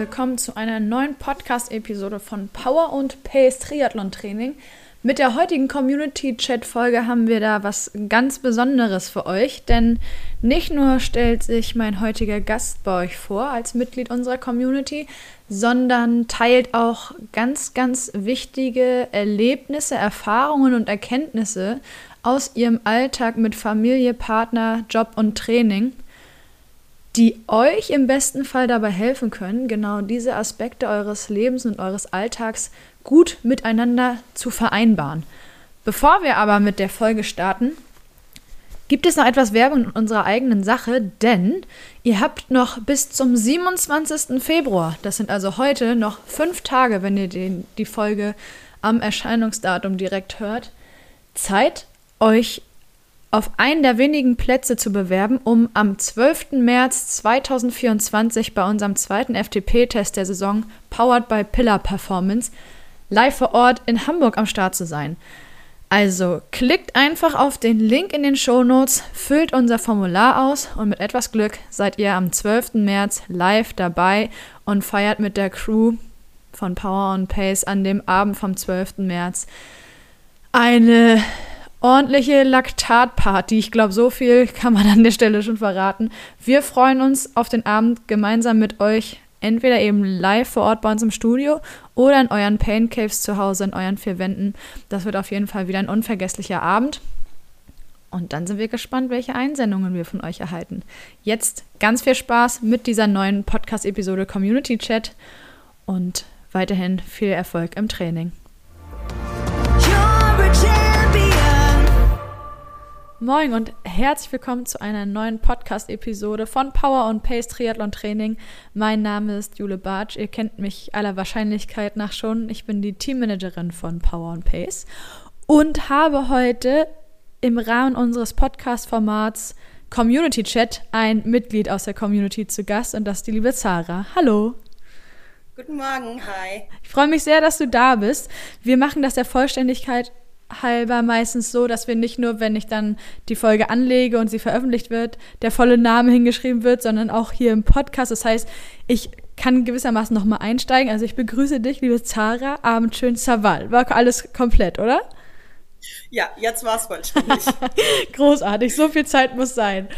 willkommen zu einer neuen Podcast-Episode von Power und Pace Triathlon Training. Mit der heutigen Community-Chat-Folge haben wir da was ganz Besonderes für euch, denn nicht nur stellt sich mein heutiger Gast bei euch vor als Mitglied unserer Community, sondern teilt auch ganz, ganz wichtige Erlebnisse, Erfahrungen und Erkenntnisse aus ihrem Alltag mit Familie, Partner, Job und Training die euch im besten Fall dabei helfen können, genau diese Aspekte eures Lebens und eures Alltags gut miteinander zu vereinbaren. Bevor wir aber mit der Folge starten, gibt es noch etwas Werbung in unserer eigenen Sache, denn ihr habt noch bis zum 27. Februar, das sind also heute noch fünf Tage, wenn ihr den, die Folge am Erscheinungsdatum direkt hört, Zeit, euch auf einen der wenigen Plätze zu bewerben, um am 12. März 2024 bei unserem zweiten FTP-Test der Saison Powered by Pillar Performance live vor Ort in Hamburg am Start zu sein. Also klickt einfach auf den Link in den Show Notes, füllt unser Formular aus und mit etwas Glück seid ihr am 12. März live dabei und feiert mit der Crew von Power on Pace an dem Abend vom 12. März eine ordentliche Laktatparty. Ich glaube, so viel kann man an der Stelle schon verraten. Wir freuen uns auf den Abend gemeinsam mit euch, entweder eben live vor Ort bei uns im Studio oder in euren Pain Caves zu Hause, in euren vier Wänden. Das wird auf jeden Fall wieder ein unvergesslicher Abend. Und dann sind wir gespannt, welche Einsendungen wir von euch erhalten. Jetzt ganz viel Spaß mit dieser neuen Podcast-Episode Community Chat und weiterhin viel Erfolg im Training. Moin und herzlich willkommen zu einer neuen Podcast-Episode von Power und Pace Triathlon Training. Mein Name ist Jule Bartsch. Ihr kennt mich aller Wahrscheinlichkeit nach schon. Ich bin die Teammanagerin von Power und Pace und habe heute im Rahmen unseres Podcast-Formats Community Chat ein Mitglied aus der Community zu Gast und das ist die liebe Zara. Hallo. Guten Morgen, hi. Ich freue mich sehr, dass du da bist. Wir machen das der Vollständigkeit halber meistens so, dass wir nicht nur, wenn ich dann die Folge anlege und sie veröffentlicht wird, der volle Name hingeschrieben wird, sondern auch hier im Podcast. Das heißt, ich kann gewissermaßen nochmal einsteigen. Also ich begrüße dich, liebe Zara, Abendschön Saval. War alles komplett, oder? Ja, jetzt war es vollständig. Großartig, so viel Zeit muss sein.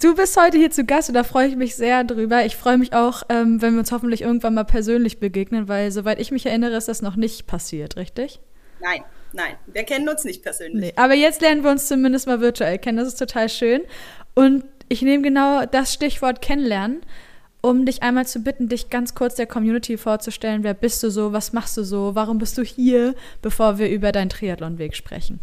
Du bist heute hier zu Gast und da freue ich mich sehr drüber. Ich freue mich auch, ähm, wenn wir uns hoffentlich irgendwann mal persönlich begegnen, weil soweit ich mich erinnere, ist das noch nicht passiert, richtig? Nein, Nein, wir kennen uns nicht persönlich. Nee, aber jetzt lernen wir uns zumindest mal virtuell kennen. Das ist total schön. Und ich nehme genau das Stichwort kennenlernen, um dich einmal zu bitten, dich ganz kurz der Community vorzustellen. Wer bist du so? Was machst du so? Warum bist du hier, bevor wir über deinen Triathlonweg sprechen?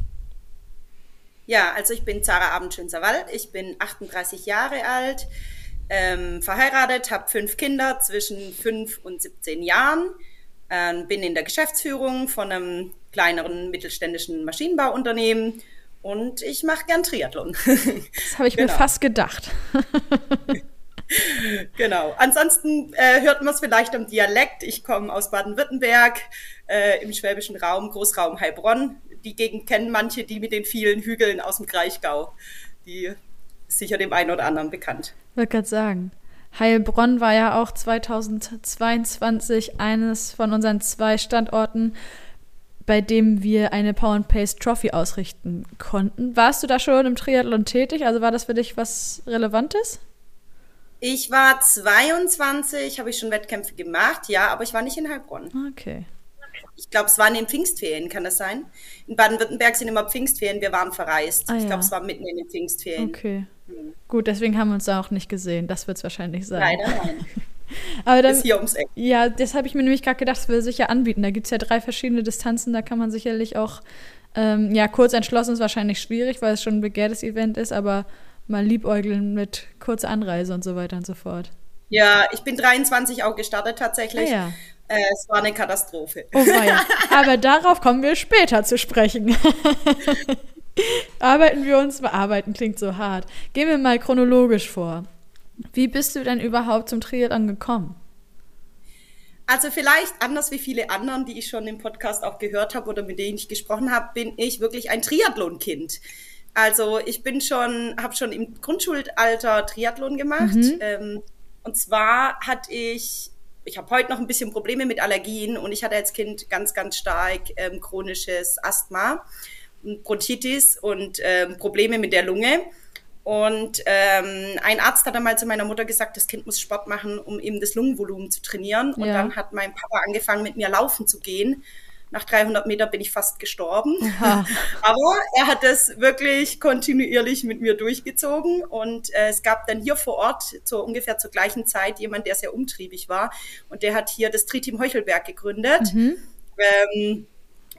Ja, also ich bin Zara Abendschön-Savall. Ich bin 38 Jahre alt, ähm, verheiratet, habe fünf Kinder zwischen fünf und 17 Jahren, äh, bin in der Geschäftsführung von einem kleineren mittelständischen Maschinenbauunternehmen und ich mache gern Triathlon. Das habe ich genau. mir fast gedacht. genau. Ansonsten äh, hört man es vielleicht am Dialekt. Ich komme aus Baden-Württemberg äh, im schwäbischen Raum, Großraum Heilbronn. Die Gegend kennen manche, die mit den vielen Hügeln aus dem Kraichgau. Die ist sicher dem einen oder anderen bekannt. Ich wollte gerade sagen. Heilbronn war ja auch 2022 eines von unseren zwei Standorten, bei dem wir eine Power and Pace Trophy ausrichten konnten. Warst du da schon im Triathlon tätig? Also war das für dich was Relevantes? Ich war 22, habe ich schon Wettkämpfe gemacht, ja, aber ich war nicht in Heilbronn. Okay. Ich glaube, es waren in Pfingstferien, kann das sein? In Baden-Württemberg sind immer Pfingstferien, wir waren verreist. Ah, ich glaube, es war mitten in den Pfingstferien. Okay. Hm. Gut, deswegen haben wir uns da auch nicht gesehen. Das wird es wahrscheinlich sein. Leider nein. Aber dann, ist hier ums Eck. Ja, das habe ich mir nämlich gerade gedacht, das würde sicher anbieten. Da gibt es ja drei verschiedene Distanzen, da kann man sicherlich auch, ähm, ja, kurz entschlossen ist wahrscheinlich schwierig, weil es schon ein begehrtes Event ist, aber mal liebäugeln mit kurzer Anreise und so weiter und so fort. Ja, ich bin 23 auch gestartet tatsächlich. Ah, ja. Äh, es war eine Katastrophe. Oh ja. Aber darauf kommen wir später zu sprechen. Arbeiten wir uns mal. Arbeiten klingt so hart. Gehen wir mal chronologisch vor. Wie bist du denn überhaupt zum Triathlon gekommen? Also vielleicht anders wie viele anderen, die ich schon im Podcast auch gehört habe oder mit denen ich gesprochen habe, bin ich wirklich ein Triathlon-Kind. Also ich bin schon, habe schon im Grundschulalter Triathlon gemacht. Mhm. Ähm, und zwar hatte ich ich habe heute noch ein bisschen Probleme mit Allergien und ich hatte als Kind ganz, ganz stark ähm, chronisches Asthma, Bronchitis und ähm, Probleme mit der Lunge. Und ähm, ein Arzt hat einmal zu meiner Mutter gesagt, das Kind muss Sport machen, um eben das Lungenvolumen zu trainieren. Und ja. dann hat mein Papa angefangen, mit mir laufen zu gehen. Nach 300 Meter bin ich fast gestorben. Aber er hat das wirklich kontinuierlich mit mir durchgezogen. Und äh, es gab dann hier vor Ort zu ungefähr zur gleichen Zeit jemand, der sehr umtriebig war. Und der hat hier das Tri-Team Heuchelberg gegründet. Mhm. Ähm,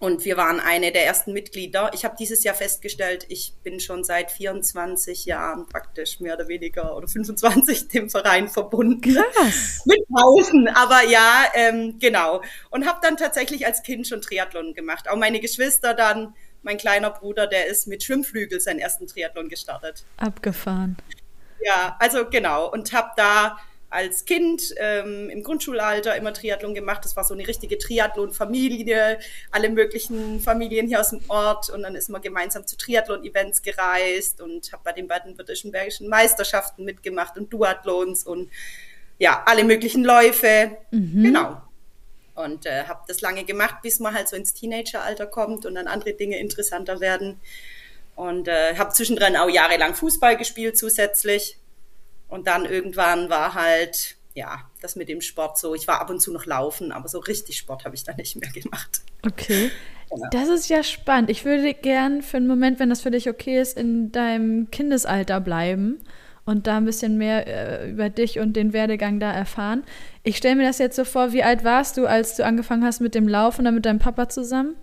und wir waren eine der ersten Mitglieder. Ich habe dieses Jahr festgestellt, ich bin schon seit 24 Jahren praktisch mehr oder weniger oder 25 dem Verein verbunden. Krass. Mit Pausen, aber ja, ähm, genau. Und habe dann tatsächlich als Kind schon Triathlon gemacht. Auch meine Geschwister dann, mein kleiner Bruder, der ist mit Schwimmflügel seinen ersten Triathlon gestartet. Abgefahren. Ja, also genau. Und habe da als Kind ähm, im Grundschulalter immer Triathlon gemacht. Das war so eine richtige Triathlon-Familie, alle möglichen Familien hier aus dem Ort und dann ist man gemeinsam zu Triathlon-Events gereist und habe bei den beiden württembergischen Meisterschaften mitgemacht und Duathlons und ja, alle möglichen Läufe. Mhm. Genau. Und äh, habe das lange gemacht, bis man halt so ins Teenageralter kommt und dann andere Dinge interessanter werden. Und äh, habe zwischendrin auch jahrelang Fußball gespielt zusätzlich und dann irgendwann war halt, ja, das mit dem Sport so. Ich war ab und zu noch laufen, aber so richtig Sport habe ich dann nicht mehr gemacht. Okay. Genau. Das ist ja spannend. Ich würde gern für einen Moment, wenn das für dich okay ist, in deinem Kindesalter bleiben und da ein bisschen mehr äh, über dich und den Werdegang da erfahren. Ich stelle mir das jetzt so vor, wie alt warst du, als du angefangen hast mit dem Laufen, dann mit deinem Papa zusammen?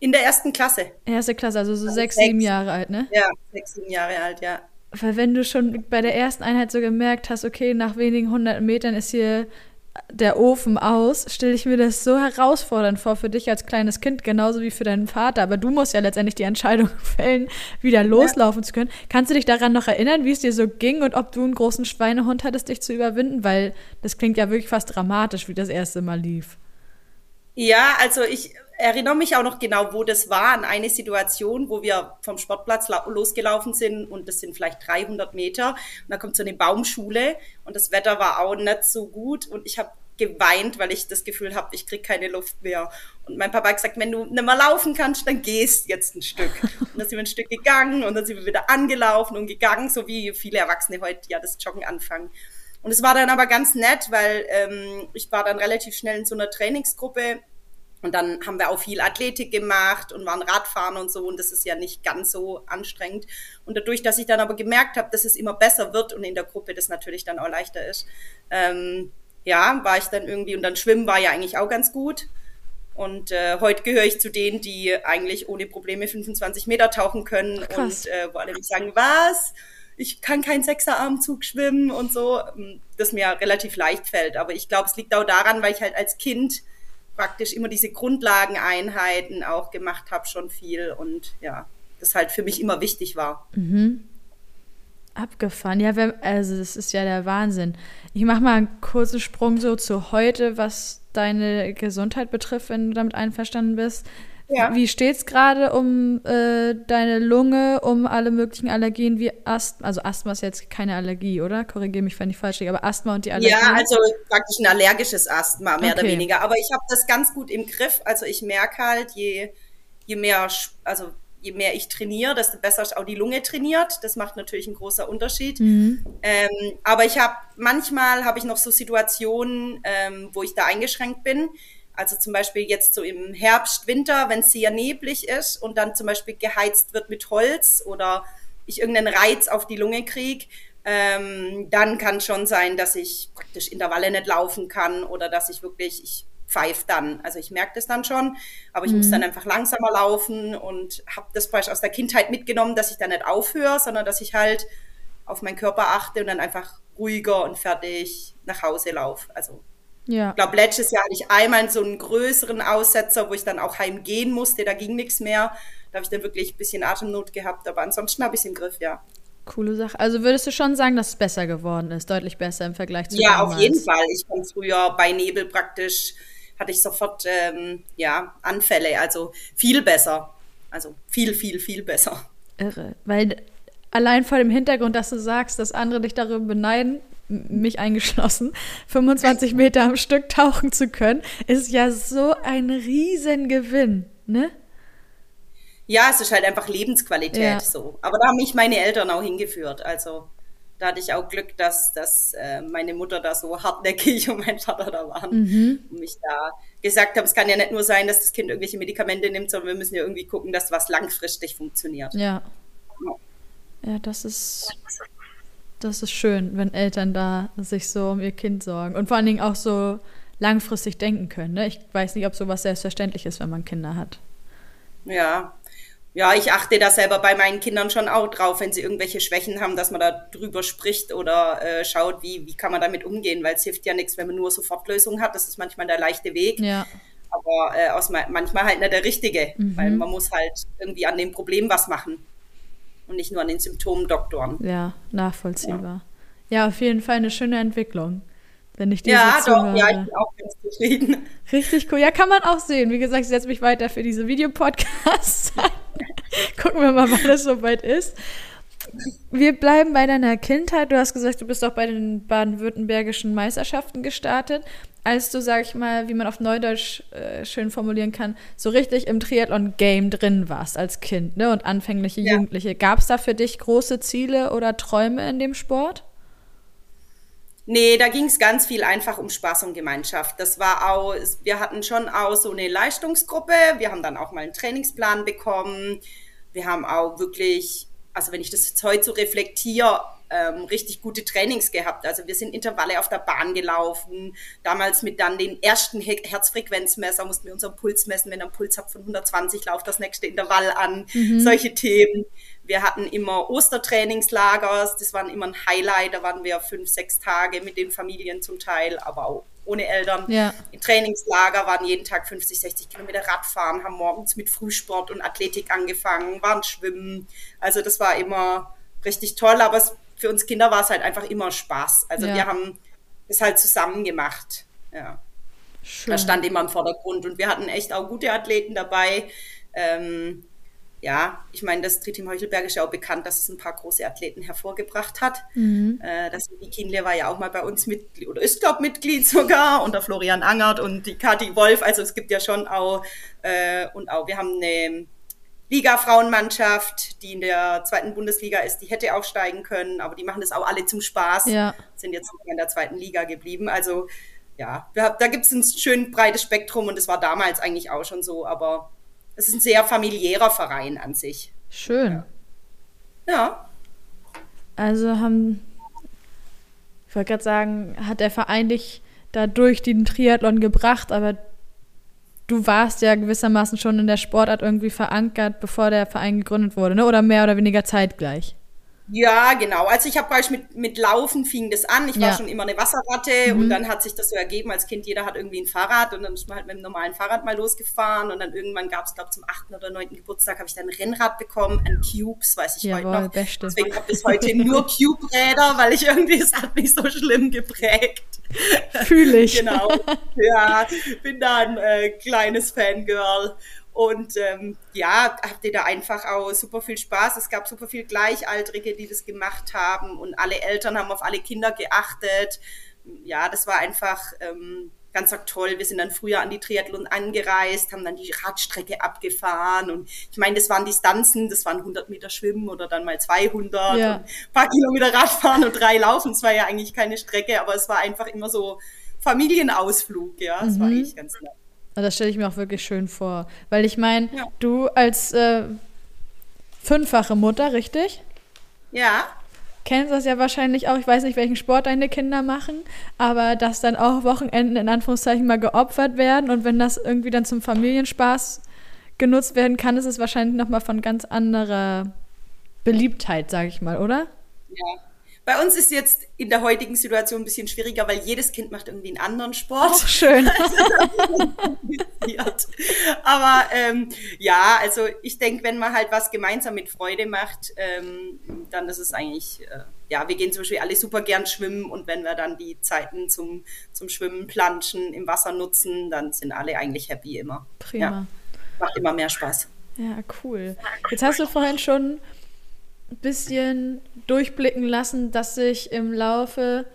In der ersten Klasse. Erste Klasse, also so also sechs, sechs, sieben Jahre alt, ne? Ja, sechs, sieben Jahre alt, ja. Weil wenn du schon bei der ersten Einheit so gemerkt hast, okay, nach wenigen hundert Metern ist hier der Ofen aus, stelle ich mir das so herausfordernd vor für dich als kleines Kind, genauso wie für deinen Vater. Aber du musst ja letztendlich die Entscheidung fällen, wieder loslaufen ja. zu können. Kannst du dich daran noch erinnern, wie es dir so ging und ob du einen großen Schweinehund hattest, dich zu überwinden? Weil das klingt ja wirklich fast dramatisch, wie das erste Mal lief. Ja, also ich erinnere mich auch noch genau, wo das war, an eine Situation, wo wir vom Sportplatz losgelaufen sind und das sind vielleicht 300 Meter und da kommt so eine Baumschule und das Wetter war auch nicht so gut und ich habe geweint, weil ich das Gefühl habe, ich krieg keine Luft mehr. Und mein Papa hat gesagt, wenn du nicht mehr laufen kannst, dann gehst jetzt ein Stück. Und dann sind wir ein Stück gegangen und dann sind wir wieder angelaufen und gegangen, so wie viele Erwachsene heute ja das Joggen anfangen. Und es war dann aber ganz nett, weil ähm, ich war dann relativ schnell in so einer Trainingsgruppe und dann haben wir auch viel Athletik gemacht und waren Radfahren und so. Und das ist ja nicht ganz so anstrengend. Und dadurch, dass ich dann aber gemerkt habe, dass es immer besser wird und in der Gruppe das natürlich dann auch leichter ist, ähm, ja, war ich dann irgendwie, und dann Schwimmen war ja eigentlich auch ganz gut. Und äh, heute gehöre ich zu denen, die eigentlich ohne Probleme 25 Meter tauchen können Krass. und äh, wo alle mich sagen, was? Ich kann keinen Sechserarmzug schwimmen und so, ähm, das mir relativ leicht fällt. Aber ich glaube, es liegt auch daran, weil ich halt als Kind praktisch immer diese Grundlageneinheiten auch gemacht habe, schon viel und ja, das halt für mich immer wichtig war. Mhm. Abgefahren. Ja, also das ist ja der Wahnsinn. Ich mache mal einen kurzen Sprung so zu heute, was deine Gesundheit betrifft, wenn du damit einverstanden bist. Ja. Wie steht es gerade um äh, deine Lunge, um alle möglichen Allergien wie Asthma? Also Asthma ist jetzt keine Allergie, oder? Korrigiere mich, wenn ich falsch liege, aber Asthma und die Allergien? Ja, also praktisch ein allergisches Asthma, mehr okay. oder weniger. Aber ich habe das ganz gut im Griff. Also ich merke halt, je, je mehr, also je mehr ich trainiere, desto besser ist auch die Lunge trainiert. Das macht natürlich einen großen Unterschied. Mhm. Ähm, aber ich habe manchmal habe ich noch so Situationen, ähm, wo ich da eingeschränkt bin. Also zum Beispiel jetzt so im Herbst, Winter, wenn es sehr neblig ist und dann zum Beispiel geheizt wird mit Holz oder ich irgendeinen Reiz auf die Lunge kriege, ähm, dann kann schon sein, dass ich praktisch Intervalle nicht laufen kann oder dass ich wirklich, ich pfeife dann. Also ich merke das dann schon, aber ich mhm. muss dann einfach langsamer laufen und habe das beispielsweise aus der Kindheit mitgenommen, dass ich dann nicht aufhöre, sondern dass ich halt auf meinen Körper achte und dann einfach ruhiger und fertig nach Hause laufe. Also ja. Ich glaube, letztes Jahr hatte ich einmal so einen größeren Aussetzer, wo ich dann auch heimgehen musste, da ging nichts mehr. Da habe ich dann wirklich ein bisschen Atemnot gehabt, aber ansonsten habe ich es im Griff, ja. Coole Sache. Also würdest du schon sagen, dass es besser geworden ist, deutlich besser im Vergleich zu Ja, damals. auf jeden Fall. Ich fand früher bei Nebel praktisch, hatte ich sofort ähm, ja, Anfälle, also viel besser. Also viel, viel, viel besser. Irre. Weil allein vor dem Hintergrund, dass du sagst, dass andere dich darüber beneiden, mich eingeschlossen, 25 Meter am Stück tauchen zu können, ist ja so ein Riesengewinn, ne? Ja, es ist halt einfach Lebensqualität ja. so. Aber da haben mich meine Eltern auch hingeführt. Also da hatte ich auch Glück, dass, dass äh, meine Mutter da so hartnäckig und mein Vater da waren mhm. und mich da gesagt haben, es kann ja nicht nur sein, dass das Kind irgendwelche Medikamente nimmt, sondern wir müssen ja irgendwie gucken, dass was langfristig funktioniert. Ja. Ja, das ist das ist schön, wenn Eltern da sich so um ihr Kind sorgen und vor allen Dingen auch so langfristig denken können. Ne? Ich weiß nicht, ob sowas selbstverständlich ist, wenn man Kinder hat. Ja, ja, ich achte da selber bei meinen Kindern schon auch drauf, wenn sie irgendwelche Schwächen haben, dass man da drüber spricht oder äh, schaut, wie, wie kann man damit umgehen, weil es hilft ja nichts, wenn man nur Sofortlösungen hat. Das ist manchmal der leichte Weg. Ja. Aber äh, aus, manchmal halt nicht der richtige, mhm. weil man muss halt irgendwie an dem Problem was machen und nicht nur an den Symptomen doktoren. Ja, nachvollziehbar. Ja, ja auf jeden Fall eine schöne Entwicklung. Wenn ich diese ja, doch, ja, ich bin auch ganz zufrieden. Richtig cool. Ja, kann man auch sehen. Wie gesagt, ich setze mich weiter für diese Videopodcasts. Gucken wir mal, wann das soweit ist. Wir bleiben bei deiner Kindheit. Du hast gesagt, du bist auch bei den baden-württembergischen Meisterschaften gestartet. Als du, sag ich mal, wie man auf Neudeutsch äh, schön formulieren kann, so richtig im Triathlon-Game drin warst als Kind ne? und anfängliche ja. Jugendliche. Gab es da für dich große Ziele oder Träume in dem Sport? Nee, da ging es ganz viel einfach um Spaß und Gemeinschaft. Das war auch, wir hatten schon auch so eine Leistungsgruppe. Wir haben dann auch mal einen Trainingsplan bekommen. Wir haben auch wirklich, also wenn ich das jetzt heute so reflektiere, ähm, richtig gute Trainings gehabt. Also wir sind Intervalle auf der Bahn gelaufen. Damals mit dann den ersten He Herzfrequenzmesser mussten wir unseren Puls messen. Wenn ihr einen Puls habt von 120, lauft das nächste Intervall an. Mhm. Solche Themen. Wir hatten immer Ostertrainingslagers, das waren immer ein Highlight, da waren wir fünf, sechs Tage mit den Familien zum Teil, aber auch ohne Eltern. Ja. In Trainingslager waren jeden Tag 50, 60 Kilometer Radfahren, haben morgens mit Frühsport und Athletik angefangen, waren schwimmen. Also das war immer richtig toll, aber es, für uns Kinder war es halt einfach immer Spaß. Also ja. wir haben es halt zusammen gemacht. Ja. Schön. Das stand immer im Vordergrund und wir hatten echt auch gute Athleten dabei. Ähm, ja, ich meine, das Tritim Heuchelberg ist ja auch bekannt, dass es ein paar große Athleten hervorgebracht hat. Mhm. Äh, das Vicky Kindle war ja auch mal bei uns Mitglied oder ist, glaube Mitglied sogar und der Florian Angert und die Kathi Wolf. Also es gibt ja schon auch, äh, und auch, wir haben eine Liga-Frauenmannschaft, die in der zweiten Bundesliga ist, die hätte aufsteigen können, aber die machen das auch alle zum Spaß, ja. sind jetzt in der zweiten Liga geblieben. Also ja, da gibt es ein schön breites Spektrum und das war damals eigentlich auch schon so, aber es ist ein sehr familiärer Verein an sich. Schön. Ja. Also haben, ich wollte gerade sagen, hat der Verein dich da durch den Triathlon gebracht, aber du warst ja gewissermaßen schon in der Sportart irgendwie verankert, bevor der Verein gegründet wurde, ne? oder mehr oder weniger zeitgleich? Ja, genau. Also ich habe gleich mit, mit Laufen fing das an. Ich war ja. schon immer eine Wasserratte mhm. und dann hat sich das so ergeben als Kind, jeder hat irgendwie ein Fahrrad und dann ist man halt mit dem normalen Fahrrad mal losgefahren und dann irgendwann gab es, glaube zum achten oder neunten Geburtstag habe ich dann ein Rennrad bekommen, ein Cubes, weiß ich Jawohl, heute noch. Beste. Deswegen habe ich heute nur Cube-Räder, weil ich irgendwie, es hat mich so schlimm geprägt. Fühle ich. genau. Ja, bin da ein äh, kleines Fangirl und ähm, ja, hatte da einfach auch super viel Spaß. Es gab super viel Gleichaltrige, die das gemacht haben und alle Eltern haben auf alle Kinder geachtet. Ja, das war einfach ähm, ganz toll. Wir sind dann früher an die Triathlon angereist, haben dann die Radstrecke abgefahren und ich meine, das waren Distanzen, das waren 100 Meter Schwimmen oder dann mal 200 ja. ein paar Kilometer Radfahren und drei Laufen. Es war ja eigentlich keine Strecke, aber es war einfach immer so Familienausflug, ja. Es mhm. war eigentlich ganz nett. Das stelle ich mir auch wirklich schön vor. Weil ich meine, ja. du als äh, fünffache Mutter, richtig? Ja. Kennst das ja wahrscheinlich auch. Ich weiß nicht, welchen Sport deine Kinder machen, aber dass dann auch Wochenenden in Anführungszeichen mal geopfert werden und wenn das irgendwie dann zum Familienspaß genutzt werden kann, ist es wahrscheinlich nochmal von ganz anderer Beliebtheit, sage ich mal, oder? Ja, bei uns ist jetzt in der heutigen Situation ein bisschen schwieriger, weil jedes Kind macht irgendwie einen anderen Sport. Auch schön. Aber ähm, ja, also ich denke, wenn man halt was gemeinsam mit Freude macht, ähm, dann ist es eigentlich, äh, ja, wir gehen zum Beispiel alle super gern schwimmen und wenn wir dann die Zeiten zum, zum Schwimmen, Planschen im Wasser nutzen, dann sind alle eigentlich happy immer. Prima. Ja, macht immer mehr Spaß. Ja, cool. Jetzt hast du vorhin schon bisschen durchblicken lassen, dass sich im Laufe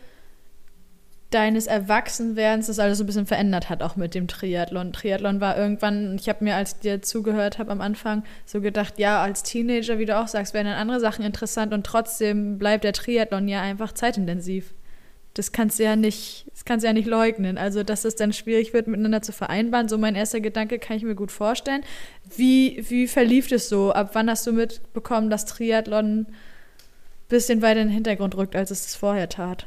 deines Erwachsenwerdens das alles so ein bisschen verändert hat, auch mit dem Triathlon. Triathlon war irgendwann, ich habe mir, als ich dir zugehört habe am Anfang, so gedacht, ja, als Teenager, wie du auch sagst, werden dann andere Sachen interessant und trotzdem bleibt der Triathlon ja einfach zeitintensiv. Das kannst du ja nicht, das kannst du ja nicht leugnen. Also, dass es dann schwierig wird, miteinander zu vereinbaren, so mein erster Gedanke kann ich mir gut vorstellen. Wie, wie verlief es so? Ab wann hast du mitbekommen, dass Triathlon ein bisschen weiter in den Hintergrund rückt, als es es vorher tat?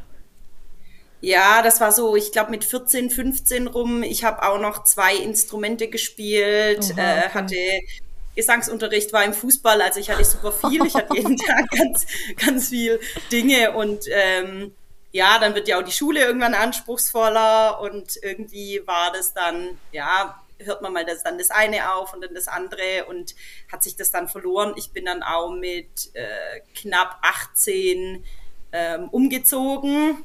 Ja, das war so, ich glaube mit 14, 15 rum. Ich habe auch noch zwei Instrumente gespielt, Oha, okay. äh, hatte Gesangsunterricht, war im Fußball, also ich hatte super viel. Ich hatte jeden Tag ganz, ganz viel Dinge und ähm, ja, dann wird ja auch die Schule irgendwann anspruchsvoller und irgendwie war das dann, ja, hört man mal das, dann das eine auf und dann das andere und hat sich das dann verloren. Ich bin dann auch mit äh, knapp 18 ähm, umgezogen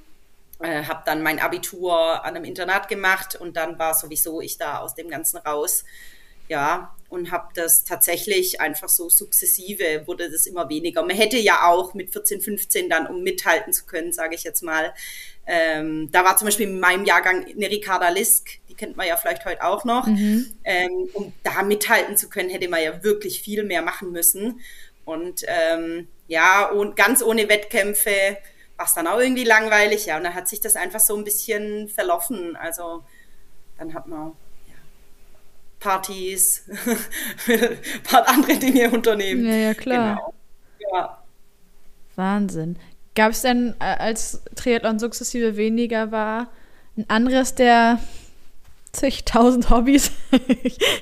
äh, habe dann mein Abitur an einem Internat gemacht und dann war sowieso ich da aus dem Ganzen raus. Ja, und habe das tatsächlich einfach so sukzessive wurde das immer weniger. Man hätte ja auch mit 14, 15 dann, um mithalten zu können, sage ich jetzt mal, ähm, da war zum Beispiel in meinem Jahrgang eine Ricarda Lisk, die kennt man ja vielleicht heute auch noch. Mhm. Ähm, um da mithalten zu können, hätte man ja wirklich viel mehr machen müssen. Und ähm, ja, und ganz ohne Wettkämpfe war es dann auch irgendwie langweilig, ja. Und dann hat sich das einfach so ein bisschen verlaufen. Also dann hat man Partys, ein paar andere Dinge unternehmen. Ja, ja, klar. Genau. Ja. Wahnsinn. Gab es denn, äh, als Triathlon sukzessive weniger war, ein anderes der zigtausend Hobbys,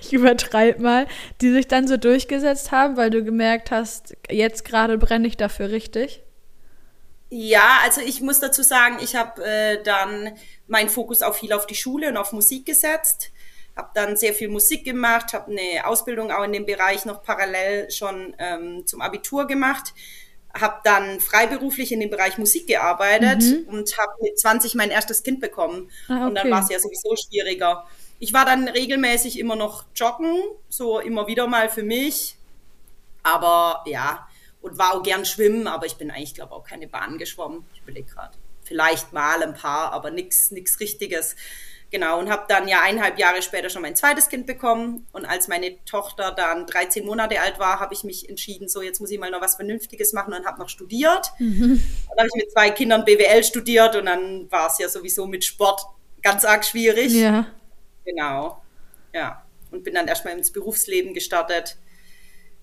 ich übertreibe mal, die sich dann so durchgesetzt haben, weil du gemerkt hast, jetzt gerade brenne ich dafür richtig? Ja, also ich muss dazu sagen, ich habe äh, dann meinen Fokus auch viel auf die Schule und auf Musik gesetzt, habe dann sehr viel Musik gemacht, habe eine Ausbildung auch in dem Bereich noch parallel schon ähm, zum Abitur gemacht, habe dann freiberuflich in dem Bereich Musik gearbeitet mhm. und habe mit 20 mein erstes Kind bekommen ah, okay. und dann war es ja sowieso schwieriger. Ich war dann regelmäßig immer noch joggen, so immer wieder mal für mich, aber ja, und war auch gern schwimmen, aber ich bin eigentlich, glaube auch keine Bahn geschwommen. Ich überlege gerade. Vielleicht mal ein paar, aber nichts nichts Richtiges. Genau, und habe dann ja eineinhalb Jahre später schon mein zweites Kind bekommen. Und als meine Tochter dann 13 Monate alt war, habe ich mich entschieden, so jetzt muss ich mal noch was Vernünftiges machen und habe noch studiert. Mhm. Dann habe ich mit zwei Kindern BWL studiert und dann war es ja sowieso mit Sport ganz arg schwierig. Ja. Genau. Ja. Und bin dann erstmal ins Berufsleben gestartet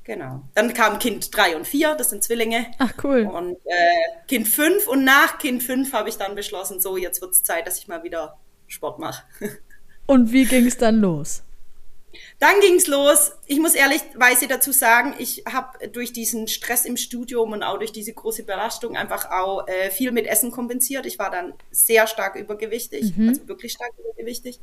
Genau. Dann kam Kind 3 und 4, das sind Zwillinge. Ach cool. Und äh, Kind 5 und nach Kind 5 habe ich dann beschlossen, so jetzt wird es Zeit, dass ich mal wieder Sport mache. Und wie ging es dann los? Dann ging es los. Ich muss ehrlichweise dazu sagen, ich habe durch diesen Stress im Studium und auch durch diese große Belastung einfach auch äh, viel mit Essen kompensiert. Ich war dann sehr stark übergewichtig, mhm. also wirklich stark übergewichtig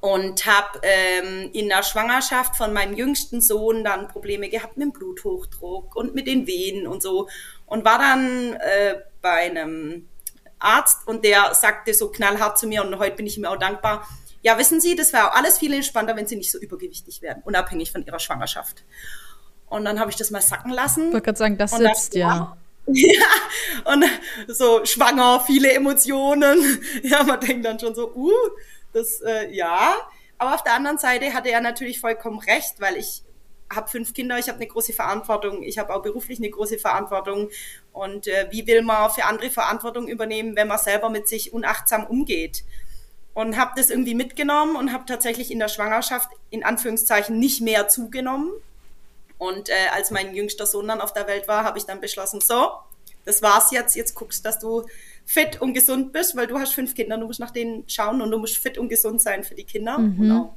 und habe ähm, in der Schwangerschaft von meinem jüngsten Sohn dann Probleme gehabt mit dem Bluthochdruck und mit den Venen und so und war dann äh, bei einem Arzt und der sagte so knallhart zu mir und heute bin ich ihm auch dankbar. Ja, wissen Sie, das wäre auch alles viel entspannter, wenn Sie nicht so übergewichtig wären, unabhängig von Ihrer Schwangerschaft. Und dann habe ich das mal sacken lassen. Ich wollte gerade sagen, das sitzt ja. Ja, und so schwanger, viele Emotionen. Ja, man denkt dann schon so, uh, das, äh, ja. Aber auf der anderen Seite hatte er natürlich vollkommen recht, weil ich habe fünf Kinder, ich habe eine große Verantwortung, ich habe auch beruflich eine große Verantwortung. Und äh, wie will man für andere Verantwortung übernehmen, wenn man selber mit sich unachtsam umgeht? Und habe das irgendwie mitgenommen und habe tatsächlich in der Schwangerschaft in Anführungszeichen nicht mehr zugenommen. Und äh, als mein jüngster Sohn dann auf der Welt war, habe ich dann beschlossen, so, das war's jetzt, jetzt guckst, dass du fit und gesund bist, weil du hast fünf Kinder, du musst nach denen schauen und du musst fit und gesund sein für die Kinder mhm. und auch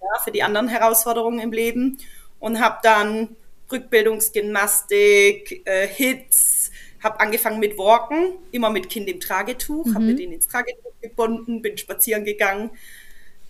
ja, für die anderen Herausforderungen im Leben. Und habe dann Rückbildungsgymnastik, äh, Hits, habe angefangen mit Walken, immer mit Kind im Tragetuch, mhm. habe mit denen ins Tragetuch gebunden, bin spazieren gegangen.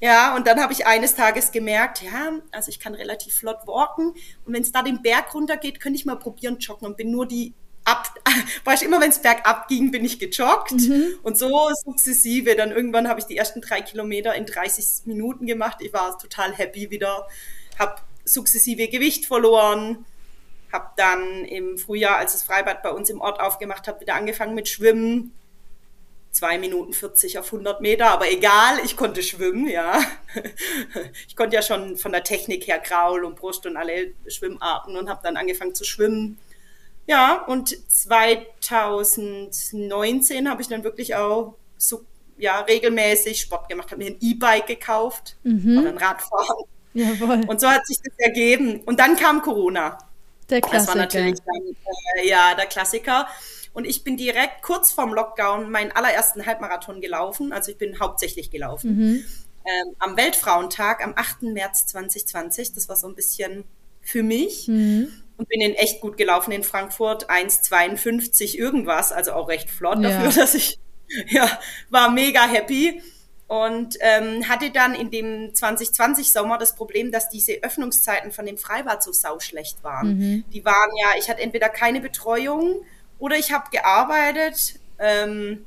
Ja, und dann habe ich eines Tages gemerkt, ja, also ich kann relativ flott walken und wenn es da den Berg runter geht, könnte ich mal probieren joggen und bin nur die ab, weißt immer wenn es bergab ging, bin ich gejoggt mhm. und so sukzessive. Dann irgendwann habe ich die ersten drei Kilometer in 30 Minuten gemacht. Ich war total happy wieder, habe sukzessive Gewicht verloren, habe dann im Frühjahr, als das Freibad bei uns im Ort aufgemacht hat, wieder angefangen mit Schwimmen. 2 Minuten 40 auf 100 Meter, aber egal, ich konnte schwimmen, ja. Ich konnte ja schon von der Technik her Kraul und Brust und alle Schwimmarten und habe dann angefangen zu schwimmen. Ja, und 2019 habe ich dann wirklich auch so ja, regelmäßig Sport gemacht, habe mir ein E-Bike gekauft mhm. oder ein Radfahren. Jawohl. Und so hat sich das ergeben. Und dann kam Corona. Der Klassiker. Das war natürlich dann, äh, ja, der Klassiker. Und ich bin direkt kurz vorm Lockdown meinen allerersten Halbmarathon gelaufen. Also ich bin hauptsächlich gelaufen. Mhm. Ähm, am Weltfrauentag, am 8. März 2020. Das war so ein bisschen für mich. Mhm. Und bin in echt gut gelaufen in Frankfurt. 1,52 irgendwas. Also auch recht flott ja. dafür, dass ich, ja, war mega happy. Und ähm, hatte dann in dem 2020 Sommer das Problem, dass diese Öffnungszeiten von dem Freibad so sauschlecht waren. Mhm. Die waren ja, ich hatte entweder keine Betreuung oder ich habe gearbeitet ähm,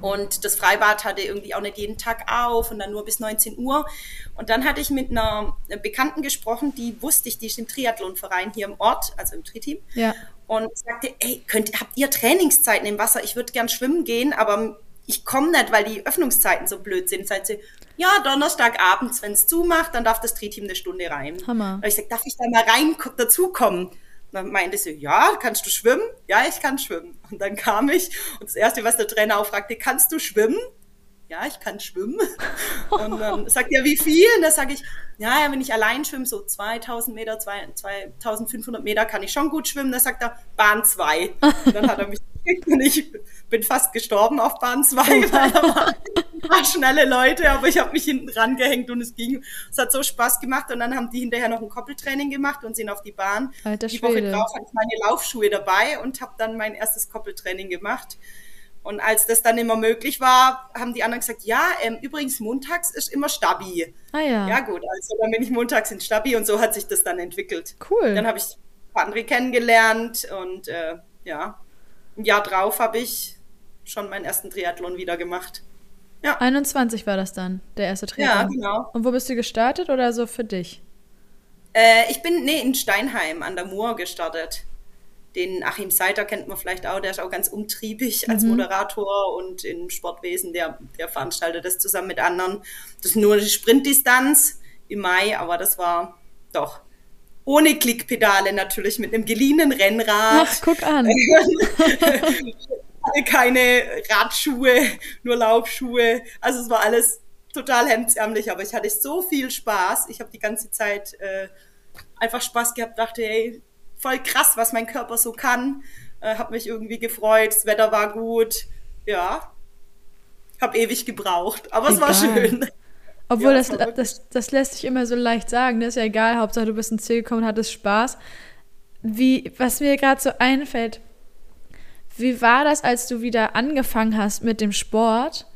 und das Freibad hatte irgendwie auch nicht jeden Tag auf und dann nur bis 19 Uhr. Und dann hatte ich mit einer Bekannten gesprochen, die wusste ich, die ist im Triathlonverein hier im Ort, also im Tri-Team. Ja. Und sagte, ey, könnt, habt ihr Trainingszeiten im Wasser? Ich würde gern schwimmen gehen, aber ich komme nicht, weil die Öffnungszeiten so blöd sind. Sagt sie, ja, Donnerstagabends, wenn es zumacht, dann darf das Tri-Team eine Stunde rein. Hammer. Und ich sage, darf ich da mal rein dazukommen? dann meinte sie, ja, kannst du schwimmen? Ja, ich kann schwimmen. Und dann kam ich und das Erste, was der Trainer auch fragte, kannst du schwimmen? Ja, ich kann schwimmen. Und dann sagt er, wie viel? Und dann sage ich, ja, wenn ich allein schwimme, so 2000 Meter, 2500 Meter kann ich schon gut schwimmen. Dann sagt er, Bahn 2. Und dann hat er mich gekriegt und ich bin fast gestorben auf Bahn 2, weil da waren schnelle Leute, aber ich habe mich hinten rangehängt und es ging. Es hat so Spaß gemacht und dann haben die hinterher noch ein Koppeltraining gemacht und sind auf die Bahn. Alter die Woche drauf hatte ich meine Laufschuhe dabei und habe dann mein erstes Koppeltraining gemacht. Und als das dann immer möglich war, haben die anderen gesagt, ja, ähm, übrigens montags ist immer Stabi. Ah ja. Ja gut, also dann bin ich montags in Stabi und so hat sich das dann entwickelt. Cool. Dann habe ich andere kennengelernt und äh, ja, ein Jahr drauf habe ich schon meinen ersten Triathlon wieder gemacht. Ja. 21 war das dann, der erste Triathlon. Ja, genau. Und wo bist du gestartet oder so für dich? Äh, ich bin, nee, in Steinheim an der Mur gestartet. Den Achim Seiter kennt man vielleicht auch, der ist auch ganz umtriebig als mhm. Moderator und im Sportwesen, der, der veranstaltet das zusammen mit anderen. Das ist nur eine Sprintdistanz im Mai, aber das war doch ohne Klickpedale natürlich mit einem geliehenen Rennrad. Ach, guck an. keine Radschuhe, nur Laufschuhe. Also es war alles total hemdsärmlich, aber ich hatte so viel Spaß. Ich habe die ganze Zeit äh, einfach Spaß gehabt, dachte, hey, voll krass, was mein Körper so kann. Äh, habe mich irgendwie gefreut, das Wetter war gut. Ja, habe ewig gebraucht, aber es war schön. Obwohl, ja, das, das, das lässt sich immer so leicht sagen. Das ist ja egal, Hauptsache du bist ins Ziel gekommen, hattest Spaß. Wie, was mir gerade so einfällt, wie war das, als du wieder angefangen hast mit dem Sport?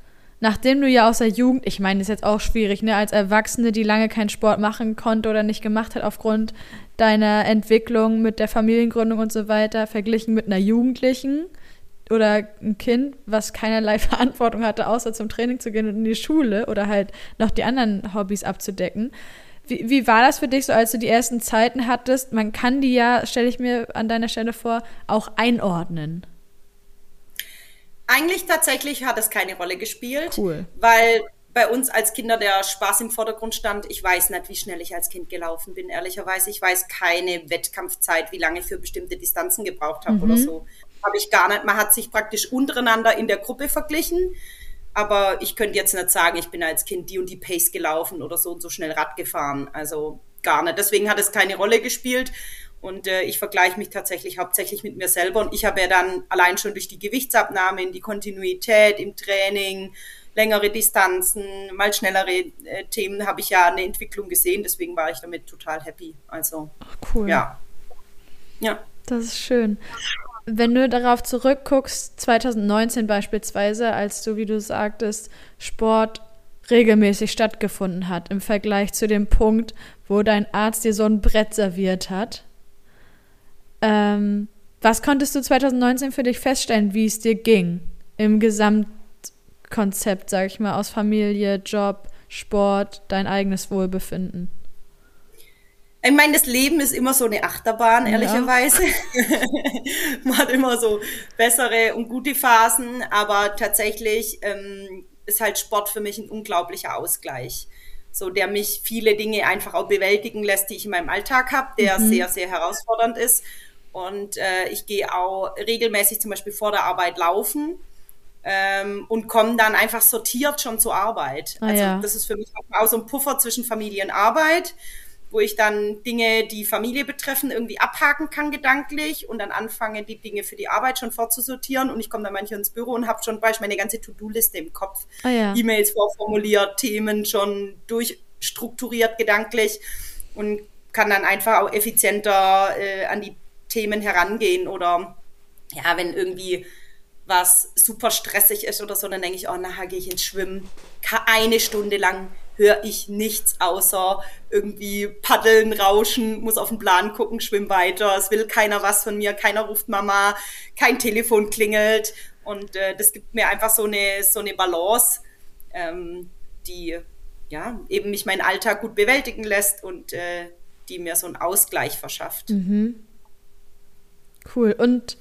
Nachdem du ja aus der Jugend, ich meine, das ist jetzt auch schwierig, ne, als Erwachsene, die lange keinen Sport machen konnte oder nicht gemacht hat aufgrund deiner Entwicklung mit der Familiengründung und so weiter, verglichen mit einer Jugendlichen oder ein Kind, was keinerlei Verantwortung hatte, außer zum Training zu gehen und in die Schule oder halt noch die anderen Hobbys abzudecken. Wie, wie war das für dich so, als du die ersten Zeiten hattest? Man kann die ja, stelle ich mir an deiner Stelle vor, auch einordnen. Eigentlich tatsächlich hat es keine Rolle gespielt, cool. weil bei uns als Kinder der Spaß im Vordergrund stand. Ich weiß nicht, wie schnell ich als Kind gelaufen bin, ehrlicherweise. Ich weiß keine Wettkampfzeit, wie lange ich für bestimmte Distanzen gebraucht habe mhm. oder so. Habe ich gar nicht. Man hat sich praktisch untereinander in der Gruppe verglichen. Aber ich könnte jetzt nicht sagen, ich bin als Kind die und die Pace gelaufen oder so und so schnell Rad gefahren. Also gar nicht. Deswegen hat es keine Rolle gespielt. Und äh, ich vergleiche mich tatsächlich hauptsächlich mit mir selber. Und ich habe ja dann allein schon durch die Gewichtsabnahme in die Kontinuität im Training, längere Distanzen, mal schnellere äh, Themen, habe ich ja eine Entwicklung gesehen. Deswegen war ich damit total happy. Also, Ach, cool. Ja. Ja. Das ist schön. Wenn du darauf zurückguckst, 2019 beispielsweise, als du, wie du sagtest, Sport regelmäßig stattgefunden hat, im Vergleich zu dem Punkt, wo dein Arzt dir so ein Brett serviert hat, ähm, was konntest du 2019 für dich feststellen, wie es dir ging im Gesamtkonzept, sag ich mal, aus Familie, Job, Sport, dein eigenes Wohlbefinden? Ich meine, das Leben ist immer so eine Achterbahn, ehrlicherweise. Ja. Man hat immer so bessere und gute Phasen, aber tatsächlich ähm, ist halt Sport für mich ein unglaublicher Ausgleich. So, der mich viele Dinge einfach auch bewältigen lässt, die ich in meinem Alltag habe, der mhm. sehr, sehr herausfordernd ist. Und äh, ich gehe auch regelmäßig zum Beispiel vor der Arbeit laufen ähm, und komme dann einfach sortiert schon zur Arbeit. Ah, also ja. das ist für mich auch so ein Puffer zwischen Familie und Arbeit wo ich dann Dinge, die Familie betreffen, irgendwie abhaken kann gedanklich und dann anfange, die Dinge für die Arbeit schon vorzusortieren. Und ich komme dann manchmal ins Büro und habe schon beispielsweise meine ganze To-Do-Liste im Kopf. Ah, ja. E-Mails vorformuliert, Themen schon durchstrukturiert gedanklich und kann dann einfach auch effizienter äh, an die Themen herangehen. Oder ja, wenn irgendwie was super stressig ist oder so, dann denke ich, oh, nachher gehe ich ins Schwimmen. Eine Stunde lang höre ich nichts außer irgendwie paddeln, rauschen, muss auf den Plan gucken, schwimm weiter. Es will keiner was von mir, keiner ruft Mama, kein Telefon klingelt. Und äh, das gibt mir einfach so eine, so eine Balance, ähm, die ja eben mich meinen Alltag gut bewältigen lässt und äh, die mir so einen Ausgleich verschafft. Mhm. Cool. Und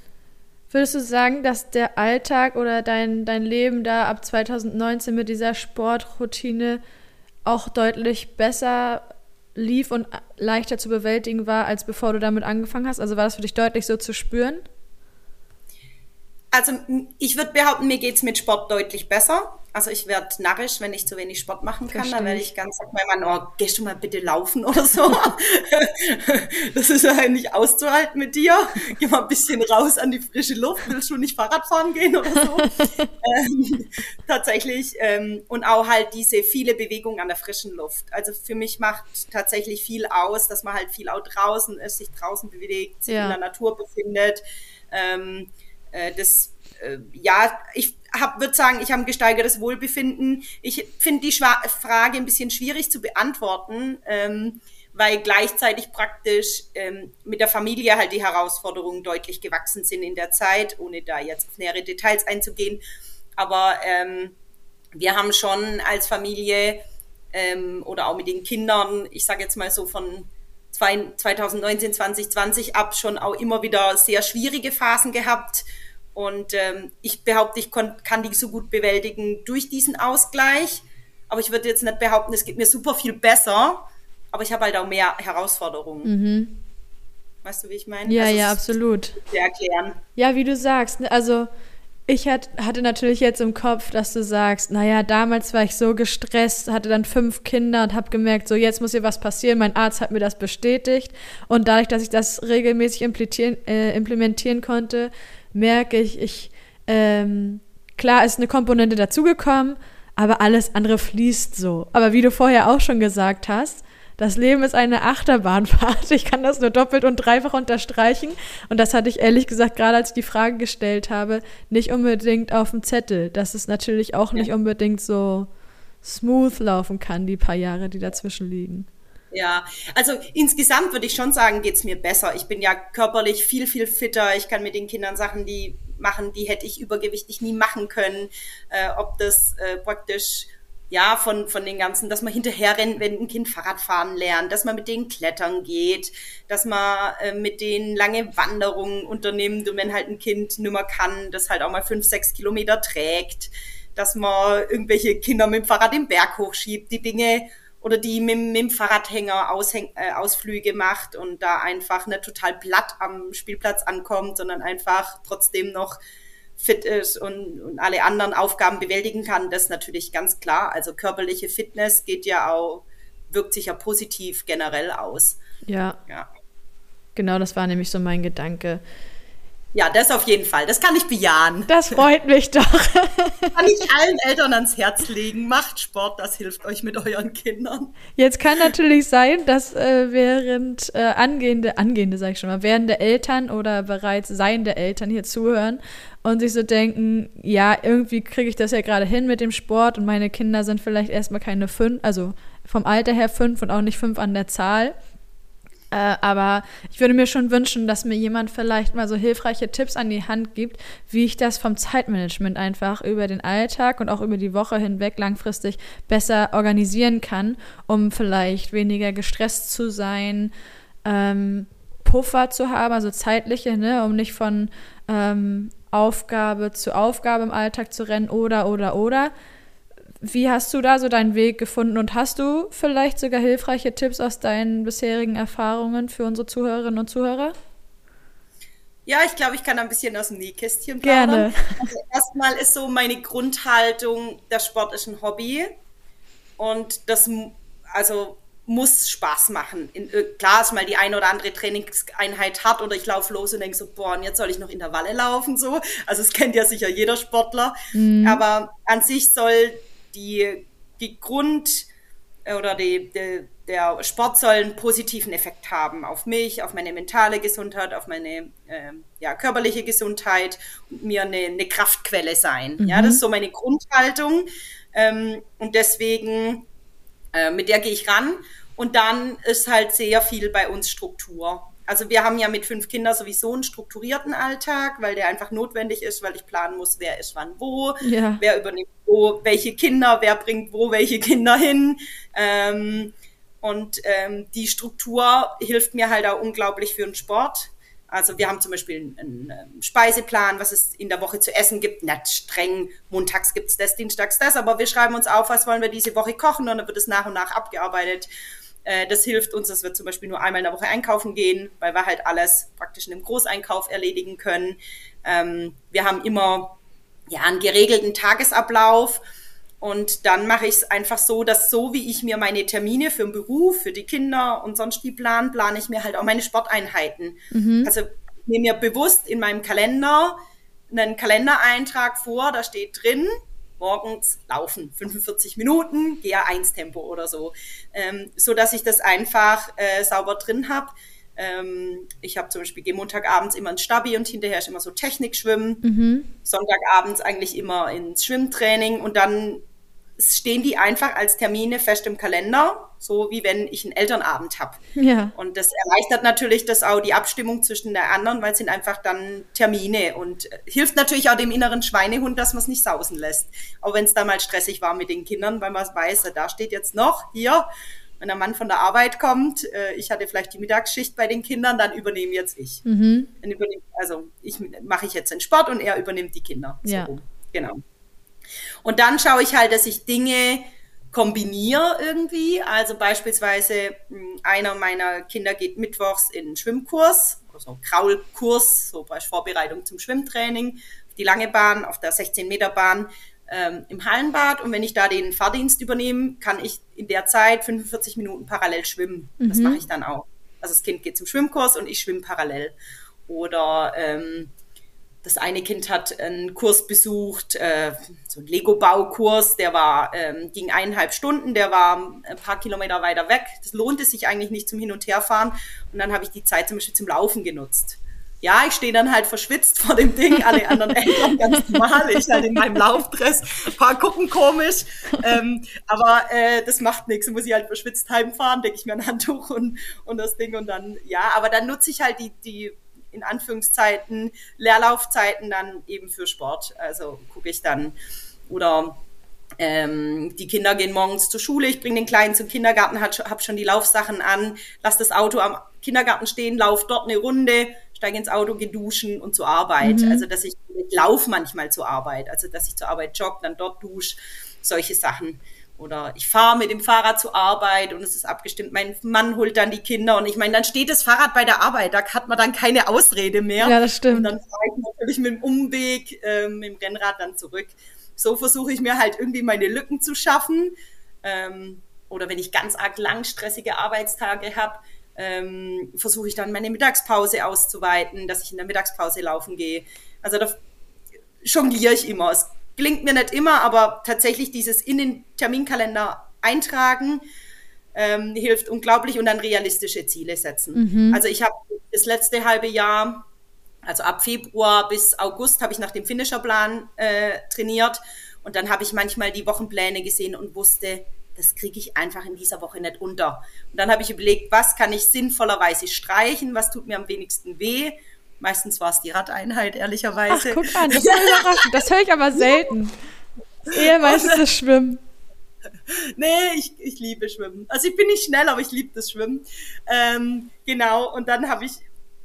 Würdest du sagen, dass der Alltag oder dein, dein Leben da ab 2019 mit dieser Sportroutine auch deutlich besser lief und leichter zu bewältigen war, als bevor du damit angefangen hast? Also war das für dich deutlich so zu spüren? Also ich würde behaupten, mir geht es mit Sport deutlich besser. Also ich werde narrisch, wenn ich zu wenig Sport machen kann. Verstehe. Dann werde ich ganz, sag mein Mann, oh, gehst du mal bitte laufen oder so. das ist ja nicht auszuhalten mit dir. Geh mal ein bisschen raus an die frische Luft. Willst du nicht Fahrrad fahren gehen oder so? ähm, tatsächlich. Ähm, und auch halt diese viele Bewegungen an der frischen Luft. Also für mich macht tatsächlich viel aus, dass man halt viel auch draußen ist, sich draußen bewegt, sich ja. in der Natur befindet. Ähm, äh, das äh, ja, ich würde sagen, ich habe ein gesteigertes Wohlbefinden. Ich finde die Schwa Frage ein bisschen schwierig zu beantworten, ähm, weil gleichzeitig praktisch ähm, mit der Familie halt die Herausforderungen deutlich gewachsen sind in der Zeit, ohne da jetzt auf nähere Details einzugehen. Aber ähm, wir haben schon als Familie ähm, oder auch mit den Kindern, ich sage jetzt mal so von 2019, 2020 ab schon auch immer wieder sehr schwierige Phasen gehabt und ähm, ich behaupte, ich kann die so gut bewältigen durch diesen Ausgleich. Aber ich würde jetzt nicht behaupten, es geht mir super viel besser. Aber ich habe halt auch mehr Herausforderungen. Mhm. Weißt du, wie ich meine? Ja, also, ja, absolut. Erklären. Ja, wie du sagst. Ne, also ich hat, hatte natürlich jetzt im Kopf, dass du sagst, naja, damals war ich so gestresst, hatte dann fünf Kinder und habe gemerkt, so jetzt muss hier was passieren. Mein Arzt hat mir das bestätigt. Und dadurch, dass ich das regelmäßig implementieren, äh, implementieren konnte, merke ich, ich, ähm, klar ist eine Komponente dazugekommen, aber alles andere fließt so. Aber wie du vorher auch schon gesagt hast, das Leben ist eine Achterbahnfahrt. Ich kann das nur doppelt und dreifach unterstreichen. Und das hatte ich ehrlich gesagt, gerade als ich die Frage gestellt habe, nicht unbedingt auf dem Zettel. Dass es natürlich auch nicht unbedingt so smooth laufen kann, die paar Jahre, die dazwischen liegen. Ja, also insgesamt würde ich schon sagen, geht's mir besser. Ich bin ja körperlich viel, viel fitter. Ich kann mit den Kindern Sachen, die machen, die hätte ich übergewichtig nie machen können. Äh, ob das äh, praktisch ja, von, von den ganzen, dass man hinterher rennt, wenn ein Kind Fahrrad fahren lernt, dass man mit denen klettern geht, dass man äh, mit denen lange Wanderungen unternimmt und wenn halt ein Kind nimmer kann, das halt auch mal fünf, sechs Kilometer trägt, dass man irgendwelche Kinder mit dem Fahrrad den Berg hochschiebt, die Dinge oder die mit, mit dem Fahrradhänger Aushäng, äh, Ausflüge macht und da einfach nicht total platt am Spielplatz ankommt, sondern einfach trotzdem noch fit ist und, und alle anderen Aufgaben bewältigen kann, das natürlich ganz klar. Also körperliche Fitness geht ja auch, wirkt sich ja positiv generell aus. Ja. ja. Genau, das war nämlich so mein Gedanke. Ja, das auf jeden Fall. Das kann ich bejahen. Das freut mich doch. kann ich allen Eltern ans Herz legen. Macht Sport, das hilft euch mit euren Kindern. Jetzt kann natürlich sein, dass äh, während äh, angehende, angehende sag ich schon mal, währende Eltern oder bereits seiende Eltern hier zuhören und sich so denken, ja, irgendwie kriege ich das ja gerade hin mit dem Sport und meine Kinder sind vielleicht erstmal keine fünf, also vom Alter her fünf und auch nicht fünf an der Zahl. Äh, aber ich würde mir schon wünschen, dass mir jemand vielleicht mal so hilfreiche Tipps an die Hand gibt, wie ich das vom Zeitmanagement einfach über den Alltag und auch über die Woche hinweg langfristig besser organisieren kann, um vielleicht weniger gestresst zu sein, ähm, Puffer zu haben, also zeitliche, ne, um nicht von ähm, Aufgabe zu Aufgabe im Alltag zu rennen oder, oder, oder. Wie hast du da so deinen Weg gefunden und hast du vielleicht sogar hilfreiche Tipps aus deinen bisherigen Erfahrungen für unsere Zuhörerinnen und Zuhörer? Ja, ich glaube, ich kann ein bisschen aus dem Nähkästchen plaudern. Gerne. Also erstmal ist so meine Grundhaltung, der Sport ist ein Hobby und das also muss Spaß machen. In, äh, klar ist mal die eine oder andere Trainingseinheit hart oder ich laufe los und denke so, boah, und jetzt soll ich noch Intervalle laufen so. Also es kennt ja sicher jeder Sportler. Mhm. Aber an sich soll die, die Grund äh, oder die, die, der Sport soll einen positiven Effekt haben auf mich, auf meine mentale Gesundheit, auf meine äh, ja, körperliche Gesundheit und mir eine, eine Kraftquelle sein. Mhm. Ja, das ist so meine Grundhaltung. Ähm, und deswegen, äh, mit der gehe ich ran. Und dann ist halt sehr viel bei uns Struktur. Also wir haben ja mit fünf Kindern sowieso einen strukturierten Alltag, weil der einfach notwendig ist, weil ich planen muss, wer ist wann wo, ja. wer übernimmt wo welche Kinder, wer bringt wo welche Kinder hin. Ähm, und ähm, die Struktur hilft mir halt auch unglaublich für den Sport. Also wir haben zum Beispiel einen, einen, Speiseplan, was es in der Woche zu essen gibt. Nicht streng, montags gibt es das, dienstags das, aber wir schreiben uns auf, was wollen wir diese Woche kochen und dann wird es nach und nach abgearbeitet. Äh, das hilft uns, dass wir zum Beispiel nur einmal in der Woche einkaufen gehen, weil wir halt alles praktisch in einem Großeinkauf erledigen können. Ähm, wir haben immer ja, einen geregelten Tagesablauf. Und dann mache ich es einfach so, dass so wie ich mir meine Termine für den Beruf, für die Kinder und sonst wie plan, plane ich mir halt auch meine Sporteinheiten. Mhm. Also ich nehme mir bewusst in meinem Kalender einen Kalendereintrag vor, da steht drin, morgens laufen, 45 Minuten, GA1-Tempo oder so, ähm, so dass ich das einfach äh, sauber drin habe. Ähm, ich habe zum Beispiel, gehe Montagabends immer ins Stabi und hinterher ist immer so Technikschwimmen. Mhm. Sonntagabends eigentlich immer ins Schwimmtraining und dann stehen die einfach als Termine fest im Kalender, so wie wenn ich einen Elternabend habe. Ja. Und das erleichtert natürlich das auch die Abstimmung zwischen der anderen, weil es sind einfach dann Termine und hilft natürlich auch dem inneren Schweinehund, dass man es nicht sausen lässt. Auch wenn es da mal stressig war mit den Kindern, weil man weiß, da steht jetzt noch hier wenn der Mann von der Arbeit kommt, äh, ich hatte vielleicht die Mittagsschicht bei den Kindern, dann übernehme jetzt ich. Mhm. Übernehm, also ich mache ich jetzt den Sport und er übernimmt die Kinder. So ja. Genau. Und dann schaue ich halt, dass ich Dinge kombiniere irgendwie. Also beispielsweise hm, einer meiner Kinder geht mittwochs in einen Schwimmkurs, also Kraulkurs, so bei Vorbereitung zum Schwimmtraining, auf die lange Bahn, auf der 16 Meter Bahn ähm, im Hallenbad und wenn ich da den Fahrdienst übernehme, kann ich in der Zeit 45 Minuten parallel schwimmen. Mhm. Das mache ich dann auch. Also das Kind geht zum Schwimmkurs und ich schwimme parallel. Oder ähm, das eine Kind hat einen Kurs besucht, äh, so einen Lego-Baukurs, der war, ähm, ging eineinhalb Stunden, der war ein paar Kilometer weiter weg. Das lohnte sich eigentlich nicht zum Hin- und Herfahren. Und dann habe ich die Zeit zum Beispiel zum Laufen genutzt. Ja, ich stehe dann halt verschwitzt vor dem Ding, alle anderen Eltern ganz normal, ich halt in meinem Laufdress, ein paar gucken komisch, ähm, aber äh, das macht nichts, muss ich halt verschwitzt heimfahren, denke ich mir ein Handtuch und, und das Ding und dann, ja, aber dann nutze ich halt die, die in Anführungszeiten Leerlaufzeiten dann eben für Sport, also gucke ich dann oder ähm, die Kinder gehen morgens zur Schule, ich bringe den Kleinen zum Kindergarten, habe schon die Laufsachen an, lass das Auto am Kindergarten stehen, lauf dort eine Runde, steige ins Auto, gehe duschen und zur Arbeit. Mhm. Also dass ich, ich laufe manchmal zur Arbeit, also dass ich zur Arbeit jogge, dann dort dusche, solche Sachen. Oder ich fahre mit dem Fahrrad zur Arbeit und es ist abgestimmt. Mein Mann holt dann die Kinder und ich meine, dann steht das Fahrrad bei der Arbeit, da hat man dann keine Ausrede mehr. Ja, das stimmt. Und dann fahre ich natürlich mit dem Umweg, äh, mit dem Rennrad dann zurück. So versuche ich mir halt irgendwie meine Lücken zu schaffen. Ähm, oder wenn ich ganz arg lang stressige Arbeitstage habe, ähm, versuche ich dann meine Mittagspause auszuweiten, dass ich in der Mittagspause laufen gehe. Also da jongliere ich immer. Es gelingt mir nicht immer, aber tatsächlich dieses in den Terminkalender eintragen ähm, hilft unglaublich und dann realistische Ziele setzen. Mhm. Also ich habe das letzte halbe Jahr, also ab Februar bis August, habe ich nach dem Finisherplan äh, trainiert und dann habe ich manchmal die Wochenpläne gesehen und wusste, das kriege ich einfach in dieser Woche nicht unter. Und dann habe ich überlegt, was kann ich sinnvollerweise streichen, was tut mir am wenigsten weh. Meistens war es die Radeinheit, ehrlicherweise. Ach, guck an, das ist überraschend. Das höre ich aber selten. Eher meistens das Schwimmen. Nee, ich, ich liebe Schwimmen. Also ich bin nicht schnell, aber ich liebe das Schwimmen. Ähm, genau, und dann habe ich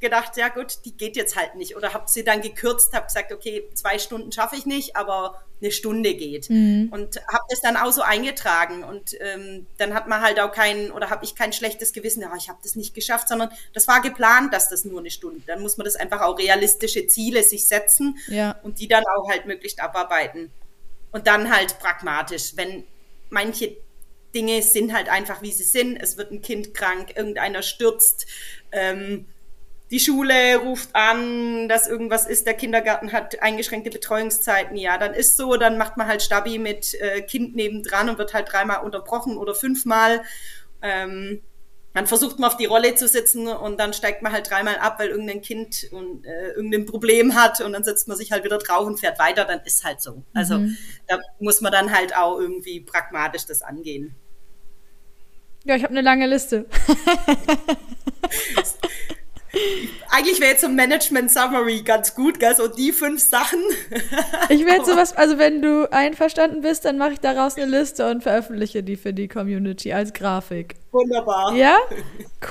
gedacht, ja gut, die geht jetzt halt nicht. Oder habe sie dann gekürzt, habe gesagt, okay, zwei Stunden schaffe ich nicht, aber eine Stunde geht. Mhm. Und habe das dann auch so eingetragen. Und ähm, dann hat man halt auch kein, oder habe ich kein schlechtes Gewissen, ja, ich habe das nicht geschafft, sondern das war geplant, dass das nur eine Stunde. Dann muss man das einfach auch realistische Ziele sich setzen ja. und die dann auch halt möglichst abarbeiten. Und dann halt pragmatisch, wenn manche Dinge sind halt einfach, wie sie sind. Es wird ein Kind krank, irgendeiner stürzt. Ähm, die Schule ruft an, dass irgendwas ist, der Kindergarten hat eingeschränkte Betreuungszeiten, ja, dann ist so, dann macht man halt Stabi mit äh, Kind nebendran und wird halt dreimal unterbrochen oder fünfmal. Ähm, dann versucht man auf die Rolle zu sitzen und dann steigt man halt dreimal ab, weil irgendein Kind und, äh, irgendein Problem hat und dann setzt man sich halt wieder drauf und fährt weiter, dann ist halt so. Also mhm. da muss man dann halt auch irgendwie pragmatisch das angehen. Ja, ich habe eine lange Liste. Eigentlich wäre jetzt so ein Management Summary ganz gut, gell? so die fünf Sachen. ich werde sowas, also wenn du einverstanden bist, dann mache ich daraus eine Liste und veröffentliche die für die Community als Grafik. Wunderbar. Ja?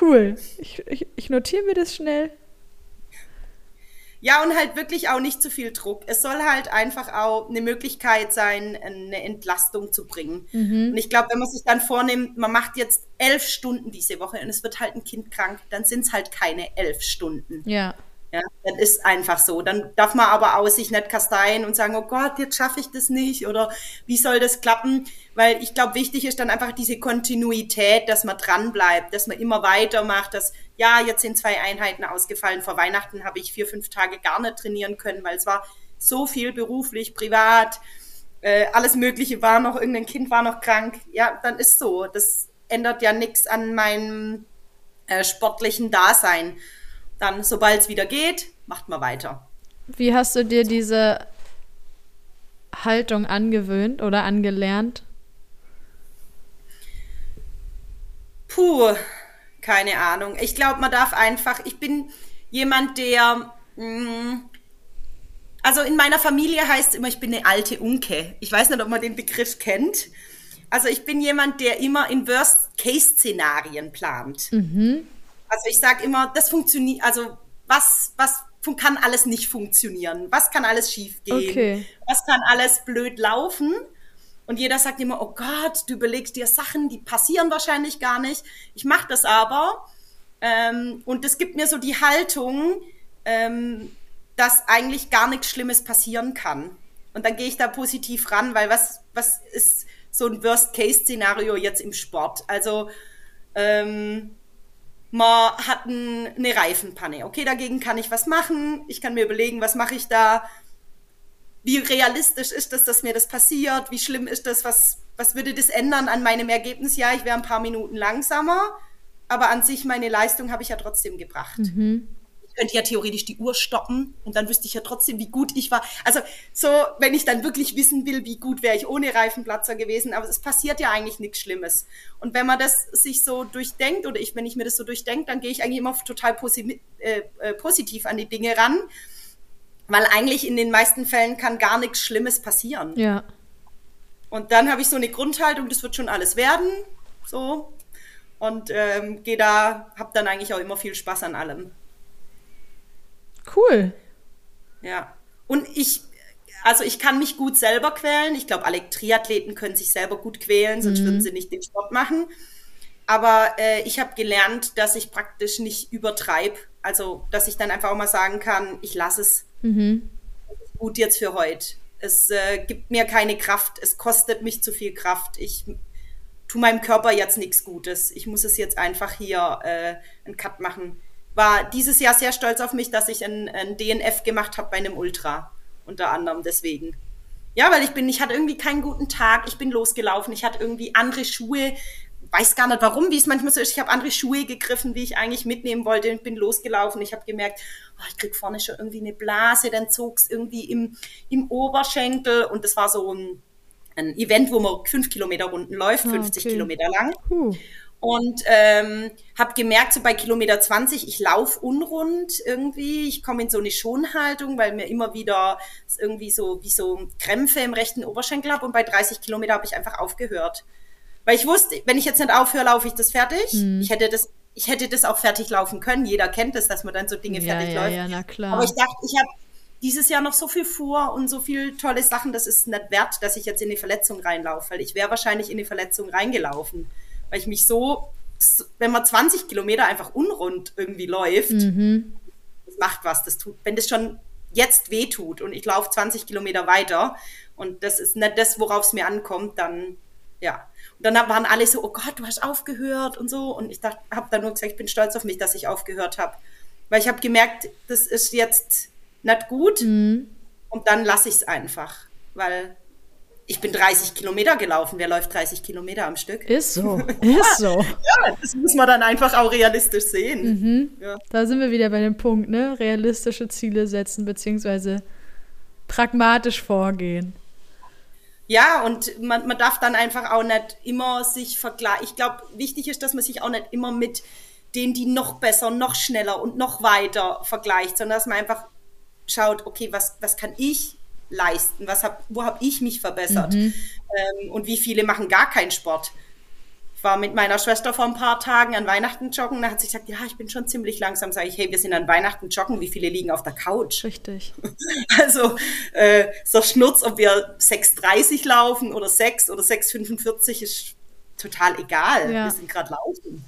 Cool. Ich, ich, ich notiere mir das schnell. Ja, und halt wirklich auch nicht zu viel Druck. Es soll halt einfach auch eine Möglichkeit sein, eine Entlastung zu bringen. Mhm. Und ich glaube, wenn man sich dann vornimmt, man macht jetzt elf Stunden diese Woche und es wird halt ein Kind krank, dann sind es halt keine elf Stunden. Ja. Ja, das ist einfach so. Dann darf man aber auch sich nicht kasteien und sagen, oh Gott, jetzt schaffe ich das nicht oder wie soll das klappen? Weil ich glaube, wichtig ist dann einfach diese Kontinuität, dass man dran bleibt, dass man immer weitermacht, dass ja, jetzt sind zwei Einheiten ausgefallen. Vor Weihnachten habe ich vier, fünf Tage gar nicht trainieren können, weil es war so viel beruflich, privat, äh, alles Mögliche war noch, irgendein Kind war noch krank. Ja, dann ist so. Das ändert ja nichts an meinem äh, sportlichen Dasein dann, sobald es wieder geht, macht man weiter. Wie hast du dir diese Haltung angewöhnt oder angelernt? Puh, keine Ahnung. Ich glaube, man darf einfach, ich bin jemand, der, mh, mm, also in meiner Familie heißt es immer, ich bin eine alte Unke. Ich weiß nicht, ob man den Begriff kennt. Also ich bin jemand, der immer in Worst-Case-Szenarien plant. Mhm. Also ich sage immer, das funktioniert, also was, was kann alles nicht funktionieren? Was kann alles schiefgehen? Okay. Was kann alles blöd laufen? Und jeder sagt immer, oh Gott, du überlegst dir Sachen, die passieren wahrscheinlich gar nicht. Ich mache das aber. Ähm, und es gibt mir so die Haltung, ähm, dass eigentlich gar nichts Schlimmes passieren kann. Und dann gehe ich da positiv ran, weil was, was ist so ein Worst-Case-Szenario jetzt im Sport? Also ähm, man hat eine Reifenpanne. Okay, dagegen kann ich was machen. Ich kann mir überlegen, was mache ich da? Wie realistisch ist das, dass mir das passiert? Wie schlimm ist das? Was, was würde das ändern an meinem Ergebnis? Ja, ich wäre ein paar Minuten langsamer, aber an sich meine Leistung habe ich ja trotzdem gebracht. Mhm könnte ja theoretisch die Uhr stoppen und dann wüsste ich ja trotzdem, wie gut ich war. Also so, wenn ich dann wirklich wissen will, wie gut wäre ich ohne Reifenplatzer gewesen, aber es passiert ja eigentlich nichts Schlimmes. Und wenn man das sich so durchdenkt oder ich, wenn ich mir das so durchdenke, dann gehe ich eigentlich immer total posi äh, äh, positiv an die Dinge ran, weil eigentlich in den meisten Fällen kann gar nichts Schlimmes passieren. Ja. Und dann habe ich so eine Grundhaltung, das wird schon alles werden, so und ähm, gehe da, habe dann eigentlich auch immer viel Spaß an allem. Cool. Ja. Und ich, also ich kann mich gut selber quälen. Ich glaube, alle Triathleten können sich selber gut quälen, sonst mhm. würden sie nicht den Sport machen. Aber äh, ich habe gelernt, dass ich praktisch nicht übertreibe. Also, dass ich dann einfach auch mal sagen kann, ich lasse es. Mhm. Gut jetzt für heute. Es äh, gibt mir keine Kraft. Es kostet mich zu viel Kraft. Ich tue meinem Körper jetzt nichts Gutes. Ich muss es jetzt einfach hier äh, einen Cut machen war dieses Jahr sehr stolz auf mich, dass ich ein, ein DNF gemacht habe bei einem Ultra. Unter anderem deswegen. Ja, weil ich bin, ich hatte irgendwie keinen guten Tag, ich bin losgelaufen, ich hatte irgendwie andere Schuhe, weiß gar nicht warum, wie es manchmal so ist. Ich habe andere Schuhe gegriffen, wie ich eigentlich mitnehmen wollte und bin losgelaufen. Ich habe gemerkt, oh, ich krieg vorne schon irgendwie eine Blase, dann zog es irgendwie im, im Oberschenkel und das war so ein ein Event, wo man fünf Kilometer Runden läuft, 50 okay. Kilometer lang. Huh. Und ähm, habe gemerkt, so bei Kilometer 20, ich laufe unrund irgendwie. Ich komme in so eine Schonhaltung, weil mir immer wieder irgendwie so wie so Krämpfe im rechten Oberschenkel habe. Und bei 30 Kilometer habe ich einfach aufgehört. Weil ich wusste, wenn ich jetzt nicht aufhöre, laufe ich das fertig. Mhm. Ich hätte das, ich hätte das auch fertig laufen können. Jeder kennt es, dass man dann so Dinge ja, fertig ja, läuft. Ja, na klar. Aber ich dachte, ich habe dieses Jahr noch so viel vor und so viel tolle Sachen, das ist nicht wert, dass ich jetzt in die Verletzung reinlaufe, weil ich wäre wahrscheinlich in die Verletzung reingelaufen weil ich mich so, wenn man 20 Kilometer einfach unrund irgendwie läuft, mhm. das macht was. Das tut, wenn das schon jetzt weh tut und ich laufe 20 Kilometer weiter und das ist nicht das, worauf es mir ankommt, dann ja. Dann waren alle so, oh Gott, du hast aufgehört und so. Und ich habe dann nur gesagt, ich bin stolz auf mich, dass ich aufgehört habe. Weil ich habe gemerkt, das ist jetzt nicht gut. Mhm. Und dann lasse ich es einfach. Weil ich bin 30 Kilometer gelaufen. Wer läuft 30 Kilometer am Stück? Ist so, ist so. Ja, das muss man dann einfach auch realistisch sehen. Mhm. Ja. Da sind wir wieder bei dem Punkt, ne? Realistische Ziele setzen, beziehungsweise pragmatisch vorgehen. Ja, und man, man darf dann einfach auch nicht immer sich vergleichen. Ich glaube, wichtig ist, dass man sich auch nicht immer mit denen, die noch besser, noch schneller und noch weiter vergleicht, sondern dass man einfach schaut, okay, was, was kann ich leisten? Was hab, wo habe ich mich verbessert? Mhm. Ähm, und wie viele machen gar keinen Sport? Ich war mit meiner Schwester vor ein paar Tagen an Weihnachten joggen. Da hat sie gesagt, ja, ich bin schon ziemlich langsam. Sage ich, hey, wir sind an Weihnachten joggen. Wie viele liegen auf der Couch? Richtig. Also äh, so Schnurz, ob wir 6,30 laufen oder 6 oder 6,45 ist total egal. Ja. Wir sind gerade laufen.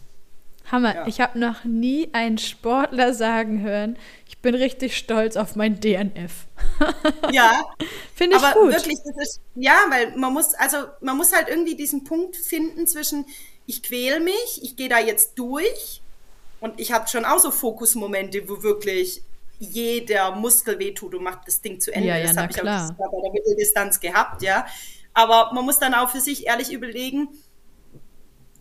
Hammer. Ja. Ich habe noch nie einen Sportler sagen hören, ich bin richtig stolz auf mein DNF. ja. Finde ich aber gut. wirklich, ist, ja, weil man muss, also man muss halt irgendwie diesen Punkt finden zwischen, ich quäle mich, ich gehe da jetzt durch und ich habe schon auch so Fokusmomente, wo wirklich jeder Muskel wehtut und macht das Ding zu Ende. Ja, ja, das habe ich auch bei der Mitteldistanz gehabt, ja. Aber man muss dann auch für sich ehrlich überlegen,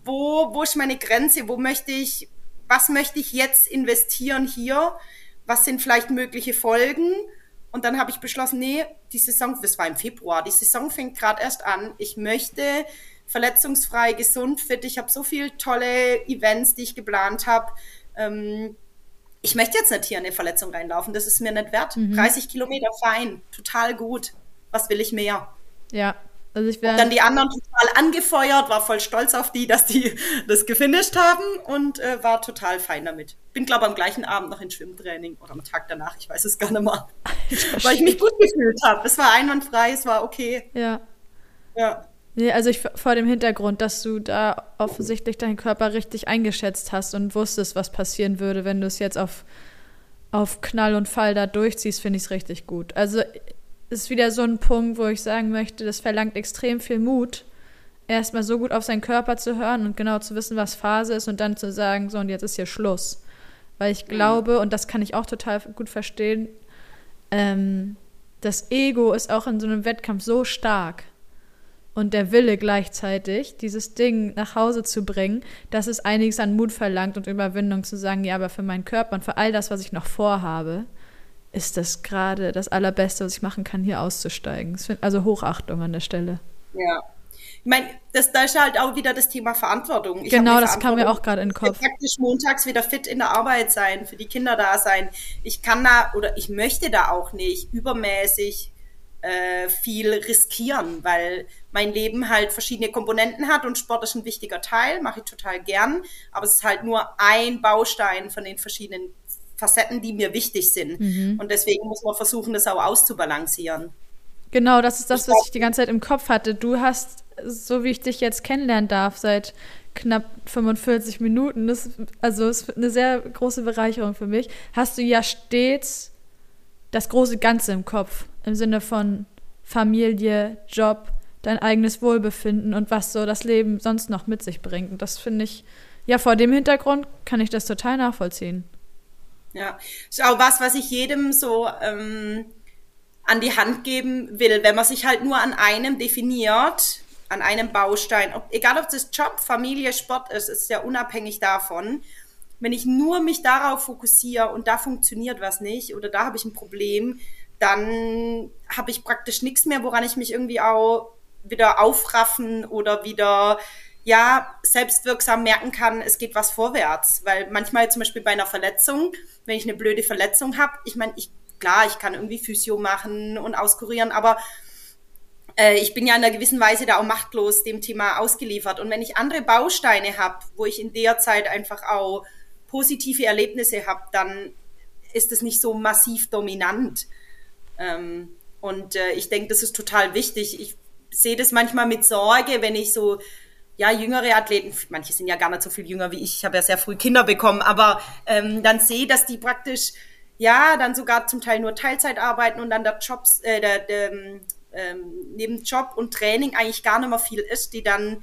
wo, wo ist meine Grenze, wo möchte ich, was möchte ich jetzt investieren hier, was sind vielleicht mögliche Folgen. Und dann habe ich beschlossen, nee, die Saison, das war im Februar, die Saison fängt gerade erst an. Ich möchte verletzungsfrei, gesund, fit. Ich habe so viele tolle Events, die ich geplant habe. Ähm, ich möchte jetzt nicht hier in eine Verletzung reinlaufen, das ist mir nicht wert. Mhm. 30 Kilometer, fein, total gut. Was will ich mehr? Ja, also ich wäre. Dann die anderen total angefeuert, war voll stolz auf die, dass die das gefinisht haben und äh, war total fein damit. Bin, glaube am gleichen Abend noch in Schwimmtraining oder am Tag danach, ich weiß es gar nicht mehr. weil ich mich gut gefühlt habe. Es war einwandfrei, es war okay. Ja. Ja. Nee, also ich vor dem Hintergrund, dass du da offensichtlich deinen Körper richtig eingeschätzt hast und wusstest, was passieren würde, wenn du es jetzt auf, auf Knall und Fall da durchziehst, finde ich es richtig gut. Also ist wieder so ein Punkt, wo ich sagen möchte, das verlangt extrem viel Mut, erstmal so gut auf seinen Körper zu hören und genau zu wissen, was Phase ist und dann zu sagen, so und jetzt ist hier Schluss. Weil ich mhm. glaube, und das kann ich auch total gut verstehen, ähm, das Ego ist auch in so einem Wettkampf so stark und der Wille gleichzeitig, dieses Ding nach Hause zu bringen, dass es einiges an Mut verlangt und Überwindung zu sagen, ja, aber für meinen Körper und für all das, was ich noch vorhabe, ist das gerade das Allerbeste, was ich machen kann, hier auszusteigen. Also Hochachtung an der Stelle. Ja. Ich meine, das, da ist halt auch wieder das Thema Verantwortung. Ich genau, das kam mir auch gerade in den Kopf. Ich praktisch montags wieder fit in der Arbeit sein, für die Kinder da sein. Ich kann da oder ich möchte da auch nicht übermäßig äh, viel riskieren, weil mein Leben halt verschiedene Komponenten hat und Sport ist ein wichtiger Teil, mache ich total gern, aber es ist halt nur ein Baustein von den verschiedenen Facetten, die mir wichtig sind. Mhm. Und deswegen muss man versuchen, das auch auszubalancieren. Genau, das ist das, was ich die ganze Zeit im Kopf hatte. Du hast, so wie ich dich jetzt kennenlernen darf, seit knapp 45 Minuten, das, also es ist eine sehr große Bereicherung für mich, hast du ja stets das große Ganze im Kopf. Im Sinne von Familie, Job, dein eigenes Wohlbefinden und was so das Leben sonst noch mit sich bringt. Und das finde ich, ja, vor dem Hintergrund kann ich das total nachvollziehen. Ja, ist auch was, was ich jedem so ähm, an die Hand geben will, wenn man sich halt nur an einem definiert, an einem Baustein, ob, egal ob das Job, Familie, Sport ist, ist ja unabhängig davon. Wenn ich nur mich darauf fokussiere und da funktioniert was nicht oder da habe ich ein Problem, dann habe ich praktisch nichts mehr, woran ich mich irgendwie auch wieder aufraffen oder wieder ja, selbstwirksam merken kann, es geht was vorwärts. Weil manchmal zum Beispiel bei einer Verletzung, wenn ich eine blöde Verletzung habe, ich meine, ich, klar, ich kann irgendwie Physio machen und auskurieren, aber äh, ich bin ja in einer gewissen Weise da auch machtlos dem Thema ausgeliefert. Und wenn ich andere Bausteine habe, wo ich in der Zeit einfach auch positive Erlebnisse habe, dann ist es nicht so massiv dominant. Ähm, und äh, ich denke, das ist total wichtig. Ich sehe das manchmal mit Sorge, wenn ich so ja, jüngere Athleten, manche sind ja gar nicht so viel jünger wie ich, ich habe ja sehr früh Kinder bekommen, aber ähm, dann sehe, dass die praktisch, ja, dann sogar zum Teil nur Teilzeit arbeiten und dann der Jobs, äh, der, der ähm, neben Job und Training eigentlich gar nicht mehr viel ist, die dann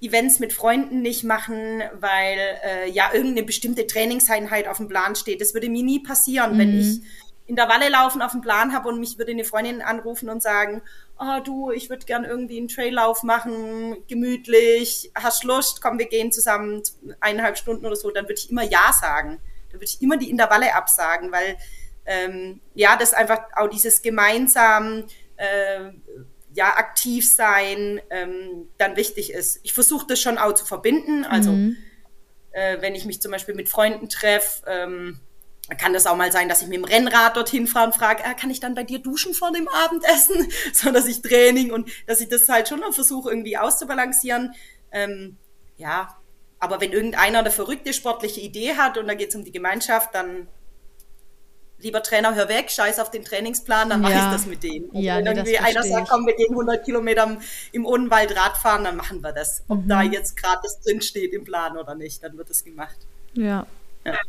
Events mit Freunden nicht machen, weil äh, ja irgendeine bestimmte Trainingseinheit auf dem Plan steht. Das würde mir nie passieren, mhm. wenn ich in der Walle laufen auf dem Plan habe und mich würde eine Freundin anrufen und sagen, oh, du, ich würde gern irgendwie einen Traillauf machen, gemütlich, hast Lust, komm, wir gehen zusammen eineinhalb Stunden oder so, dann würde ich immer Ja sagen. Dann würde ich immer die Intervalle absagen, weil ähm, ja, das einfach auch dieses gemeinsam äh, ja, aktiv sein ähm, dann wichtig ist. Ich versuche das schon auch zu verbinden. Also mhm. äh, wenn ich mich zum Beispiel mit Freunden treffe, ähm, kann das auch mal sein, dass ich mit dem Rennrad dorthin fahre und frage, äh, kann ich dann bei dir duschen vor dem Abendessen? so dass ich Training und dass ich das halt schon noch versuche, irgendwie auszubalancieren. Ähm, ja, aber wenn irgendeiner eine verrückte sportliche Idee hat und da geht es um die Gemeinschaft, dann lieber Trainer, hör weg, scheiß auf den Trainingsplan, dann mache ja. ich das mit denen. Und ja, wenn nee, irgendwie einer sagt, komm, wir gehen 100 Kilometer im Odenwald Radfahren, dann machen wir das. Ob mhm. da jetzt gerade das drin steht im Plan oder nicht, dann wird das gemacht. Ja,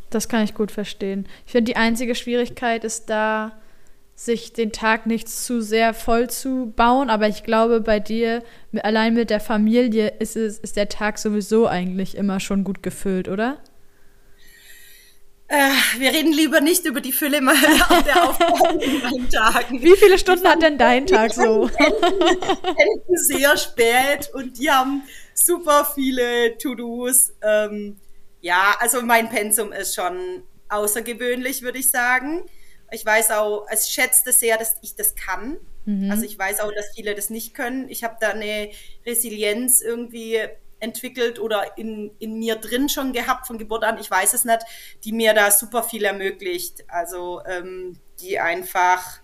das kann ich gut verstehen. Ich finde, die einzige Schwierigkeit ist da, sich den Tag nicht zu sehr voll zu bauen. Aber ich glaube, bei dir, allein mit der Familie, ist, es, ist der Tag sowieso eigentlich immer schon gut gefüllt, oder? Äh, wir reden lieber nicht über die Fülle der Aufgaben in meinen Tagen. Wie viele Stunden hat denn dein Tag so? enden sehr spät und die haben super viele To-Dos. Ähm, ja, also mein Pensum ist schon außergewöhnlich, würde ich sagen. Ich weiß auch, es schätzt es sehr, dass ich das kann. Mhm. Also ich weiß auch, dass viele das nicht können. Ich habe da eine Resilienz irgendwie entwickelt oder in, in mir drin schon gehabt von Geburt an, ich weiß es nicht, die mir da super viel ermöglicht. Also ähm, die einfach,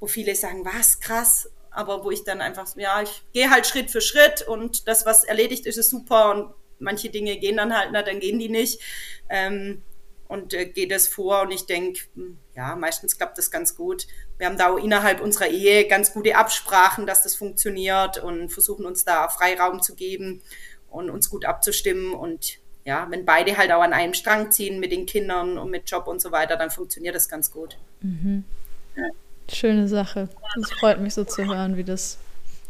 wo viele sagen, was krass, aber wo ich dann einfach, ja, ich gehe halt Schritt für Schritt und das, was erledigt ist, ist super und manche Dinge gehen dann halt, na, dann gehen die nicht. Ähm, und äh, geht es vor und ich denke, hm, ja, meistens klappt das ganz gut. Wir haben da auch innerhalb unserer Ehe ganz gute Absprachen, dass das funktioniert und versuchen uns da Freiraum zu geben und uns gut abzustimmen und ja, wenn beide halt auch an einem Strang ziehen mit den Kindern und mit Job und so weiter, dann funktioniert das ganz gut. Mhm. Ja. Schöne Sache. Es freut mich so zu hören, wie das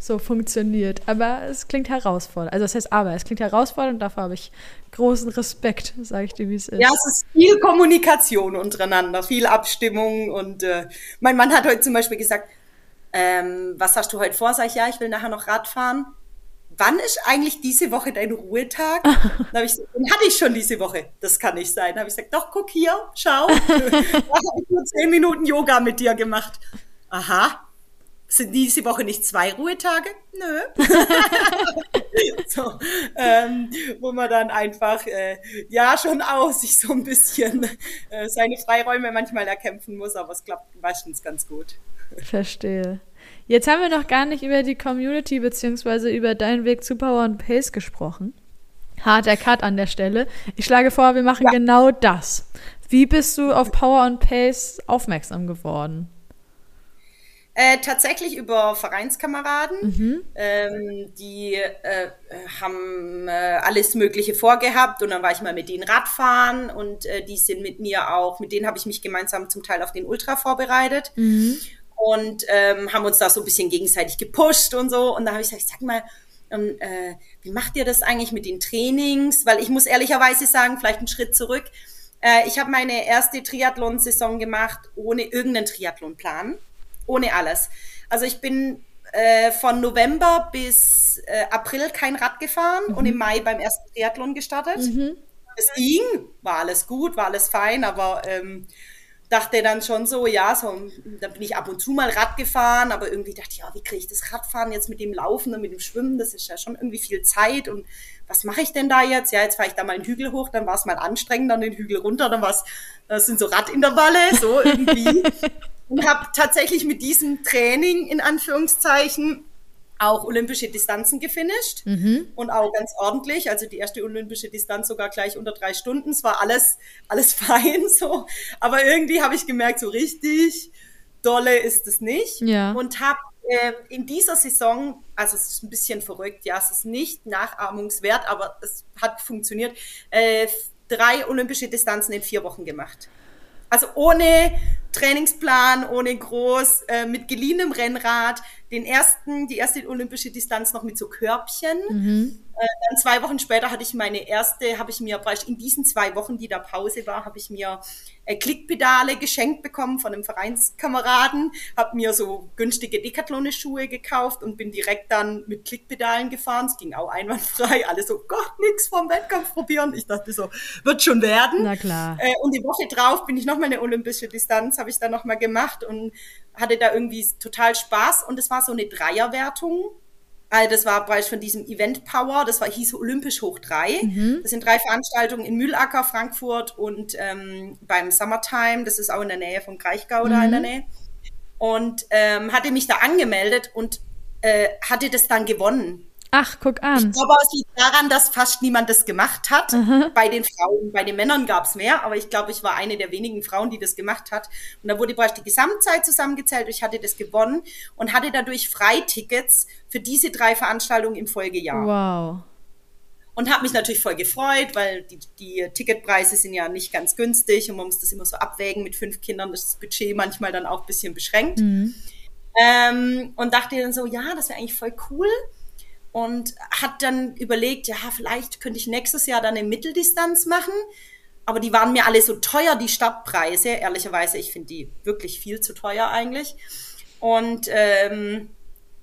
so funktioniert. Aber es klingt herausfordernd. Also das heißt aber, es klingt herausfordernd und dafür habe ich großen Respekt, sage ich dir, wie es ist. Ja, es ist viel Kommunikation untereinander, viel Abstimmung und äh, mein Mann hat heute zum Beispiel gesagt, ähm, was hast du heute vor? Sag ich, ja, ich will nachher noch Rad fahren. Wann ist eigentlich diese Woche dein Ruhetag? Dann habe ich gesagt, den hatte ich schon diese Woche. Das kann nicht sein. Dann habe ich gesagt, doch, guck hier, schau. da habe ich nur zehn Minuten Yoga mit dir gemacht. Aha, sind diese Woche nicht zwei Ruhetage? Nö. so, ähm, wo man dann einfach, äh, ja, schon auch sich so ein bisschen äh, seine Freiräume manchmal erkämpfen muss, aber es klappt meistens ganz gut. Verstehe. Jetzt haben wir noch gar nicht über die Community beziehungsweise über deinen Weg zu Power and Pace gesprochen. Harter Cut an der Stelle. Ich schlage vor, wir machen ja. genau das. Wie bist du auf Power and Pace aufmerksam geworden? Äh, tatsächlich über Vereinskameraden. Mhm. Ähm, die äh, haben äh, alles Mögliche vorgehabt und dann war ich mal mit denen Radfahren und äh, die sind mit mir auch, mit denen habe ich mich gemeinsam zum Teil auf den Ultra vorbereitet mhm. und ähm, haben uns da so ein bisschen gegenseitig gepusht und so. Und da habe ich gesagt, sag mal, ähm, äh, wie macht ihr das eigentlich mit den Trainings? Weil ich muss ehrlicherweise sagen, vielleicht einen Schritt zurück. Äh, ich habe meine erste Triathlon-Saison gemacht ohne irgendeinen Triathlonplan ohne alles. Also ich bin äh, von November bis äh, April kein Rad gefahren mhm. und im Mai beim ersten Triathlon gestartet. Mhm. Es ging, war alles gut, war alles fein, aber ähm, dachte dann schon so, ja, so, da bin ich ab und zu mal Rad gefahren, aber irgendwie dachte ich, ja, wie kriege ich das Radfahren jetzt mit dem Laufen und mit dem Schwimmen? Das ist ja schon irgendwie viel Zeit und was mache ich denn da jetzt? Ja, jetzt fahre ich da mal einen Hügel hoch, dann war es mal anstrengend, dann den Hügel runter, dann war es, das sind so Radintervalle, so irgendwie. und habe tatsächlich mit diesem Training in Anführungszeichen auch olympische Distanzen gefinisht mhm. und auch ganz ordentlich. Also die erste olympische Distanz sogar gleich unter drei Stunden. Es war alles, alles fein so. Aber irgendwie habe ich gemerkt, so richtig dolle ist es nicht. Ja. Und habe äh, in dieser Saison, also es ist ein bisschen verrückt, ja, es ist nicht nachahmungswert, aber es hat funktioniert, äh, drei olympische Distanzen in vier Wochen gemacht. Also ohne Trainingsplan, ohne groß, äh, mit geliehenem Rennrad, den ersten, die erste olympische Distanz noch mit so Körbchen. Mhm. Äh, dann zwei Wochen später hatte ich meine erste, habe ich mir in diesen zwei Wochen, die da Pause war, habe ich mir äh, Klickpedale geschenkt bekommen von einem Vereinskameraden, habe mir so günstige Decathlon-Schuhe gekauft und bin direkt dann mit Klickpedalen gefahren. Es ging auch einwandfrei. Alle so, Gott, nix vom Wettkampf probieren. Ich dachte so, wird schon werden. Na klar. Äh, und die Woche drauf bin ich nochmal eine olympische Distanz, habe ich dann nochmal gemacht und hatte da irgendwie total Spaß. Und es war so eine Dreierwertung also das war Preis von diesem Event Power, das war, hieß Olympisch hoch drei. Mhm. Das sind drei Veranstaltungen in Mühlacker, Frankfurt und ähm, beim Summertime, das ist auch in der Nähe von Kraichgau mhm. da in der Nähe. Und ähm, hatte mich da angemeldet und äh, hatte das dann gewonnen. Ach, guck an. Ich glaube, es liegt daran, dass fast niemand das gemacht hat. Aha. Bei den Frauen, bei den Männern gab es mehr, aber ich glaube, ich war eine der wenigen Frauen, die das gemacht hat. Und da wurde praktisch die Gesamtzeit zusammengezählt. Ich hatte das gewonnen und hatte dadurch Freitickets für diese drei Veranstaltungen im Folgejahr. Wow. Und habe mich natürlich voll gefreut, weil die, die Ticketpreise sind ja nicht ganz günstig und man muss das immer so abwägen mit fünf Kindern. Das, das Budget manchmal dann auch ein bisschen beschränkt. Mhm. Ähm, und dachte dann so, ja, das wäre eigentlich voll cool und hat dann überlegt, ja, vielleicht könnte ich nächstes Jahr dann eine Mitteldistanz machen. Aber die waren mir alle so teuer, die Startpreise. Ehrlicherweise, ich finde die wirklich viel zu teuer eigentlich. Und ähm,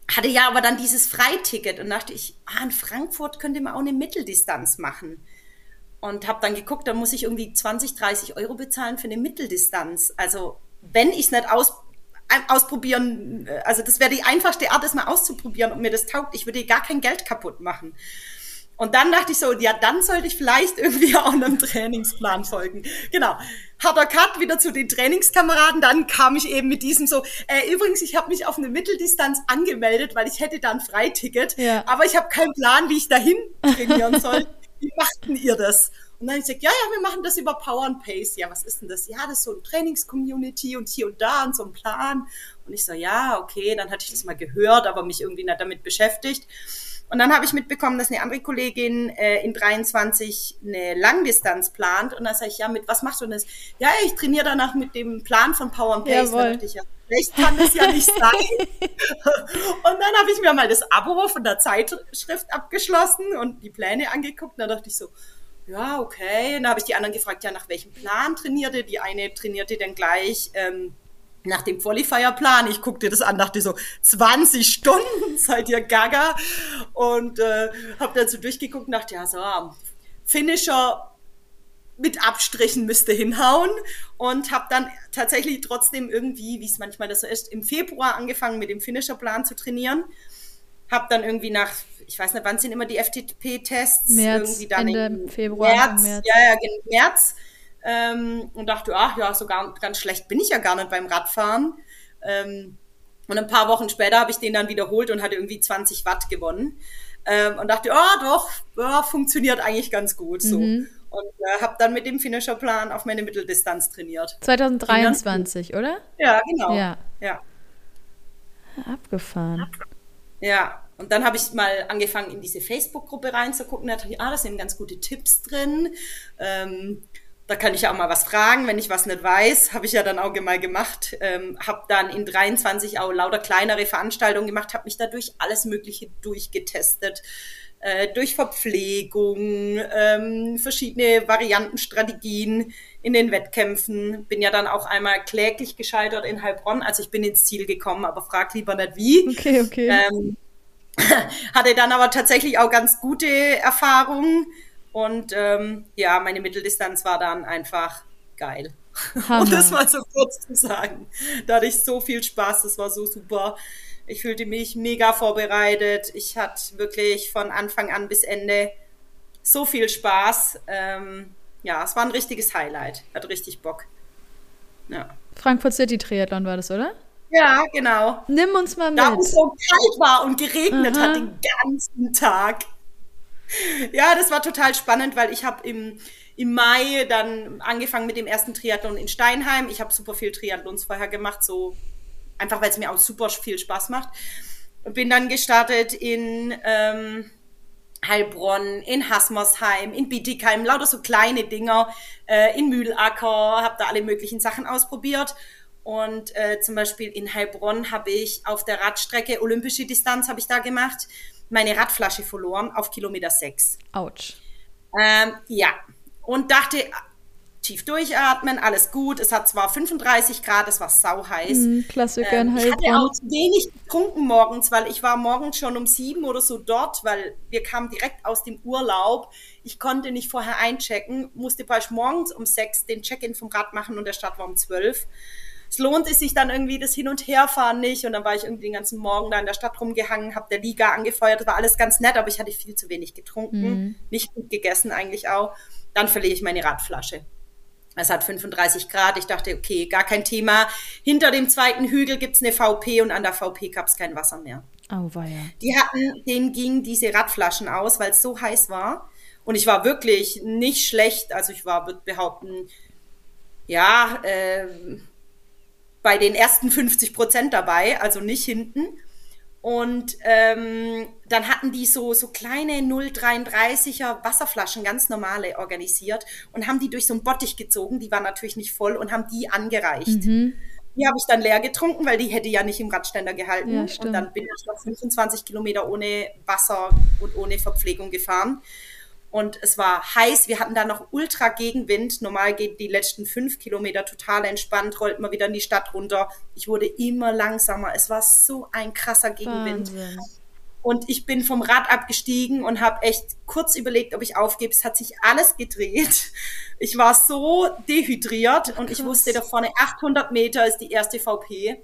hatte ja aber dann dieses Freiticket und dachte ich, ah, in Frankfurt könnte man auch eine Mitteldistanz machen. Und habe dann geguckt, da muss ich irgendwie 20, 30 Euro bezahlen für eine Mitteldistanz. Also wenn ich es nicht aus ausprobieren, also das wäre die einfachste Art, das mal auszuprobieren, ob mir das taugt. Ich würde gar kein Geld kaputt machen. Und dann dachte ich so, ja, dann sollte ich vielleicht irgendwie auch einem Trainingsplan folgen. Genau. Harter Cut wieder zu den Trainingskameraden. Dann kam ich eben mit diesem so, äh, übrigens, ich habe mich auf eine Mitteldistanz angemeldet, weil ich hätte dann Freiticket. Ja. Aber ich habe keinen Plan, wie ich dahin trainieren soll. wie machten ihr das? Und dann ich gesagt, ja, ja, wir machen das über Power and Pace. Ja, was ist denn das? Ja, das ist so ein Trainingscommunity und hier und da und so ein Plan. Und ich so, ja, okay, dann hatte ich das mal gehört, aber mich irgendwie nicht damit beschäftigt. Und dann habe ich mitbekommen, dass eine andere Kollegin äh, in 23 eine Langdistanz plant. Und dann sage ich, ja, mit was machst du denn das? Ja, ich trainiere danach mit dem Plan von Power and Pace. Jawohl. Da dachte ich, ja, Vielleicht kann das ja nicht sein. und dann habe ich mir mal das Abo von der Zeitschrift abgeschlossen und die Pläne angeguckt. Und da dachte ich so, ja, okay. Und dann habe ich die anderen gefragt, ja, nach welchem Plan trainierte? Die eine trainierte dann gleich ähm, nach dem Qualifier-Plan. Ich guckte das an, dachte so, 20 Stunden, seid ihr gaga? Und äh, habe dann so durchgeguckt und dachte, ja, so, Finisher mit Abstrichen müsste hinhauen und habe dann tatsächlich trotzdem irgendwie, wie es manchmal das so ist, im Februar angefangen mit dem Finisher-Plan zu trainieren. Habe dann irgendwie nach ich weiß nicht, wann sind immer die FTP-Tests? Irgendwie dann Ende Februar. März, März. Ja, ja, im März. Ähm, und dachte, ach ja, so gar, ganz schlecht bin ich ja gar nicht beim Radfahren. Ähm, und ein paar Wochen später habe ich den dann wiederholt und hatte irgendwie 20 Watt gewonnen. Ähm, und dachte, oh doch, ja, funktioniert eigentlich ganz gut so. Mhm. Und äh, habe dann mit dem Finisher-Plan auf meine Mitteldistanz trainiert. 2023, oder? Ja, genau. Ja. ja. Abgefahren. Ja, und dann habe ich mal angefangen, in diese Facebook-Gruppe reinzugucken. Da dachte ich, ah, da sind ganz gute Tipps drin. Ähm, da kann ich ja auch mal was fragen, wenn ich was nicht weiß. Habe ich ja dann auch mal gemacht. Ähm, habe dann in 23 auch lauter kleinere Veranstaltungen gemacht, habe mich dadurch alles Mögliche durchgetestet. Äh, durch Verpflegung, ähm, verschiedene Varianten, Strategien in den Wettkämpfen. Bin ja dann auch einmal kläglich gescheitert in Heilbronn. Also ich bin ins Ziel gekommen, aber frag lieber nicht wie. Okay, okay. Ähm, hatte dann aber tatsächlich auch ganz gute Erfahrungen. Und ähm, ja, meine Mitteldistanz war dann einfach geil. Hammer. Um das mal so kurz zu sagen. Da hatte ich so viel Spaß, das war so super. Ich fühlte mich mega vorbereitet. Ich hatte wirklich von Anfang an bis Ende so viel Spaß. Ähm, ja, es war ein richtiges Highlight. Hat richtig Bock. Ja. Frankfurt City Triathlon war das, oder? Ja, genau. Nimm uns mal mit. Da es so kalt war und geregnet Aha. hat den ganzen Tag. Ja, das war total spannend, weil ich habe im, im Mai dann angefangen mit dem ersten Triathlon in Steinheim. Ich habe super viel Triathlons vorher gemacht, so einfach weil es mir auch super viel Spaß macht. Und bin dann gestartet in ähm, Heilbronn, in Hasmersheim, in Bietigheim, lauter so kleine Dinger, äh, in Mühlacker, habe da alle möglichen Sachen ausprobiert. Und äh, zum Beispiel in Heilbronn habe ich auf der Radstrecke, olympische Distanz habe ich da gemacht, meine Radflasche verloren auf Kilometer 6. Autsch. Ähm, ja, und dachte, tief durchatmen, alles gut. Es hat zwar 35 Grad, es war sau heiß. Mm, Klassiker ähm, Ich hatte auch wenig getrunken morgens, weil ich war morgens schon um sieben oder so dort, weil wir kamen direkt aus dem Urlaub. Ich konnte nicht vorher einchecken, musste bald morgens um sechs den Check-in vom Rad machen und der Start war um zwölf. Es lohnte sich dann irgendwie das Hin- und Herfahren nicht und dann war ich irgendwie den ganzen Morgen da in der Stadt rumgehangen, habe der Liga angefeuert, das war alles ganz nett, aber ich hatte viel zu wenig getrunken, mm. nicht gut gegessen eigentlich auch. Dann verliere ich meine Radflasche. Es hat 35 Grad. Ich dachte, okay, gar kein Thema. Hinter dem zweiten Hügel gibt's eine VP und an der VP gab's kein Wasser mehr. Oh, ja. Die hatten, denen gingen diese Radflaschen aus, weil es so heiß war. Und ich war wirklich nicht schlecht. Also ich war, würde behaupten, ja, äh, bei den ersten 50 Prozent dabei, also nicht hinten. Und ähm, dann hatten die so, so kleine 0,33er Wasserflaschen, ganz normale, organisiert und haben die durch so einen Bottich gezogen. Die waren natürlich nicht voll und haben die angereicht. Mhm. Die habe ich dann leer getrunken, weil die hätte ja nicht im Radständer gehalten. Ja, und dann bin ich noch 25 Kilometer ohne Wasser und ohne Verpflegung gefahren. Und es war heiß. Wir hatten da noch ultra Gegenwind. Normal geht die letzten fünf Kilometer total entspannt, rollt man wieder in die Stadt runter. Ich wurde immer langsamer. Es war so ein krasser Gegenwind. Wahnsinn. Und ich bin vom Rad abgestiegen und habe echt kurz überlegt, ob ich aufgebe. Es hat sich alles gedreht. Ich war so dehydriert und ich wusste da vorne 800 Meter ist die erste VP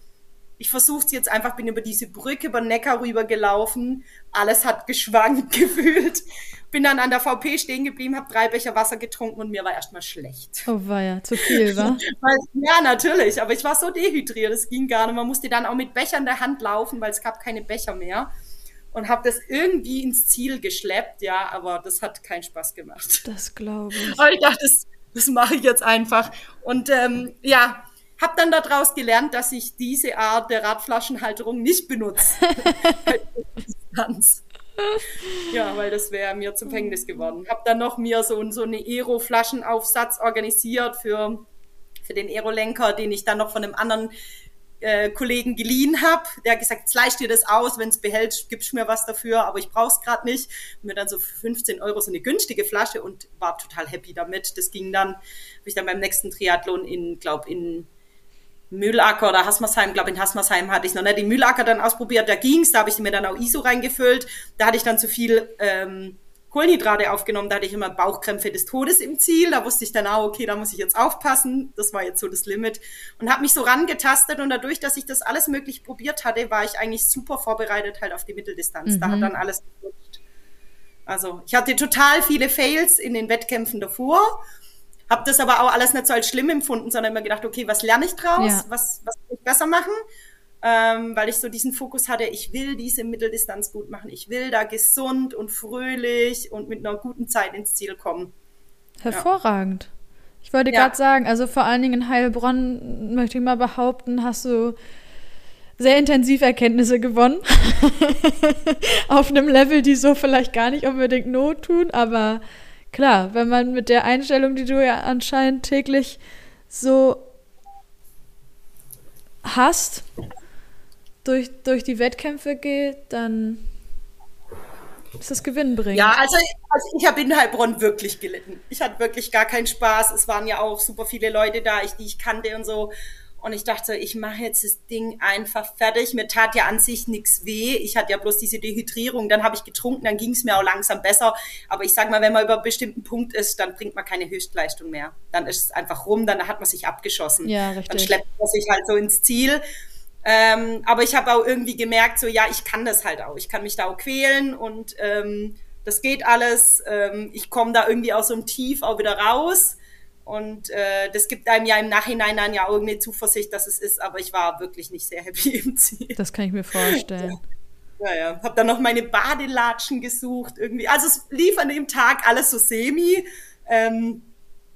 ich versuche es jetzt einfach, bin über diese Brücke über Neckar rüber gelaufen, alles hat geschwankt gefühlt, bin dann an der VP stehen geblieben, habe drei Becher Wasser getrunken und mir war erstmal schlecht. Oh war ja zu viel, wa? ja, natürlich, aber ich war so dehydriert, es ging gar nicht. Man musste dann auch mit Becher in der Hand laufen, weil es gab keine Becher mehr und habe das irgendwie ins Ziel geschleppt, ja, aber das hat keinen Spaß gemacht. Das glaube ich. Aber ich dachte, das, das mache ich jetzt einfach und ähm, ja, habe dann daraus gelernt, dass ich diese Art der Radflaschenhalterung nicht benutze. ja, weil das wäre mir zum Fängnis geworden. Habe dann noch mir so, so eine Aero-Flaschenaufsatz organisiert für, für den Aerolenker, den ich dann noch von einem anderen äh, Kollegen geliehen habe. Der hat gesagt, leist dir das aus, wenn es behält, gibst mir was dafür, aber ich brauche es gerade nicht. Und mir dann so für 15 Euro so eine günstige Flasche und war total happy damit. Das ging dann, habe ich dann beim nächsten Triathlon in, glaube in Mühlacker oder Hasmersheim, glaube in Hasmersheim hatte ich noch nicht den Mühlacker dann ausprobiert, da ging's, da habe ich mir dann auch ISO reingefüllt, da hatte ich dann zu viel ähm, Kohlenhydrate aufgenommen, da hatte ich immer Bauchkrämpfe des Todes im Ziel, da wusste ich dann auch, okay, da muss ich jetzt aufpassen, das war jetzt so das Limit und habe mich so rangetastet und dadurch, dass ich das alles möglich probiert hatte, war ich eigentlich super vorbereitet halt auf die Mitteldistanz, mhm. da hat mhm. dann alles gerutscht. Also ich hatte total viele Fails in den Wettkämpfen davor habe das aber auch alles nicht so als schlimm empfunden, sondern immer gedacht, okay, was lerne ich draus? Ja. Was, was kann ich besser machen? Ähm, weil ich so diesen Fokus hatte, ich will diese Mitteldistanz gut machen. Ich will da gesund und fröhlich und mit einer guten Zeit ins Ziel kommen. Hervorragend. Ja. Ich wollte ja. gerade sagen, also vor allen Dingen in Heilbronn, möchte ich mal behaupten, hast du sehr intensiv Erkenntnisse gewonnen. Auf einem Level, die so vielleicht gar nicht unbedingt Not tun, aber klar, wenn man mit der Einstellung, die du ja anscheinend täglich so hast, durch, durch die Wettkämpfe geht, dann ist das gewinnbringend. Ja, also, also ich habe in Heilbronn wirklich gelitten. Ich hatte wirklich gar keinen Spaß. Es waren ja auch super viele Leute da, ich, die ich kannte und so. Und ich dachte, ich mache jetzt das Ding einfach fertig. Mir tat ja an sich nichts weh. Ich hatte ja bloß diese Dehydrierung. Dann habe ich getrunken, dann ging es mir auch langsam besser. Aber ich sage mal, wenn man über einen bestimmten Punkt ist, dann bringt man keine Höchstleistung mehr. Dann ist es einfach rum, dann hat man sich abgeschossen. Ja, richtig. Dann schleppt man sich halt so ins Ziel. Ähm, aber ich habe auch irgendwie gemerkt, so ja, ich kann das halt auch. Ich kann mich da auch quälen und ähm, das geht alles. Ähm, ich komme da irgendwie aus so einem Tief auch wieder raus. Und äh, das gibt einem ja im Nachhinein dann ja irgendeine Zuversicht, dass es ist, aber ich war wirklich nicht sehr happy im Ziel. Das kann ich mir vorstellen. Ja, ja. Hab dann noch meine Badelatschen gesucht irgendwie. Also es lief an dem Tag alles so semi. Ähm,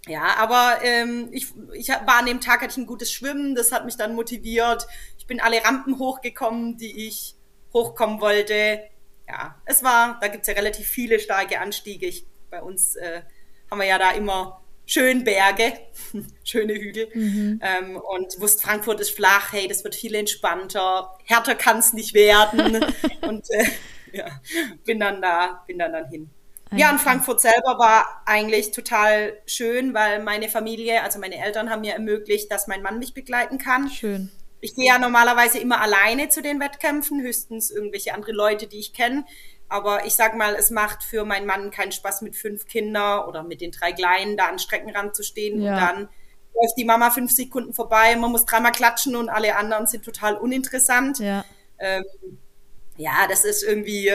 ja, aber ähm, ich, ich war an dem Tag, hatte ich ein gutes Schwimmen, das hat mich dann motiviert. Ich bin alle Rampen hochgekommen, die ich hochkommen wollte. Ja, es war, da gibt's ja relativ viele starke Anstiege. Ich, bei uns äh, haben wir ja da immer schön Berge, schöne Hügel. Mhm. Ähm, und wusste, Frankfurt ist flach, hey, das wird viel entspannter, härter kann es nicht werden. und äh, ja, bin dann da, bin dann dann hin. Ja, und Frankfurt selber war eigentlich total schön, weil meine Familie, also meine Eltern haben mir ermöglicht, dass mein Mann mich begleiten kann. Schön. Ich gehe ja normalerweise immer alleine zu den Wettkämpfen, höchstens irgendwelche andere Leute, die ich kenne. Aber ich sag mal, es macht für meinen Mann keinen Spaß mit fünf Kindern oder mit den drei Kleinen da an Streckenrand zu stehen ja. und dann läuft die Mama fünf Sekunden vorbei, man muss dreimal klatschen und alle anderen sind total uninteressant. Ja, ähm, ja das ist irgendwie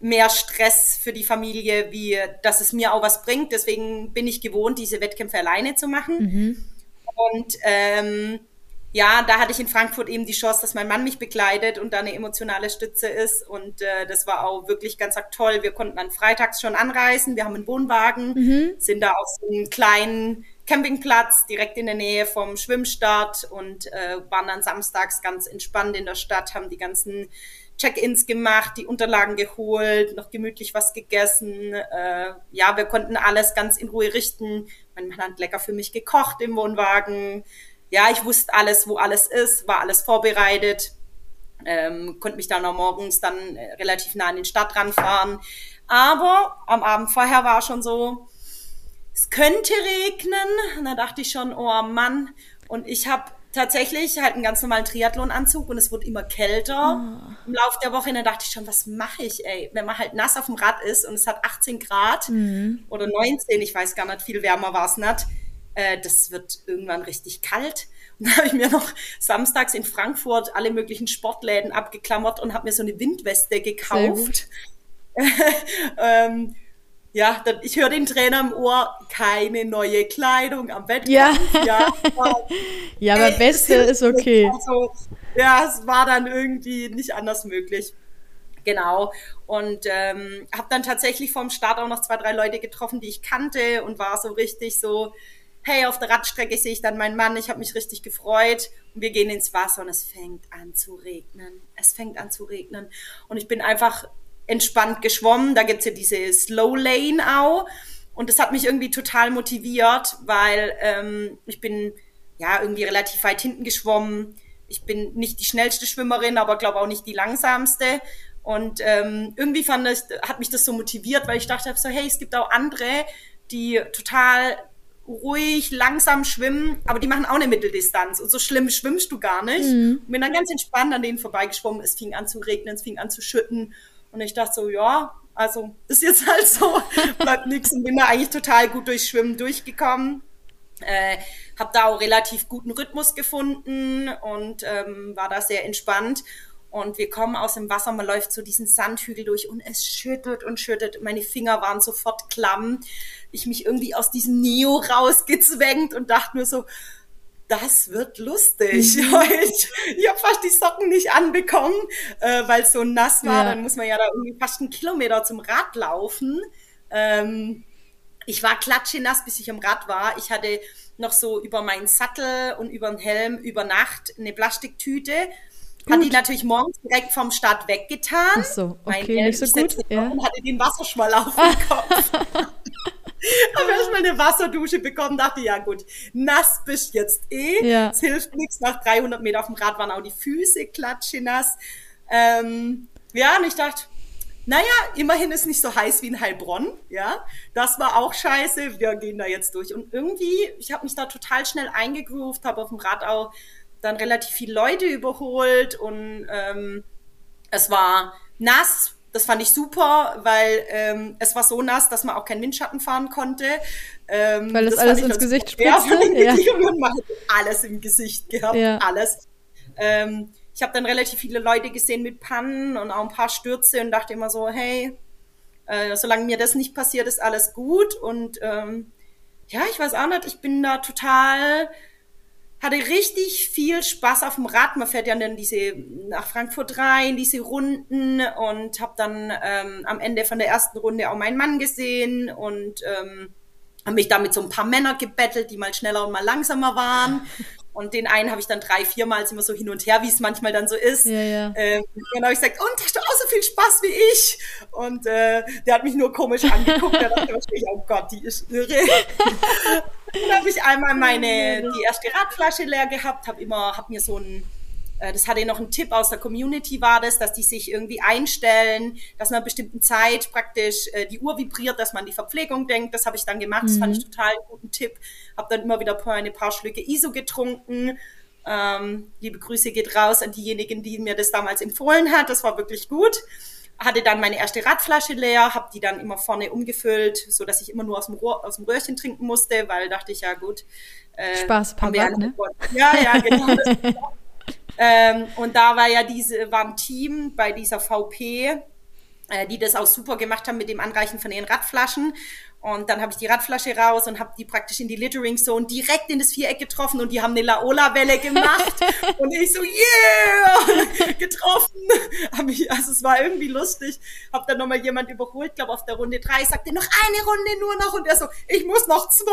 mehr Stress für die Familie, wie dass es mir auch was bringt. Deswegen bin ich gewohnt, diese Wettkämpfe alleine zu machen. Mhm. Und ähm, ja, da hatte ich in Frankfurt eben die Chance, dass mein Mann mich begleitet und da eine emotionale Stütze ist. Und äh, das war auch wirklich ganz toll. Wir konnten dann freitags schon anreisen. Wir haben einen Wohnwagen, mhm. sind da auf so einem kleinen Campingplatz direkt in der Nähe vom Schwimmstart und äh, waren dann samstags ganz entspannt in der Stadt, haben die ganzen Check-ins gemacht, die Unterlagen geholt, noch gemütlich was gegessen. Äh, ja, wir konnten alles ganz in Ruhe richten. Mein Mann hat lecker für mich gekocht im Wohnwagen ja, ich wusste alles, wo alles ist, war alles vorbereitet, ähm, konnte mich dann auch morgens dann äh, relativ nah an den Stadtrand fahren. Aber am Abend vorher war schon so, es könnte regnen. Und da dachte ich schon, oh Mann. Und ich habe tatsächlich halt einen ganz normalen Triathlonanzug und es wurde immer kälter oh. im Laufe der Woche. Und da dachte ich schon, was mache ich, ey? Wenn man halt nass auf dem Rad ist und es hat 18 Grad mhm. oder 19, ich weiß gar nicht, viel wärmer war es nicht äh, das wird irgendwann richtig kalt. Und da habe ich mir noch samstags in Frankfurt alle möglichen Sportläden abgeklammert und habe mir so eine Windweste gekauft. ähm, ja, ich höre den Trainer im Ohr, keine neue Kleidung am Wettkampf. Ja, ja, ja aber Weste ist okay. Also, ja, es war dann irgendwie nicht anders möglich. Genau. Und ähm, habe dann tatsächlich vom Start auch noch zwei, drei Leute getroffen, die ich kannte und war so richtig so, hey, auf der Radstrecke sehe ich dann meinen Mann, ich habe mich richtig gefreut und wir gehen ins Wasser und es fängt an zu regnen. Es fängt an zu regnen und ich bin einfach entspannt geschwommen. Da gibt's ja diese Slow Lane auch und das hat mich irgendwie total motiviert, weil ähm, ich bin ja irgendwie relativ weit hinten geschwommen. Ich bin nicht die schnellste Schwimmerin, aber glaube auch nicht die langsamste. Und ähm, irgendwie fand ich, hat mich das so motiviert, weil ich dachte so, hey, es gibt auch andere, die total ruhig, langsam schwimmen, aber die machen auch eine Mitteldistanz und so schlimm schwimmst du gar nicht. Mhm. Und bin dann ganz entspannt an denen vorbeigeschwommen. Es fing an zu regnen, es fing an zu schütten und ich dachte so, ja, also ist jetzt halt so, bleibt nichts und bin da eigentlich total gut durchs Schwimmen durchgekommen. Äh, habe da auch relativ guten Rhythmus gefunden und ähm, war da sehr entspannt. Und wir kommen aus dem Wasser, man läuft so diesen Sandhügel durch und es schüttelt und schüttelt. Meine Finger waren sofort klamm. Ich mich irgendwie aus diesem Neo rausgezwängt und dachte nur so, das wird lustig. Mhm. ich ich habe fast die Socken nicht anbekommen, äh, weil es so nass war. Ja. Dann muss man ja da irgendwie fast einen Kilometer zum Rad laufen. Ähm, ich war klatschenass, bis ich am Rad war. Ich hatte noch so über meinen Sattel und über den Helm über Nacht eine Plastiktüte hat die natürlich morgens direkt vom Start weggetan. Ach so, okay, nicht so gut. Ja. Und hatte den Wasserschwall auf dem Kopf. Habe erstmal eine Wasserdusche bekommen, dachte, ja gut, nass bist jetzt eh. Ja. Es hilft nichts. Nach 300 Meter auf dem Rad waren auch die Füße klatschenass. Ähm, ja, und ich dachte, naja, immerhin ist nicht so heiß wie in Heilbronn, ja. Das war auch scheiße. Wir gehen da jetzt durch. Und irgendwie, ich habe mich da total schnell eingegroovt, habe auf dem Rad auch dann relativ viele Leute überholt und ähm, es war nass. Das fand ich super, weil ähm, es war so nass, dass man auch keinen Windschatten fahren konnte. Ähm, weil das, das alles ins Gesicht spritzte. Ja, ja. man hat alles im Gesicht gehabt, ja. alles. Ähm, ich habe dann relativ viele Leute gesehen mit Pannen und auch ein paar Stürze und dachte immer so, hey, äh, solange mir das nicht passiert, ist alles gut. Und ähm, ja, ich weiß auch nicht, ich bin da total, hatte richtig viel Spaß auf dem Rad. Man fährt ja dann diese nach Frankfurt rein, diese Runden und habe dann ähm, am Ende von der ersten Runde auch meinen Mann gesehen und ähm, habe mich da mit so ein paar Männern gebettelt, die mal schneller und mal langsamer waren. Und den einen habe ich dann drei, viermal immer so hin und her, wie es manchmal dann so ist. Ja, ja. Ähm, dann habe ich gesagt, und hast du auch so viel Spaß wie ich? Und äh, der hat mich nur komisch angeguckt. der dachte wahrscheinlich, oh Gott, die ist irre. dann habe ich einmal meine die erste Radflasche leer gehabt, habe immer, habe mir so ein das hatte noch ein Tipp aus der Community war das, dass die sich irgendwie einstellen, dass einer bestimmten Zeit praktisch äh, die Uhr vibriert, dass man die Verpflegung denkt. Das habe ich dann gemacht. Das fand ich mhm. total einen guten Tipp. Habe dann immer wieder ein paar Schlücke ISO getrunken. Ähm, liebe Grüße geht raus an diejenigen, die mir das damals empfohlen hat. Das war wirklich gut. Hatte dann meine erste Radflasche leer, habe die dann immer vorne umgefüllt, so dass ich immer nur aus dem, Rohr, aus dem Röhrchen trinken musste, weil dachte ich ja gut. Äh, Spaß, Papa, ne? Ja, ja, genau. Ähm, und da war ja diese, war ein Team bei dieser VP, äh, die das auch super gemacht haben mit dem Anreichen von ihren Radflaschen. Und dann habe ich die Radflasche raus und habe die praktisch in die Littering Zone direkt in das Viereck getroffen und die haben eine Laola-Welle gemacht. und ich so, yeah, getroffen. also es war irgendwie lustig. Habe dann nochmal jemand überholt, glaube auf der Runde drei, sagte noch eine Runde nur noch und er so, ich muss noch zwei.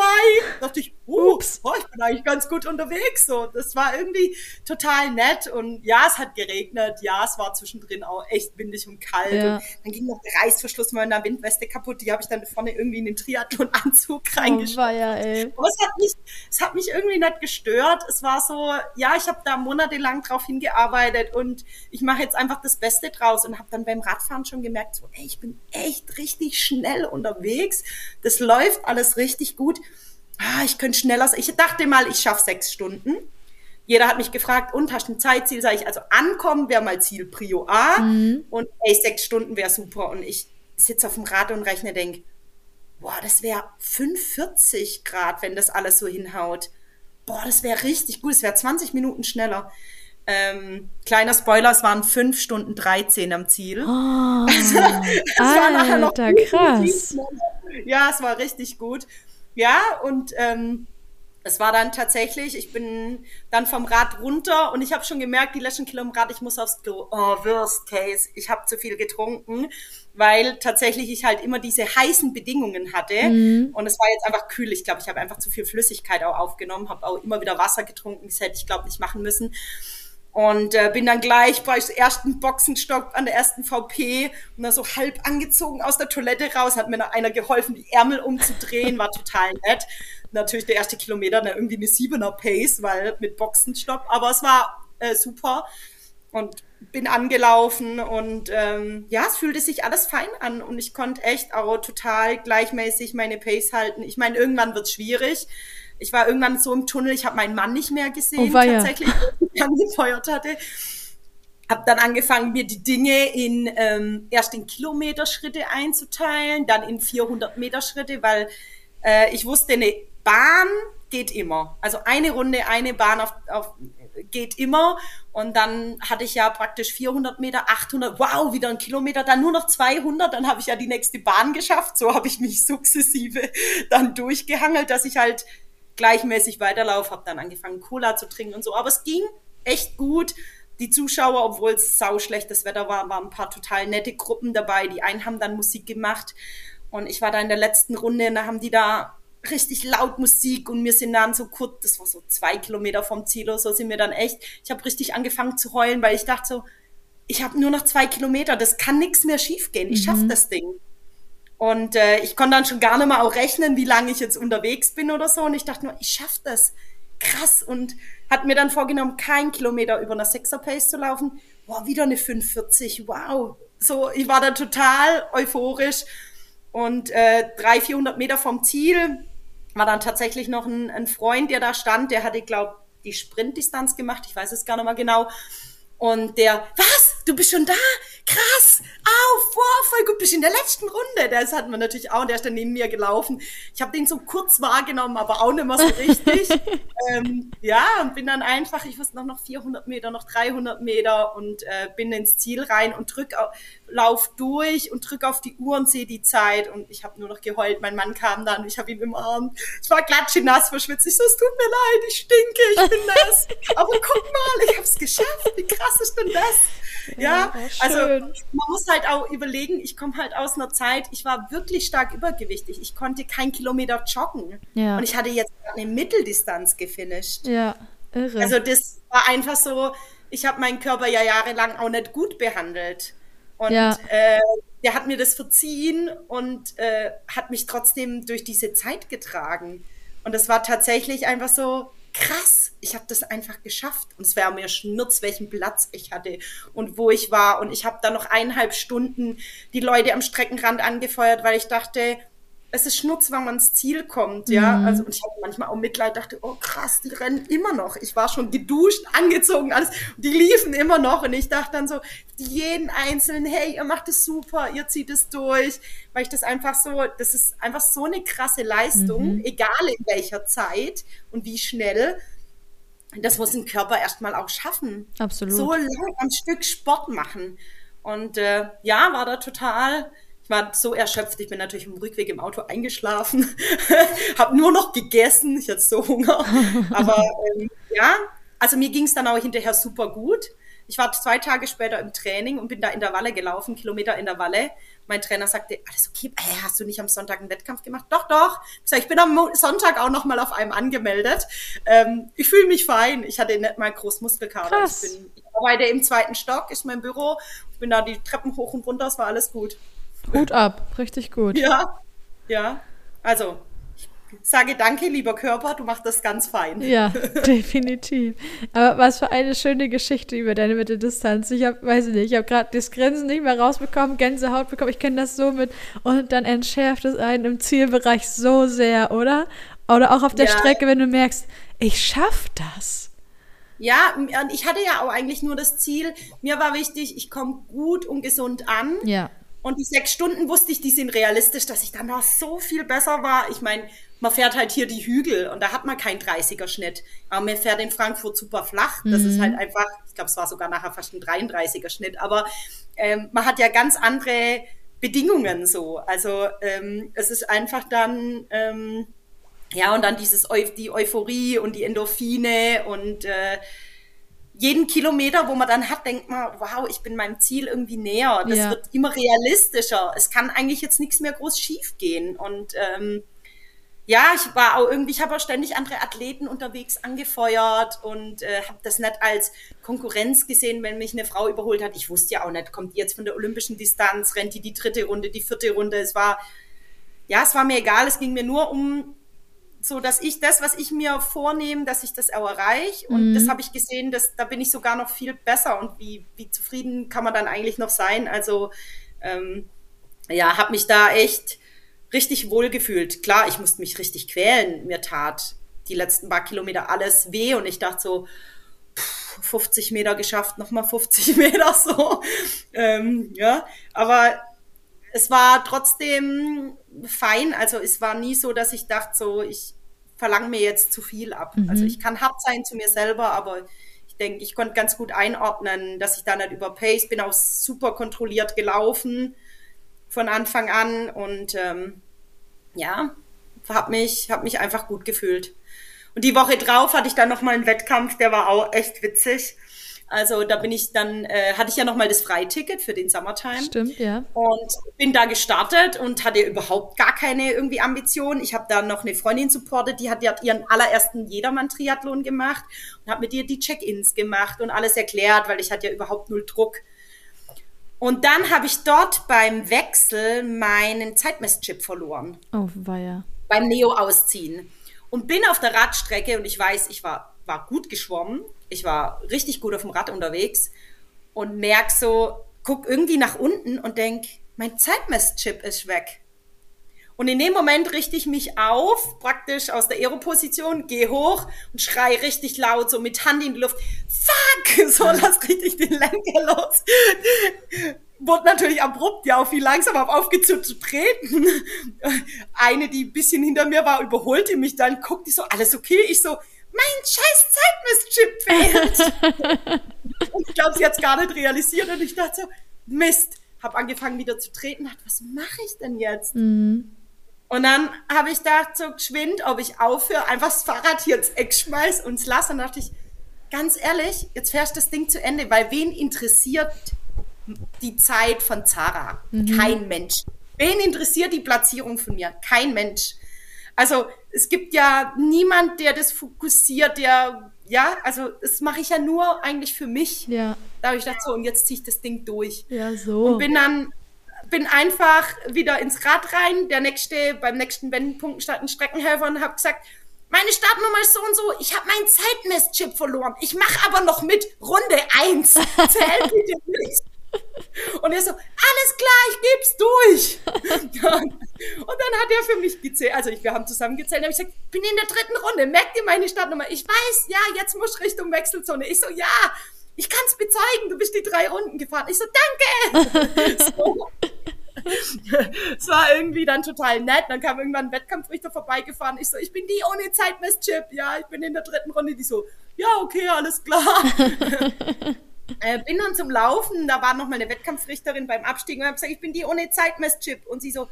Da dachte ich, uh, Ups. Oh, ich bin eigentlich ganz gut unterwegs. So, das war irgendwie total nett und ja, es hat geregnet. Ja, es war zwischendrin auch echt windig und kalt. Ja. Und dann ging noch der Reißverschluss meiner Windweste kaputt. Die habe ich dann vorne irgendwie in den Triathlon-Anzug oh, reingeschaut. Ja, Aber es hat, mich, es hat mich irgendwie nicht gestört. Es war so, ja, ich habe da monatelang drauf hingearbeitet und ich mache jetzt einfach das Beste draus und habe dann beim Radfahren schon gemerkt, so, ey, ich bin echt richtig schnell unterwegs. Das läuft alles richtig gut. Ah, ich könnte schneller sein. Ich dachte mal, ich schaffe sechs Stunden. Jeder hat mich gefragt, und hast du ein Zeitziel? Sag ich, also ankommen wäre mal Ziel Prio A. Mhm. Und ey, sechs Stunden wäre super. Und ich sitze auf dem Rad und rechne, denke, boah, das wäre 45 Grad, wenn das alles so hinhaut. Boah, das wäre richtig gut, es wäre 20 Minuten schneller. Ähm, kleiner Spoiler, es waren 5 Stunden 13 am Ziel. Oh, also, es war nachher noch krass. Ja, es war richtig gut. Ja, und ähm, es war dann tatsächlich, ich bin dann vom Rad runter und ich habe schon gemerkt, die letzten Kilo im Rad, ich muss aufs Klo. Oh, worst case, ich habe zu viel getrunken, weil tatsächlich ich halt immer diese heißen Bedingungen hatte mhm. und es war jetzt einfach kühl. Ich glaube, ich habe einfach zu viel Flüssigkeit auch aufgenommen, habe auch immer wieder Wasser getrunken, das hätte ich glaube nicht machen müssen. Und äh, bin dann gleich bei ersten Boxenstock an der ersten VP und dann so halb angezogen aus der Toilette raus, hat mir noch einer geholfen, die Ärmel umzudrehen, war total nett. Natürlich der erste Kilometer, na, irgendwie eine siebener Pace, weil mit Boxenstopp, aber es war äh, super und bin angelaufen und ähm, ja, es fühlte sich alles fein an und ich konnte echt auch total gleichmäßig meine Pace halten. Ich meine, irgendwann wird's schwierig ich war irgendwann so im Tunnel, ich habe meinen Mann nicht mehr gesehen, oh, tatsächlich, ja. ich angefeuert hatte. Habe dann angefangen, mir die Dinge in ähm, erst in Kilometerschritte einzuteilen, dann in 400 Meter Schritte, weil äh, ich wusste, eine Bahn geht immer. Also eine Runde, eine Bahn auf, auf geht immer. Und dann hatte ich ja praktisch 400 Meter, 800, wow, wieder ein Kilometer, dann nur noch 200, dann habe ich ja die nächste Bahn geschafft. So habe ich mich sukzessive dann durchgehangelt, dass ich halt gleichmäßig weiterlaufe, habe dann angefangen Cola zu trinken und so. Aber es ging echt gut. Die Zuschauer, obwohl es sau schlechtes Wetter war, waren ein paar total nette Gruppen dabei. Die einen haben dann Musik gemacht und ich war da in der letzten Runde und da haben die da richtig laut Musik und wir sind dann so kurz, das war so zwei Kilometer vom Ziel oder so, sind wir dann echt, ich habe richtig angefangen zu heulen, weil ich dachte so, ich habe nur noch zwei Kilometer, das kann nichts mehr schiefgehen, ich schaff mhm. das Ding. Und äh, ich konnte dann schon gar nicht mal auch rechnen, wie lange ich jetzt unterwegs bin oder so. Und ich dachte nur, ich schaff das. Krass. Und hat mir dann vorgenommen, kein Kilometer über einer Sechser Pace zu laufen. Boah, wieder eine 45. Wow. So, ich war da total euphorisch. Und äh, 300, 400 Meter vom Ziel war dann tatsächlich noch ein, ein Freund, der da stand. Der hatte, glaube die Sprintdistanz gemacht, ich weiß es gar nicht mal genau. Und der, was? Du bist schon da? Krass! Auf, wow, voll gut, bist in der letzten Runde. Das hatten wir natürlich auch und der ist dann neben mir gelaufen. Ich habe den so kurz wahrgenommen, aber auch nicht mehr so richtig. ähm, ja, und bin dann einfach, ich wusste noch, noch 400 Meter, noch 300 Meter und äh, bin ins Ziel rein und drück, lauf durch und drück auf die Uhr und sehe die Zeit und ich habe nur noch geheult. Mein Mann kam dann, ich habe ihn im Arm. Ich war nass, verschwitzt. Ich so, es tut mir leid, ich stinke, ich bin nass. aber guck mal, ich habe es geschafft. Wie krass ist denn das? Ja, ja also man muss halt auch überlegen, ich komme halt aus einer Zeit, ich war wirklich stark übergewichtig. Ich konnte kein Kilometer joggen. Ja. Und ich hatte jetzt eine Mitteldistanz gefinisht. Ja, irre. Also das war einfach so, ich habe meinen Körper ja jahrelang auch nicht gut behandelt. Und ja. äh, der hat mir das verziehen und äh, hat mich trotzdem durch diese Zeit getragen. Und es war tatsächlich einfach so, krass, ich habe das einfach geschafft. Und es wäre mir schnurz, welchen Platz ich hatte und wo ich war. Und ich habe da noch eineinhalb Stunden die Leute am Streckenrand angefeuert, weil ich dachte, es ist Schnutz, wenn man ins Ziel kommt, ja. Mhm. Also, und ich hatte manchmal auch Mitleid, dachte, oh krass, die rennen immer noch. Ich war schon geduscht, angezogen, alles. Die liefen immer noch. Und ich dachte dann so, jeden einzelnen, hey, ihr macht es super, ihr zieht es durch. Weil ich das einfach so, das ist einfach so eine krasse Leistung, mhm. egal in welcher Zeit und wie schnell. Das muss ein Körper erstmal auch schaffen. Absolut. So lang am Stück Sport machen. Und äh, ja, war da total war so erschöpft, ich bin natürlich im Rückweg im Auto eingeschlafen, habe nur noch gegessen, ich hatte so Hunger. Aber ähm, ja, also mir ging es dann auch hinterher super gut. Ich war zwei Tage später im Training und bin da in der Walle gelaufen, Kilometer in der Walle. Mein Trainer sagte, alles okay, hey, hast du nicht am Sonntag einen Wettkampf gemacht? Doch, doch. Ich, sag, ich bin am Sonntag auch noch mal auf einem angemeldet. Ähm, ich fühle mich fein. Ich hatte nicht mal groß Muskelkater. Krass. Ich, bin, ich arbeite im zweiten Stock, ist mein Büro. Ich bin da die Treppen hoch und runter, es war alles gut. Hut ab, richtig gut. Ja, ja. Also, sage danke, lieber Körper, du machst das ganz fein. Ja, definitiv. Aber was für eine schöne Geschichte über deine Mitteldistanz. Ich habe, weiß ich nicht, ich habe gerade das Grinsen nicht mehr rausbekommen, Gänsehaut bekommen. Ich kenne das so mit. Und dann entschärft es einen im Zielbereich so sehr, oder? Oder auch auf der ja. Strecke, wenn du merkst, ich schaff das. Ja, und ich hatte ja auch eigentlich nur das Ziel, mir war wichtig, ich komme gut und gesund an. Ja. Und die sechs Stunden wusste ich, die sind realistisch, dass ich dann noch so viel besser war. Ich meine, man fährt halt hier die Hügel und da hat man keinen 30er-Schnitt. Aber man fährt in Frankfurt super flach. Das mhm. ist halt einfach, ich glaube, es war sogar nachher fast ein 33er-Schnitt. Aber ähm, man hat ja ganz andere Bedingungen so. Also ähm, es ist einfach dann, ähm, ja, und dann dieses Eu die Euphorie und die Endorphine und äh, jeden Kilometer, wo man dann hat, denkt man, wow, ich bin meinem Ziel irgendwie näher. Das ja. wird immer realistischer. Es kann eigentlich jetzt nichts mehr groß schief gehen. Und ähm, ja, ich war auch irgendwie, ich habe auch ständig andere Athleten unterwegs angefeuert und äh, habe das nicht als Konkurrenz gesehen, wenn mich eine Frau überholt hat. Ich wusste ja auch nicht, kommt die jetzt von der olympischen Distanz, rennt die die dritte Runde, die vierte Runde. Es war, ja, es war mir egal. Es ging mir nur um so dass ich das, was ich mir vornehme, dass ich das auch erreiche. Und mhm. das habe ich gesehen, dass da bin ich sogar noch viel besser. Und wie, wie zufrieden kann man dann eigentlich noch sein? Also ähm, ja, habe mich da echt richtig wohl gefühlt. Klar, ich musste mich richtig quälen. Mir tat die letzten paar Kilometer alles weh und ich dachte so, 50 Meter geschafft, nochmal 50 Meter so. Ähm, ja, aber es war trotzdem fein. Also es war nie so, dass ich dachte, so ich verlange mir jetzt zu viel ab. Mhm. Also ich kann hart sein zu mir selber, aber ich denke, ich konnte ganz gut einordnen, dass ich da nicht überpace. Bin auch super kontrolliert gelaufen von Anfang an und ähm, ja, habe mich, hab mich einfach gut gefühlt. Und die Woche drauf hatte ich dann noch mal einen Wettkampf, der war auch echt witzig. Also da bin ich dann, äh, hatte ich ja nochmal das Freiticket für den Summertime. Stimmt, ja. Und bin da gestartet und hatte überhaupt gar keine irgendwie Ambition. Ich habe da noch eine Freundin supportet, die hat, die hat ihren allerersten Jedermann-Triathlon gemacht und habe mit ihr die Check-ins gemacht und alles erklärt, weil ich hatte ja überhaupt null Druck. Und dann habe ich dort beim Wechsel meinen Zeitmesschip verloren. Oh, ja. Beim Neo ausziehen. Und bin auf der Radstrecke und ich weiß, ich war, war gut geschwommen ich war richtig gut auf dem Rad unterwegs und merk so, guck irgendwie nach unten und denk, mein Zeitmesschip ist weg. Und in dem Moment richte ich mich auf, praktisch aus der Aeroposition, gehe hoch und schrei richtig laut, so mit Hand in die Luft, fuck, so lass richtig den Lenker los. Wurde natürlich abrupt, ja, auch viel langsamer aufgezückt zu treten. Eine, die ein bisschen hinter mir war, überholte mich dann, guckte so, alles okay? Ich so, mein scheiß Zeitmesschip fehlt. und ich glaube, sie hat es gar nicht realisiert und ich dachte so, Mist, habe angefangen wieder zu treten, dachte, was mache ich denn jetzt? Mhm. Und dann habe ich gedacht, so geschwind, ob ich aufhöre, einfach das Fahrrad hier ins Eck schmeiß und es lasse. Und dachte ich, ganz ehrlich, jetzt fährst du das Ding zu Ende, weil wen interessiert die Zeit von Zara? Mhm. Kein Mensch. Wen interessiert die Platzierung von mir? Kein Mensch. Also es gibt ja niemand, der das fokussiert, der, ja, also das mache ich ja nur eigentlich für mich. Ja. Da habe ich gedacht, so, und jetzt ziehe ich das Ding durch. Ja, so. Und bin dann, bin einfach wieder ins Rad rein. Der nächste, beim nächsten Wendepunkt stand ein Streckenhelfer und habe gesagt, meine Startnummer ist so und so, ich habe meinen Zeitmesschip verloren. Ich mache aber noch mit Runde 1. Zähl bitte nicht. Und er so, alles klar, ich geb's durch. und dann hat er für mich gezählt, also wir haben zusammen gezählt, habe ich gesagt, ich bin in der dritten Runde, merkt ihr meine Startnummer? Ich weiß, ja, jetzt muss ich Richtung Wechselzone. Ich so, ja, ich kann's bezeugen, du bist die drei Runden gefahren. Ich so, danke. so. Es war irgendwie dann total nett. Dann kam irgendwann ein Wettkampfrichter vorbeigefahren. Ich so, ich bin die ohne Zeitmesschip. Ja, ich bin in der dritten Runde. Die so, ja, okay, alles klar. äh, bin dann zum Laufen. Da war noch mal eine Wettkampfrichterin beim Abstieg und habe gesagt, ich bin die ohne Zeitmesschip. Und sie so,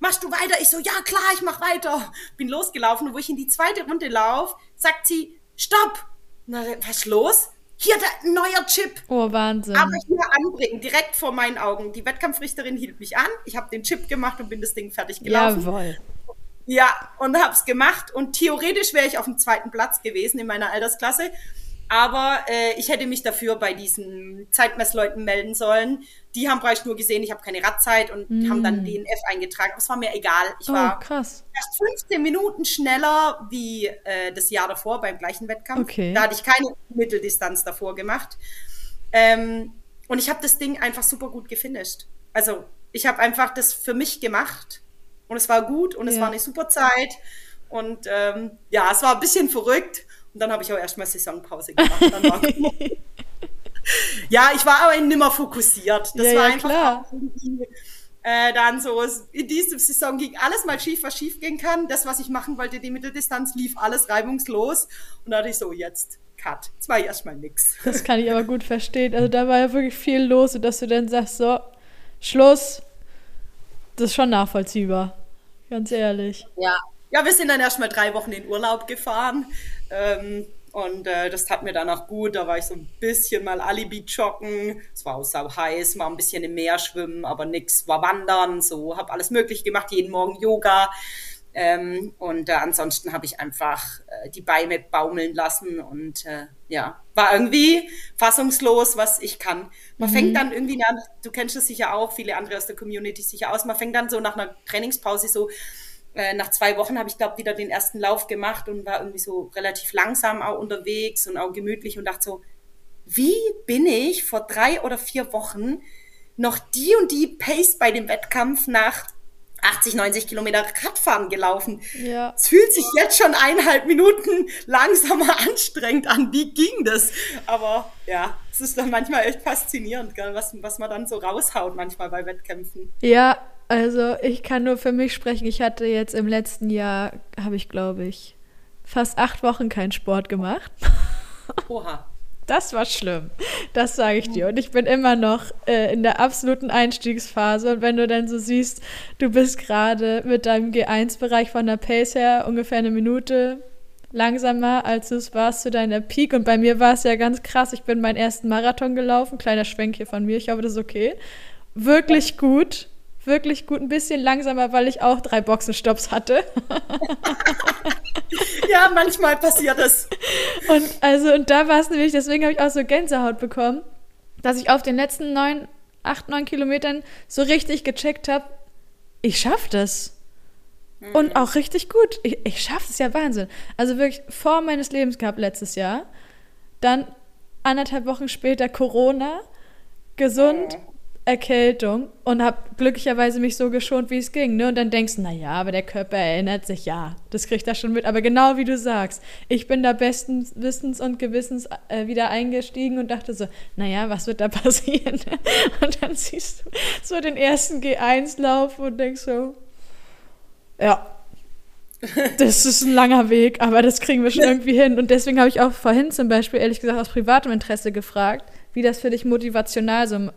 machst du weiter? Ich so, ja klar, ich mach weiter. Bin losgelaufen und wo ich in die zweite Runde laufe, sagt sie, stopp. Na, was ist los? Hier der neuer Chip. Oh, Wahnsinn. Aber hier anbringen, direkt vor meinen Augen. Die Wettkampfrichterin hielt mich an. Ich habe den Chip gemacht und bin das Ding fertig gelaufen. Jawohl. Ja, und hab's gemacht. Und theoretisch wäre ich auf dem zweiten Platz gewesen in meiner Altersklasse. Aber äh, ich hätte mich dafür bei diesen Zeitmessleuten melden sollen. Die haben bereits nur gesehen, ich habe keine Radzeit und mm. haben dann DNF eingetragen. Aber es war mir egal. Ich oh, war krass. erst 15 Minuten schneller wie äh, das Jahr davor beim gleichen Wettkampf. Okay. Da hatte ich keine Mitteldistanz davor gemacht. Ähm, und ich habe das Ding einfach super gut gefinisht. Also ich habe einfach das für mich gemacht und es war gut und es ja. war eine super Zeit. Und ähm, ja, es war ein bisschen verrückt. Und dann habe ich auch erstmal Saisonpause gemacht. ja, ich war aber nimmer fokussiert. Das ja, war ja, einfach klar. Äh, dann so, in dieser Saison ging alles mal schief, was schief gehen kann. Das, was ich machen wollte, die Mitteldistanz, lief alles reibungslos. Und da hatte ich so, jetzt, Cut. Jetzt war erstmal nix. Das kann ich aber gut verstehen. Also da war ja wirklich viel los, dass du dann sagst, so, Schluss. Das ist schon nachvollziehbar. Ganz ehrlich. Ja. Ja, wir sind dann erstmal drei Wochen in Urlaub gefahren. Ähm, und äh, das tat mir dann auch gut. Da war ich so ein bisschen mal Alibi joggen. Es war auch sau heiß, mal ein bisschen im Meer schwimmen, aber nix war wandern. So, habe alles möglich gemacht, jeden Morgen Yoga. Ähm, und äh, ansonsten habe ich einfach äh, die Beine baumeln lassen und äh, ja, war irgendwie fassungslos, was ich kann. Man mhm. fängt dann irgendwie an, du kennst das sicher auch, viele andere aus der Community sicher aus, man fängt dann so nach einer Trainingspause so äh, nach zwei Wochen habe ich, glaube wieder den ersten Lauf gemacht und war irgendwie so relativ langsam auch unterwegs und auch gemütlich und dachte so, wie bin ich vor drei oder vier Wochen noch die und die Pace bei dem Wettkampf nach 80, 90 Kilometer Radfahren gelaufen. Ja. Es fühlt sich jetzt schon eineinhalb Minuten langsamer anstrengend an. Wie ging das? Aber ja, es ist dann manchmal echt faszinierend, was, was man dann so raushaut manchmal bei Wettkämpfen. Ja, also ich kann nur für mich sprechen. Ich hatte jetzt im letzten Jahr, habe ich glaube ich, fast acht Wochen keinen Sport gemacht. Oha. Das war schlimm. Das sage ich dir. Und ich bin immer noch äh, in der absoluten Einstiegsphase. Und wenn du dann so siehst, du bist gerade mit deinem G1-Bereich von der Pace her ungefähr eine Minute langsamer, als du es warst zu deiner Peak. Und bei mir war es ja ganz krass. Ich bin meinen ersten Marathon gelaufen. Kleiner Schwenk hier von mir. Ich hoffe, das ist okay. Wirklich gut wirklich gut, ein bisschen langsamer, weil ich auch drei Boxenstopps hatte. ja, manchmal passiert es. Und also, und da war es nämlich, deswegen habe ich auch so Gänsehaut bekommen, dass ich auf den letzten neun, acht, neun Kilometern so richtig gecheckt habe, ich schaffe das. Mhm. Und auch richtig gut. Ich, ich schaffe es ja Wahnsinn. Also wirklich vor meines Lebens gehabt letztes Jahr. Dann anderthalb Wochen später Corona, gesund, mhm Erkältung und habe glücklicherweise mich so geschont, wie es ging. Ne? Und dann denkst du, naja, aber der Körper erinnert sich, ja, das kriegt er schon mit. Aber genau wie du sagst, ich bin da besten Wissens und Gewissens äh, wieder eingestiegen und dachte so, naja, was wird da passieren? und dann siehst du so den ersten G1-Lauf und denkst so, ja, das ist ein langer Weg, aber das kriegen wir schon irgendwie hin. Und deswegen habe ich auch vorhin zum Beispiel, ehrlich gesagt, aus privatem Interesse gefragt, wie das für dich motivational so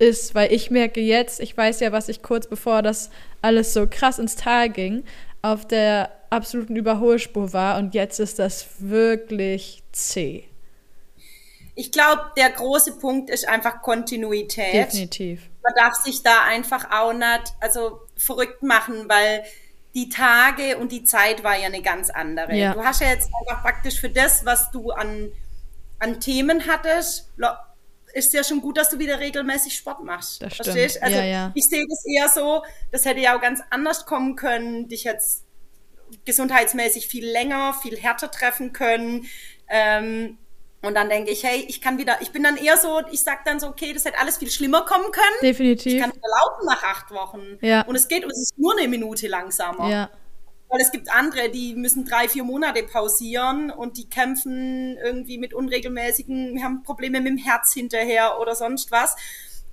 ist, weil ich merke jetzt, ich weiß ja, was ich kurz bevor das alles so krass ins Tal ging, auf der absoluten Überholspur war und jetzt ist das wirklich zäh. Ich glaube, der große Punkt ist einfach Kontinuität. Definitiv. Man darf sich da einfach auch nicht also verrückt machen, weil die Tage und die Zeit war ja eine ganz andere. Ja. Du hast ja jetzt einfach praktisch für das, was du an, an Themen hattest, ist ja schon gut, dass du wieder regelmäßig Sport machst. Das Verstehst? Stimmt. Also ja, ja. ich sehe das eher so, das hätte ja auch ganz anders kommen können, dich jetzt gesundheitsmäßig viel länger, viel härter treffen können. Ähm, und dann denke ich, hey, ich kann wieder, ich bin dann eher so, ich sag dann so, okay, das hätte alles viel schlimmer kommen können. Definitiv. Ich kann wieder laufen nach acht Wochen. Ja. Und es geht, und es ist nur eine Minute langsamer. Ja. Weil es gibt andere, die müssen drei, vier Monate pausieren und die kämpfen irgendwie mit unregelmäßigen, haben Probleme mit dem Herz hinterher oder sonst was.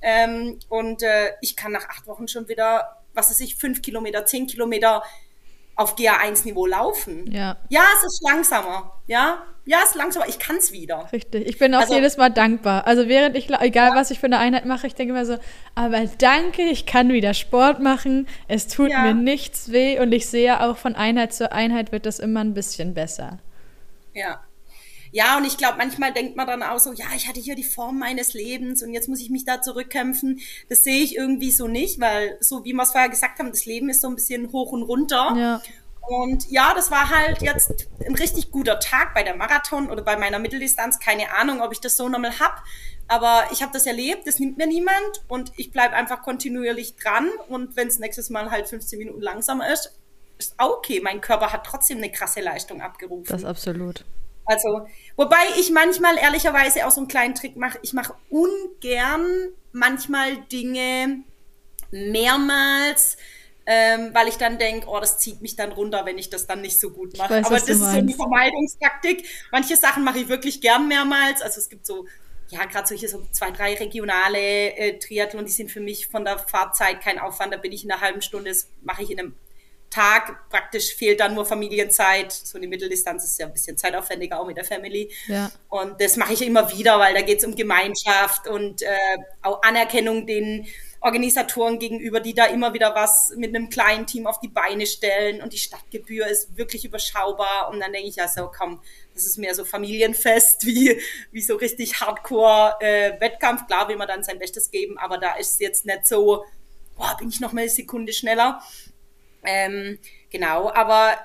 Ähm, und äh, ich kann nach acht Wochen schon wieder, was weiß ich, fünf Kilometer, zehn Kilometer auf GA1-Niveau laufen. Ja. Ja, es ist langsamer. Ja, ja, es ist langsamer. Ich kann es wieder. Richtig. Ich bin auch also, jedes Mal dankbar. Also während ich, egal ja. was ich für eine Einheit mache, ich denke immer so, aber danke, ich kann wieder Sport machen. Es tut ja. mir nichts weh und ich sehe auch von Einheit zu Einheit wird das immer ein bisschen besser. Ja. Ja, und ich glaube, manchmal denkt man dann auch so, ja, ich hatte hier die Form meines Lebens und jetzt muss ich mich da zurückkämpfen. Das sehe ich irgendwie so nicht, weil so wie wir es vorher gesagt haben, das Leben ist so ein bisschen hoch und runter. Ja. Und ja, das war halt jetzt ein richtig guter Tag bei der Marathon oder bei meiner Mitteldistanz. Keine Ahnung, ob ich das so nochmal hab. Aber ich habe das erlebt, das nimmt mir niemand und ich bleibe einfach kontinuierlich dran. Und wenn es nächstes Mal halt 15 Minuten langsamer ist, ist okay. Mein Körper hat trotzdem eine krasse Leistung abgerufen. Das absolut. Also, wobei ich manchmal ehrlicherweise auch so einen kleinen Trick mache. Ich mache ungern manchmal Dinge mehrmals, ähm, weil ich dann denke, oh, das zieht mich dann runter, wenn ich das dann nicht so gut mache. Aber das ist so eine Vermeidungstaktik. Manche Sachen mache ich wirklich gern mehrmals. Also es gibt so, ja, gerade solche so zwei, drei regionale äh, Triathlon, die sind für mich von der Fahrzeit kein Aufwand. Da bin ich in einer halben Stunde, das mache ich in einem Tag praktisch fehlt dann nur Familienzeit. So eine Mitteldistanz ist ja ein bisschen zeitaufwendiger auch mit der Family. Ja. Und das mache ich immer wieder, weil da geht es um Gemeinschaft und äh, auch Anerkennung den Organisatoren gegenüber, die da immer wieder was mit einem kleinen Team auf die Beine stellen und die Stadtgebühr ist wirklich überschaubar und dann denke ich ja so, komm, das ist mehr so Familienfest wie, wie so richtig Hardcore äh. Klar will man dann sein Bestes geben, aber da ist es jetzt nicht so, boah, bin ich noch mal eine Sekunde schneller. Ähm, genau, aber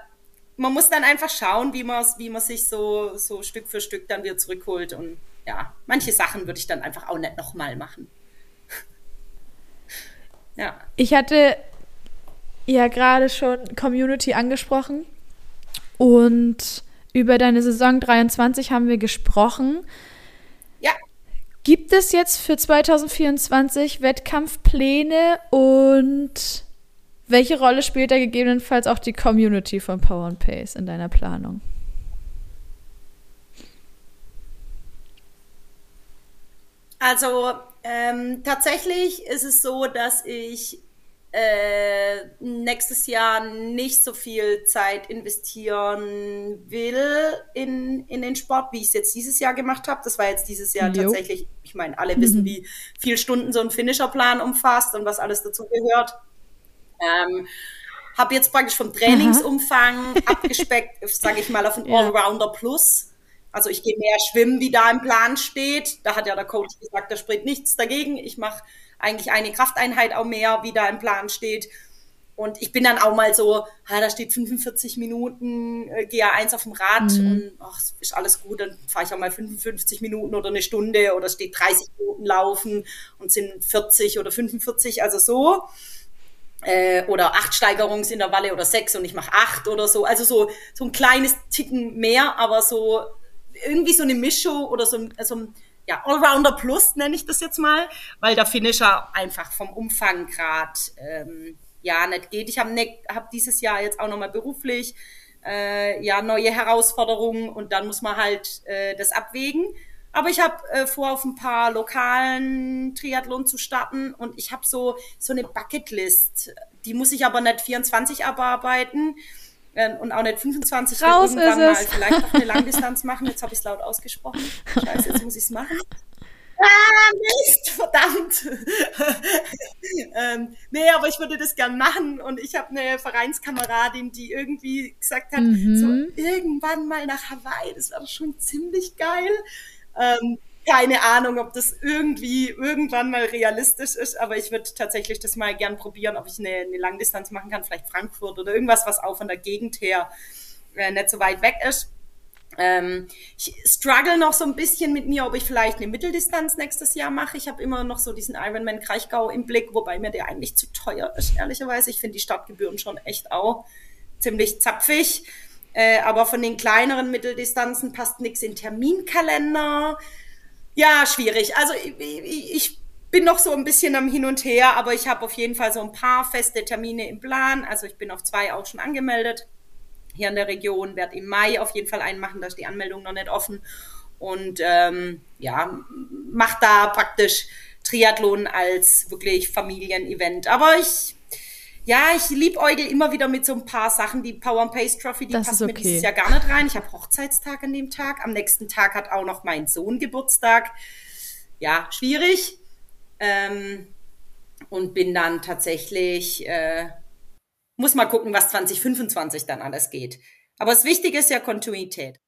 man muss dann einfach schauen, wie man wie man sich so, so Stück für Stück dann wieder zurückholt. Und ja, manche Sachen würde ich dann einfach auch nicht nochmal machen. Ja. Ich hatte ja gerade schon Community angesprochen und über deine Saison 23 haben wir gesprochen. Ja. Gibt es jetzt für 2024 Wettkampfpläne und welche Rolle spielt da gegebenenfalls auch die Community von Power and Pace in deiner Planung? Also ähm, tatsächlich ist es so, dass ich äh, nächstes Jahr nicht so viel Zeit investieren will in, in den Sport, wie ich es jetzt dieses Jahr gemacht habe. Das war jetzt dieses Jahr jo. tatsächlich, ich meine, alle wissen, mhm. wie viel Stunden so ein Finisherplan umfasst und was alles dazu gehört. Ähm, habe jetzt praktisch vom Trainingsumfang Aha. abgespeckt, sage ich mal, auf ein Allrounder Plus. Also ich gehe mehr schwimmen, wie da im Plan steht. Da hat ja der Coach gesagt, da spricht nichts dagegen. Ich mache eigentlich eine Krafteinheit auch mehr, wie da im Plan steht. Und ich bin dann auch mal so, ha, da steht 45 Minuten äh, GA1 auf dem Rad mhm. und ach, ist alles gut, dann fahre ich auch mal 55 Minuten oder eine Stunde oder steht 30 Minuten laufen und sind 40 oder 45, also so äh, oder acht Steigerungsintervalle oder sechs und ich mache acht oder so. Also so, so ein kleines Ticken mehr, aber so irgendwie so eine Mischung oder so, so ja, Allrounder Plus nenne ich das jetzt mal, weil der Finisher einfach vom Umfang gerade ähm, ja nicht geht. Ich habe ne, hab dieses Jahr jetzt auch nochmal beruflich äh, ja neue Herausforderungen und dann muss man halt äh, das abwägen. Aber ich habe äh, vor, auf ein paar lokalen Triathlon zu starten und ich habe so so eine Bucketlist. Die muss ich aber nicht 24 abarbeiten und auch nicht 25 Raus irgendwann mal vielleicht noch eine Langdistanz machen. Jetzt habe ich es laut ausgesprochen. Scheiße, jetzt muss ich es machen. Ah, Mist, verdammt. ähm, nee, aber ich würde das gern machen und ich habe eine Vereinskameradin, die irgendwie gesagt hat, mhm. so irgendwann mal nach Hawaii, das wäre schon ziemlich geil. Ähm, keine Ahnung, ob das irgendwie irgendwann mal realistisch ist, aber ich würde tatsächlich das mal gern probieren, ob ich eine, eine Langdistanz machen kann, vielleicht Frankfurt oder irgendwas, was auch von der Gegend her äh, nicht so weit weg ist. Ähm, ich struggle noch so ein bisschen mit mir, ob ich vielleicht eine Mitteldistanz nächstes Jahr mache. Ich habe immer noch so diesen Ironman Kraichgau im Blick, wobei mir der eigentlich zu teuer ist, ehrlicherweise. Ich finde die Startgebühren schon echt auch ziemlich zapfig. Äh, aber von den kleineren Mitteldistanzen passt nichts in Terminkalender. Ja, schwierig. Also ich, ich bin noch so ein bisschen am Hin und Her, aber ich habe auf jeden Fall so ein paar feste Termine im Plan. Also ich bin auf zwei auch schon angemeldet hier in der Region, werde im Mai auf jeden Fall einen machen, da ist die Anmeldung noch nicht offen. Und ähm, ja, macht da praktisch Triathlon als wirklich Familienevent. Aber ich ja, ich liebäugel immer wieder mit so ein paar Sachen. Die Power and Pace Trophy, die das passt okay. mir dieses Jahr gar nicht rein. Ich habe Hochzeitstag an dem Tag. Am nächsten Tag hat auch noch mein Sohn Geburtstag. Ja, schwierig. Ähm, und bin dann tatsächlich, äh, muss mal gucken, was 2025 dann alles geht. Aber das Wichtige ist ja Kontinuität.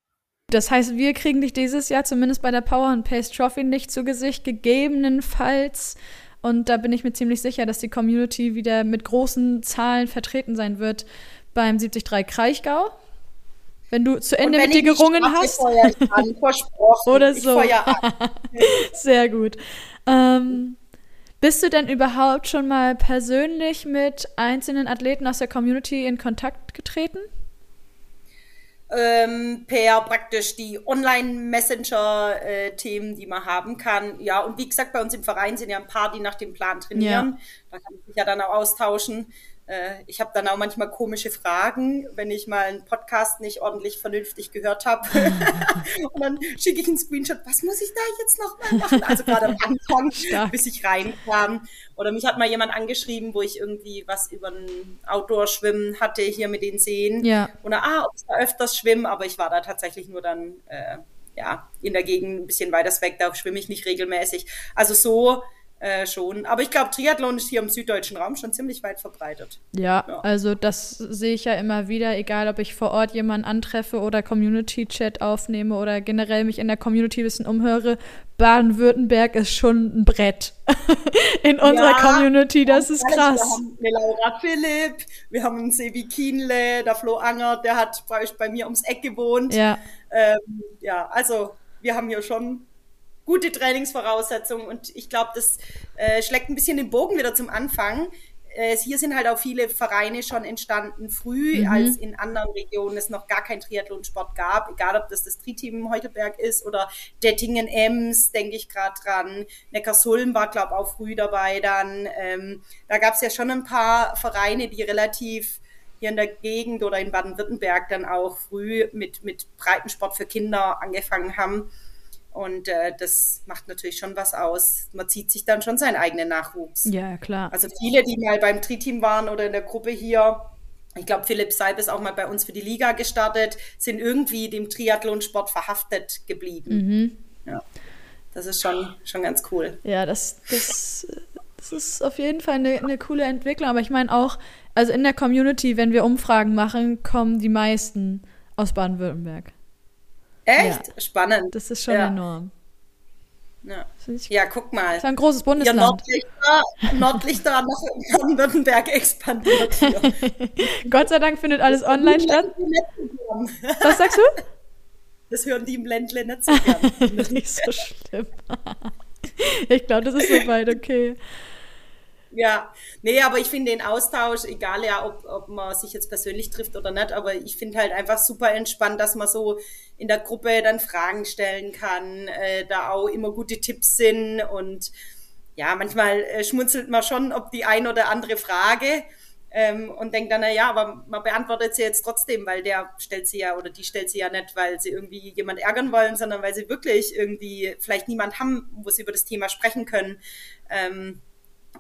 Das heißt, wir kriegen dich dieses Jahr zumindest bei der Power and Pace Trophy nicht zu Gesicht. Gegebenenfalls und da bin ich mir ziemlich sicher, dass die Community wieder mit großen Zahlen vertreten sein wird beim 73 Kraichgau. Wenn du zu Ende mit dir gerungen hast. An, Oder so. Sehr gut. Ähm, bist du denn überhaupt schon mal persönlich mit einzelnen Athleten aus der Community in Kontakt getreten? Ähm, per praktisch die Online-Messenger-Themen, die man haben kann. Ja, und wie gesagt, bei uns im Verein sind ja ein paar, die nach dem Plan trainieren. Ja. Da kann ich mich ja dann auch austauschen. Äh, ich habe dann auch manchmal komische Fragen, wenn ich mal einen Podcast nicht ordentlich vernünftig gehört habe. und dann schicke ich einen Screenshot, was muss ich da jetzt noch mal machen? Also gerade am Anfang, Stark. bis ich reinkam. Oder mich hat mal jemand angeschrieben, wo ich irgendwie was über ein Outdoor-Schwimmen hatte hier mit den Seen. Ja. Oder ah, ob ich da öfters schwimme, aber ich war da tatsächlich nur dann äh, ja in der Gegend ein bisschen weiter weg, da schwimme ich nicht regelmäßig. Also so äh, schon. Aber ich glaube, Triathlon ist hier im süddeutschen Raum schon ziemlich weit verbreitet. Ja, ja, also das sehe ich ja immer wieder, egal ob ich vor Ort jemanden antreffe oder Community-Chat aufnehme oder generell mich in der Community ein bisschen umhöre. Baden-Württemberg ist schon ein Brett in unserer ja, Community, das ist krass. Wir haben eine Laura Philipp, wir haben einen Sebi Kienle, der Flo Anger, der hat bei, bei mir ums Eck gewohnt. Ja. Ähm, ja, also wir haben hier schon gute Trainingsvoraussetzungen und ich glaube, das äh, schlägt ein bisschen den Bogen wieder zum Anfang. Äh, hier sind halt auch viele Vereine schon entstanden früh, mhm. als in anderen Regionen es noch gar kein Triathlonsport gab, egal ob das das Tri-Team Heutelberg ist oder Dettingen Ems, denke ich gerade dran. Neckarsulm war, glaube ich, auch früh dabei dann. Ähm, da gab es ja schon ein paar Vereine, die relativ hier in der Gegend oder in Baden-Württemberg dann auch früh mit, mit Breitensport für Kinder angefangen haben. Und äh, das macht natürlich schon was aus. Man zieht sich dann schon seinen eigenen Nachwuchs. Ja, klar. Also viele, die mal beim Tri-Team waren oder in der Gruppe hier, ich glaube, Philipp Seib ist auch mal bei uns für die Liga gestartet, sind irgendwie dem Triathlonsport verhaftet geblieben. Mhm. Ja. Das ist schon, schon ganz cool. Ja, das, das, das ist auf jeden Fall eine, eine coole Entwicklung. Aber ich meine auch, also in der Community, wenn wir Umfragen machen, kommen die meisten aus Baden-Württemberg. Echt? Ja. Spannend. Das ist schon ja. enorm. Ja. ja, guck mal. Das ist ein großes Bundesland. Ja, Nordlichter, Nordlichter nach Baden-Württemberg expandiert hier. Gott sei Dank findet alles online statt. Was sagst du? Das hören die im Ländle nicht so gern. nicht so schlimm. ich glaube, das ist soweit okay. Ja, nee, aber ich finde den Austausch, egal ja, ob, ob man sich jetzt persönlich trifft oder nicht, aber ich finde halt einfach super entspannt, dass man so in der Gruppe dann Fragen stellen kann, äh, da auch immer gute Tipps sind und ja, manchmal äh, schmunzelt man schon, ob die ein oder andere Frage ähm, und denkt dann, na ja, aber man beantwortet sie jetzt trotzdem, weil der stellt sie ja oder die stellt sie ja nicht, weil sie irgendwie jemand ärgern wollen, sondern weil sie wirklich irgendwie vielleicht niemand haben, wo sie über das Thema sprechen können. Ähm,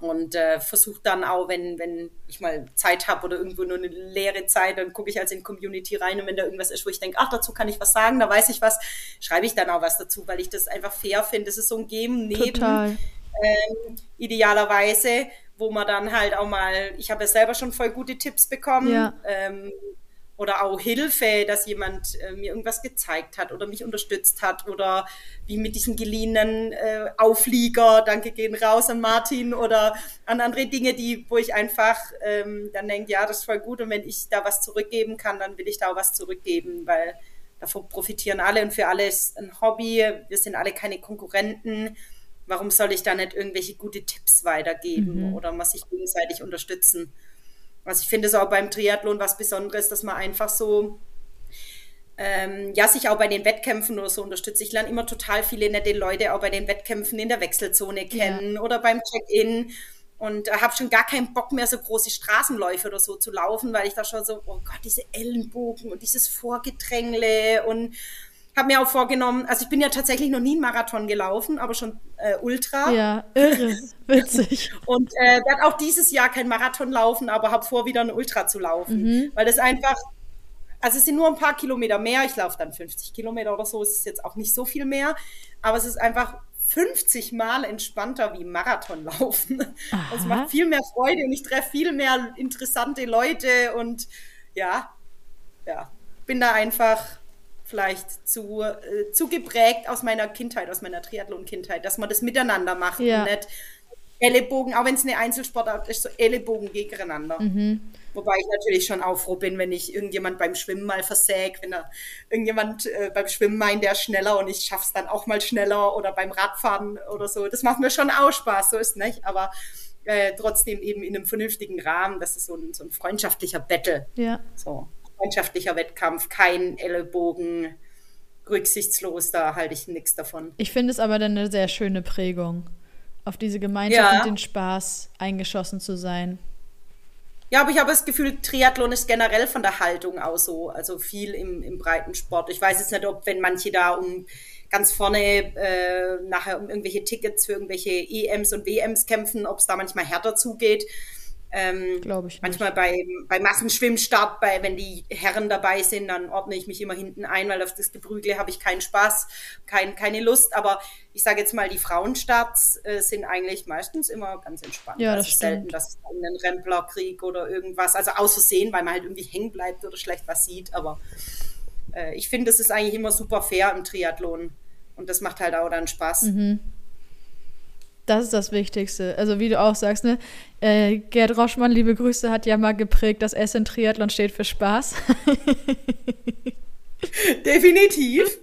und äh, versuche dann auch, wenn, wenn ich mal Zeit habe oder irgendwo nur eine leere Zeit, dann gucke ich also in Community rein und wenn da irgendwas ist, wo ich denke, ach, dazu kann ich was sagen, da weiß ich was, schreibe ich dann auch was dazu, weil ich das einfach fair finde. Das ist so ein Geben neben ähm, idealerweise, wo man dann halt auch mal, ich habe ja selber schon voll gute Tipps bekommen. Ja. Ähm, oder auch Hilfe, dass jemand äh, mir irgendwas gezeigt hat oder mich unterstützt hat oder wie mit diesen geliehenen äh, Auflieger, danke gehen raus an Martin oder an andere Dinge, die, wo ich einfach ähm, dann denke, ja, das ist voll gut und wenn ich da was zurückgeben kann, dann will ich da auch was zurückgeben, weil davon profitieren alle und für alle ist ein Hobby, wir sind alle keine Konkurrenten. Warum soll ich da nicht irgendwelche gute Tipps weitergeben mhm. oder mal sich gegenseitig unterstützen? Also ich finde es auch beim Triathlon was Besonderes, dass man einfach so ähm, ja, sich auch bei den Wettkämpfen oder so unterstützt. Ich lerne immer total viele nette Leute auch bei den Wettkämpfen in der Wechselzone kennen ja. oder beim Check-in und äh, habe schon gar keinen Bock mehr, so große Straßenläufe oder so zu laufen, weil ich da schon so, oh Gott, diese Ellenbogen und dieses Vorgedrängle und habe mir auch vorgenommen, also ich bin ja tatsächlich noch nie einen Marathon gelaufen, aber schon äh, Ultra. Ja, irre, witzig. und äh, werde auch dieses Jahr kein Marathon laufen, aber habe vor, wieder einen Ultra zu laufen, mhm. weil das einfach, also es sind nur ein paar Kilometer mehr, ich laufe dann 50 Kilometer oder so, es ist jetzt auch nicht so viel mehr, aber es ist einfach 50 Mal entspannter wie Marathon laufen. Es macht viel mehr Freude und ich treffe viel mehr interessante Leute und ja, ja, bin da einfach vielleicht zu, äh, zu geprägt aus meiner Kindheit, aus meiner Triathlon-Kindheit, dass man das miteinander macht ja. und nicht Ellenbogen, auch wenn es eine Einzelsportart ist, so Ellenbogen gegeneinander. Mhm. Wobei ich natürlich schon auch froh bin, wenn ich irgendjemand beim Schwimmen mal versägt, wenn da irgendjemand äh, beim Schwimmen meint, der ist schneller und ich schaff's dann auch mal schneller oder beim Radfahren oder so. Das macht mir schon auch Spaß, so ist nicht, aber äh, trotzdem eben in einem vernünftigen Rahmen, das ist so ein, so ein freundschaftlicher Battle. Ja. So freundschaftlicher Wettkampf, kein Ellbogen, rücksichtslos, da halte ich nichts davon. Ich finde es aber dann eine sehr schöne Prägung, auf diese Gemeinschaft ja. und den Spaß eingeschossen zu sein. Ja, aber ich habe das Gefühl, Triathlon ist generell von der Haltung aus so, also viel im, im breiten Sport. Ich weiß jetzt nicht, ob wenn manche da um ganz vorne äh, nachher um irgendwelche Tickets für irgendwelche EMs und WMs kämpfen, ob es da manchmal härter zugeht. Ähm, Glaube ich. Nicht. Manchmal bei, bei Massenschwimmstart, bei, wenn die Herren dabei sind, dann ordne ich mich immer hinten ein, weil auf das Geprügle habe ich keinen Spaß, kein, keine Lust. Aber ich sage jetzt mal, die Frauenstarts äh, sind eigentlich meistens immer ganz entspannt. Ja, das also stimmt. selten, dass es einen Remplerkrieg oder irgendwas, also aus Versehen, weil man halt irgendwie hängen bleibt oder schlecht was sieht. Aber äh, ich finde, das ist eigentlich immer super fair im Triathlon. Und das macht halt auch dann Spaß. Mhm. Das ist das Wichtigste. Also wie du auch sagst, ne? Äh, Gerd Roschmann, liebe Grüße, hat ja mal geprägt, dass in Triathlon steht für Spaß. Definitiv.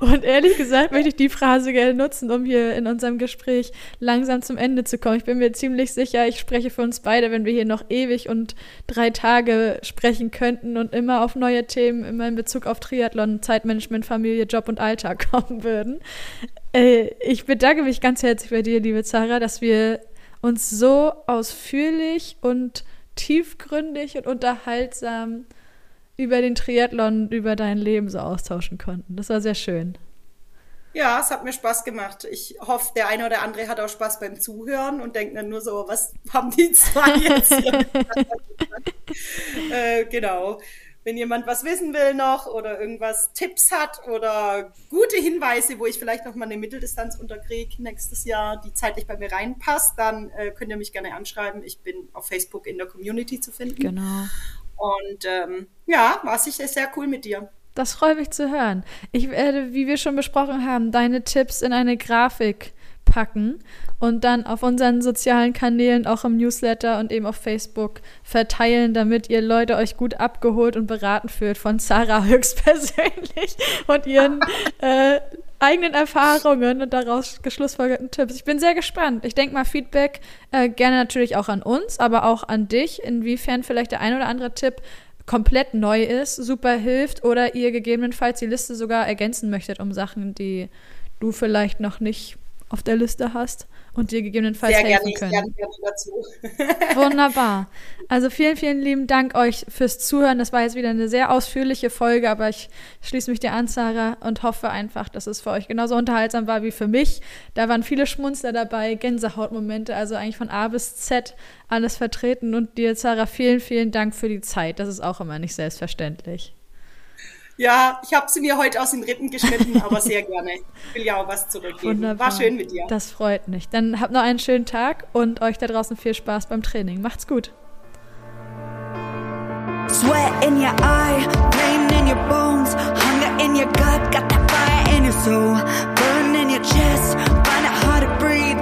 Und ehrlich gesagt möchte ich die Phrase gerne nutzen, um hier in unserem Gespräch langsam zum Ende zu kommen. Ich bin mir ziemlich sicher, ich spreche für uns beide, wenn wir hier noch ewig und drei Tage sprechen könnten und immer auf neue Themen, immer in Bezug auf Triathlon, Zeitmanagement, Familie, Job und Alltag kommen würden. Äh, ich bedanke mich ganz herzlich bei dir, liebe Zara, dass wir uns so ausführlich und tiefgründig und unterhaltsam über den Triathlon, über dein Leben so austauschen konnten. Das war sehr schön. Ja, es hat mir Spaß gemacht. Ich hoffe, der eine oder andere hat auch Spaß beim Zuhören und denkt dann nur so, was haben die zwei jetzt hier? äh, genau. Wenn jemand was wissen will noch oder irgendwas Tipps hat oder gute Hinweise, wo ich vielleicht noch mal eine Mitteldistanz unterkriege nächstes Jahr, die zeitlich bei mir reinpasst, dann äh, könnt ihr mich gerne anschreiben. Ich bin auf Facebook in der Community zu finden. Genau. Und ähm, ja, war sicher sehr cool mit dir. Das freut mich zu hören. Ich werde, wie wir schon besprochen haben, deine Tipps in eine Grafik packen und dann auf unseren sozialen Kanälen, auch im Newsletter und eben auf Facebook verteilen, damit ihr Leute euch gut abgeholt und beraten fühlt von Sarah höchstpersönlich und ihren äh, eigenen Erfahrungen und daraus geschlussfolgerten Tipps. Ich bin sehr gespannt. Ich denke mal, Feedback äh, gerne natürlich auch an uns, aber auch an dich, inwiefern vielleicht der ein oder andere Tipp komplett neu ist, super hilft oder ihr gegebenenfalls die Liste sogar ergänzen möchtet um Sachen, die du vielleicht noch nicht auf der Liste hast und dir gegebenenfalls Sehr helfen gerne, können. Sehr gerne dazu. Wunderbar. Also vielen, vielen lieben Dank euch fürs Zuhören. Das war jetzt wieder eine sehr ausführliche Folge, aber ich schließe mich dir an, Sarah, und hoffe einfach, dass es für euch genauso unterhaltsam war wie für mich. Da waren viele Schmunzler dabei, Gänsehautmomente, also eigentlich von A bis Z alles vertreten. Und dir, Sarah, vielen, vielen Dank für die Zeit. Das ist auch immer nicht selbstverständlich. Ja, ich habe sie mir heute aus den Rippen geschnitten, aber sehr gerne. Ich will ja auch was zurückgeben. Wunderbar. War schön mit dir. Das freut mich. Dann habt noch einen schönen Tag und euch da draußen viel Spaß beim Training. Macht's gut. Sweat in your eye, pain in your bones, hunger in your gut, got that fire in your soul, burn in your chest, find it hard to breathe,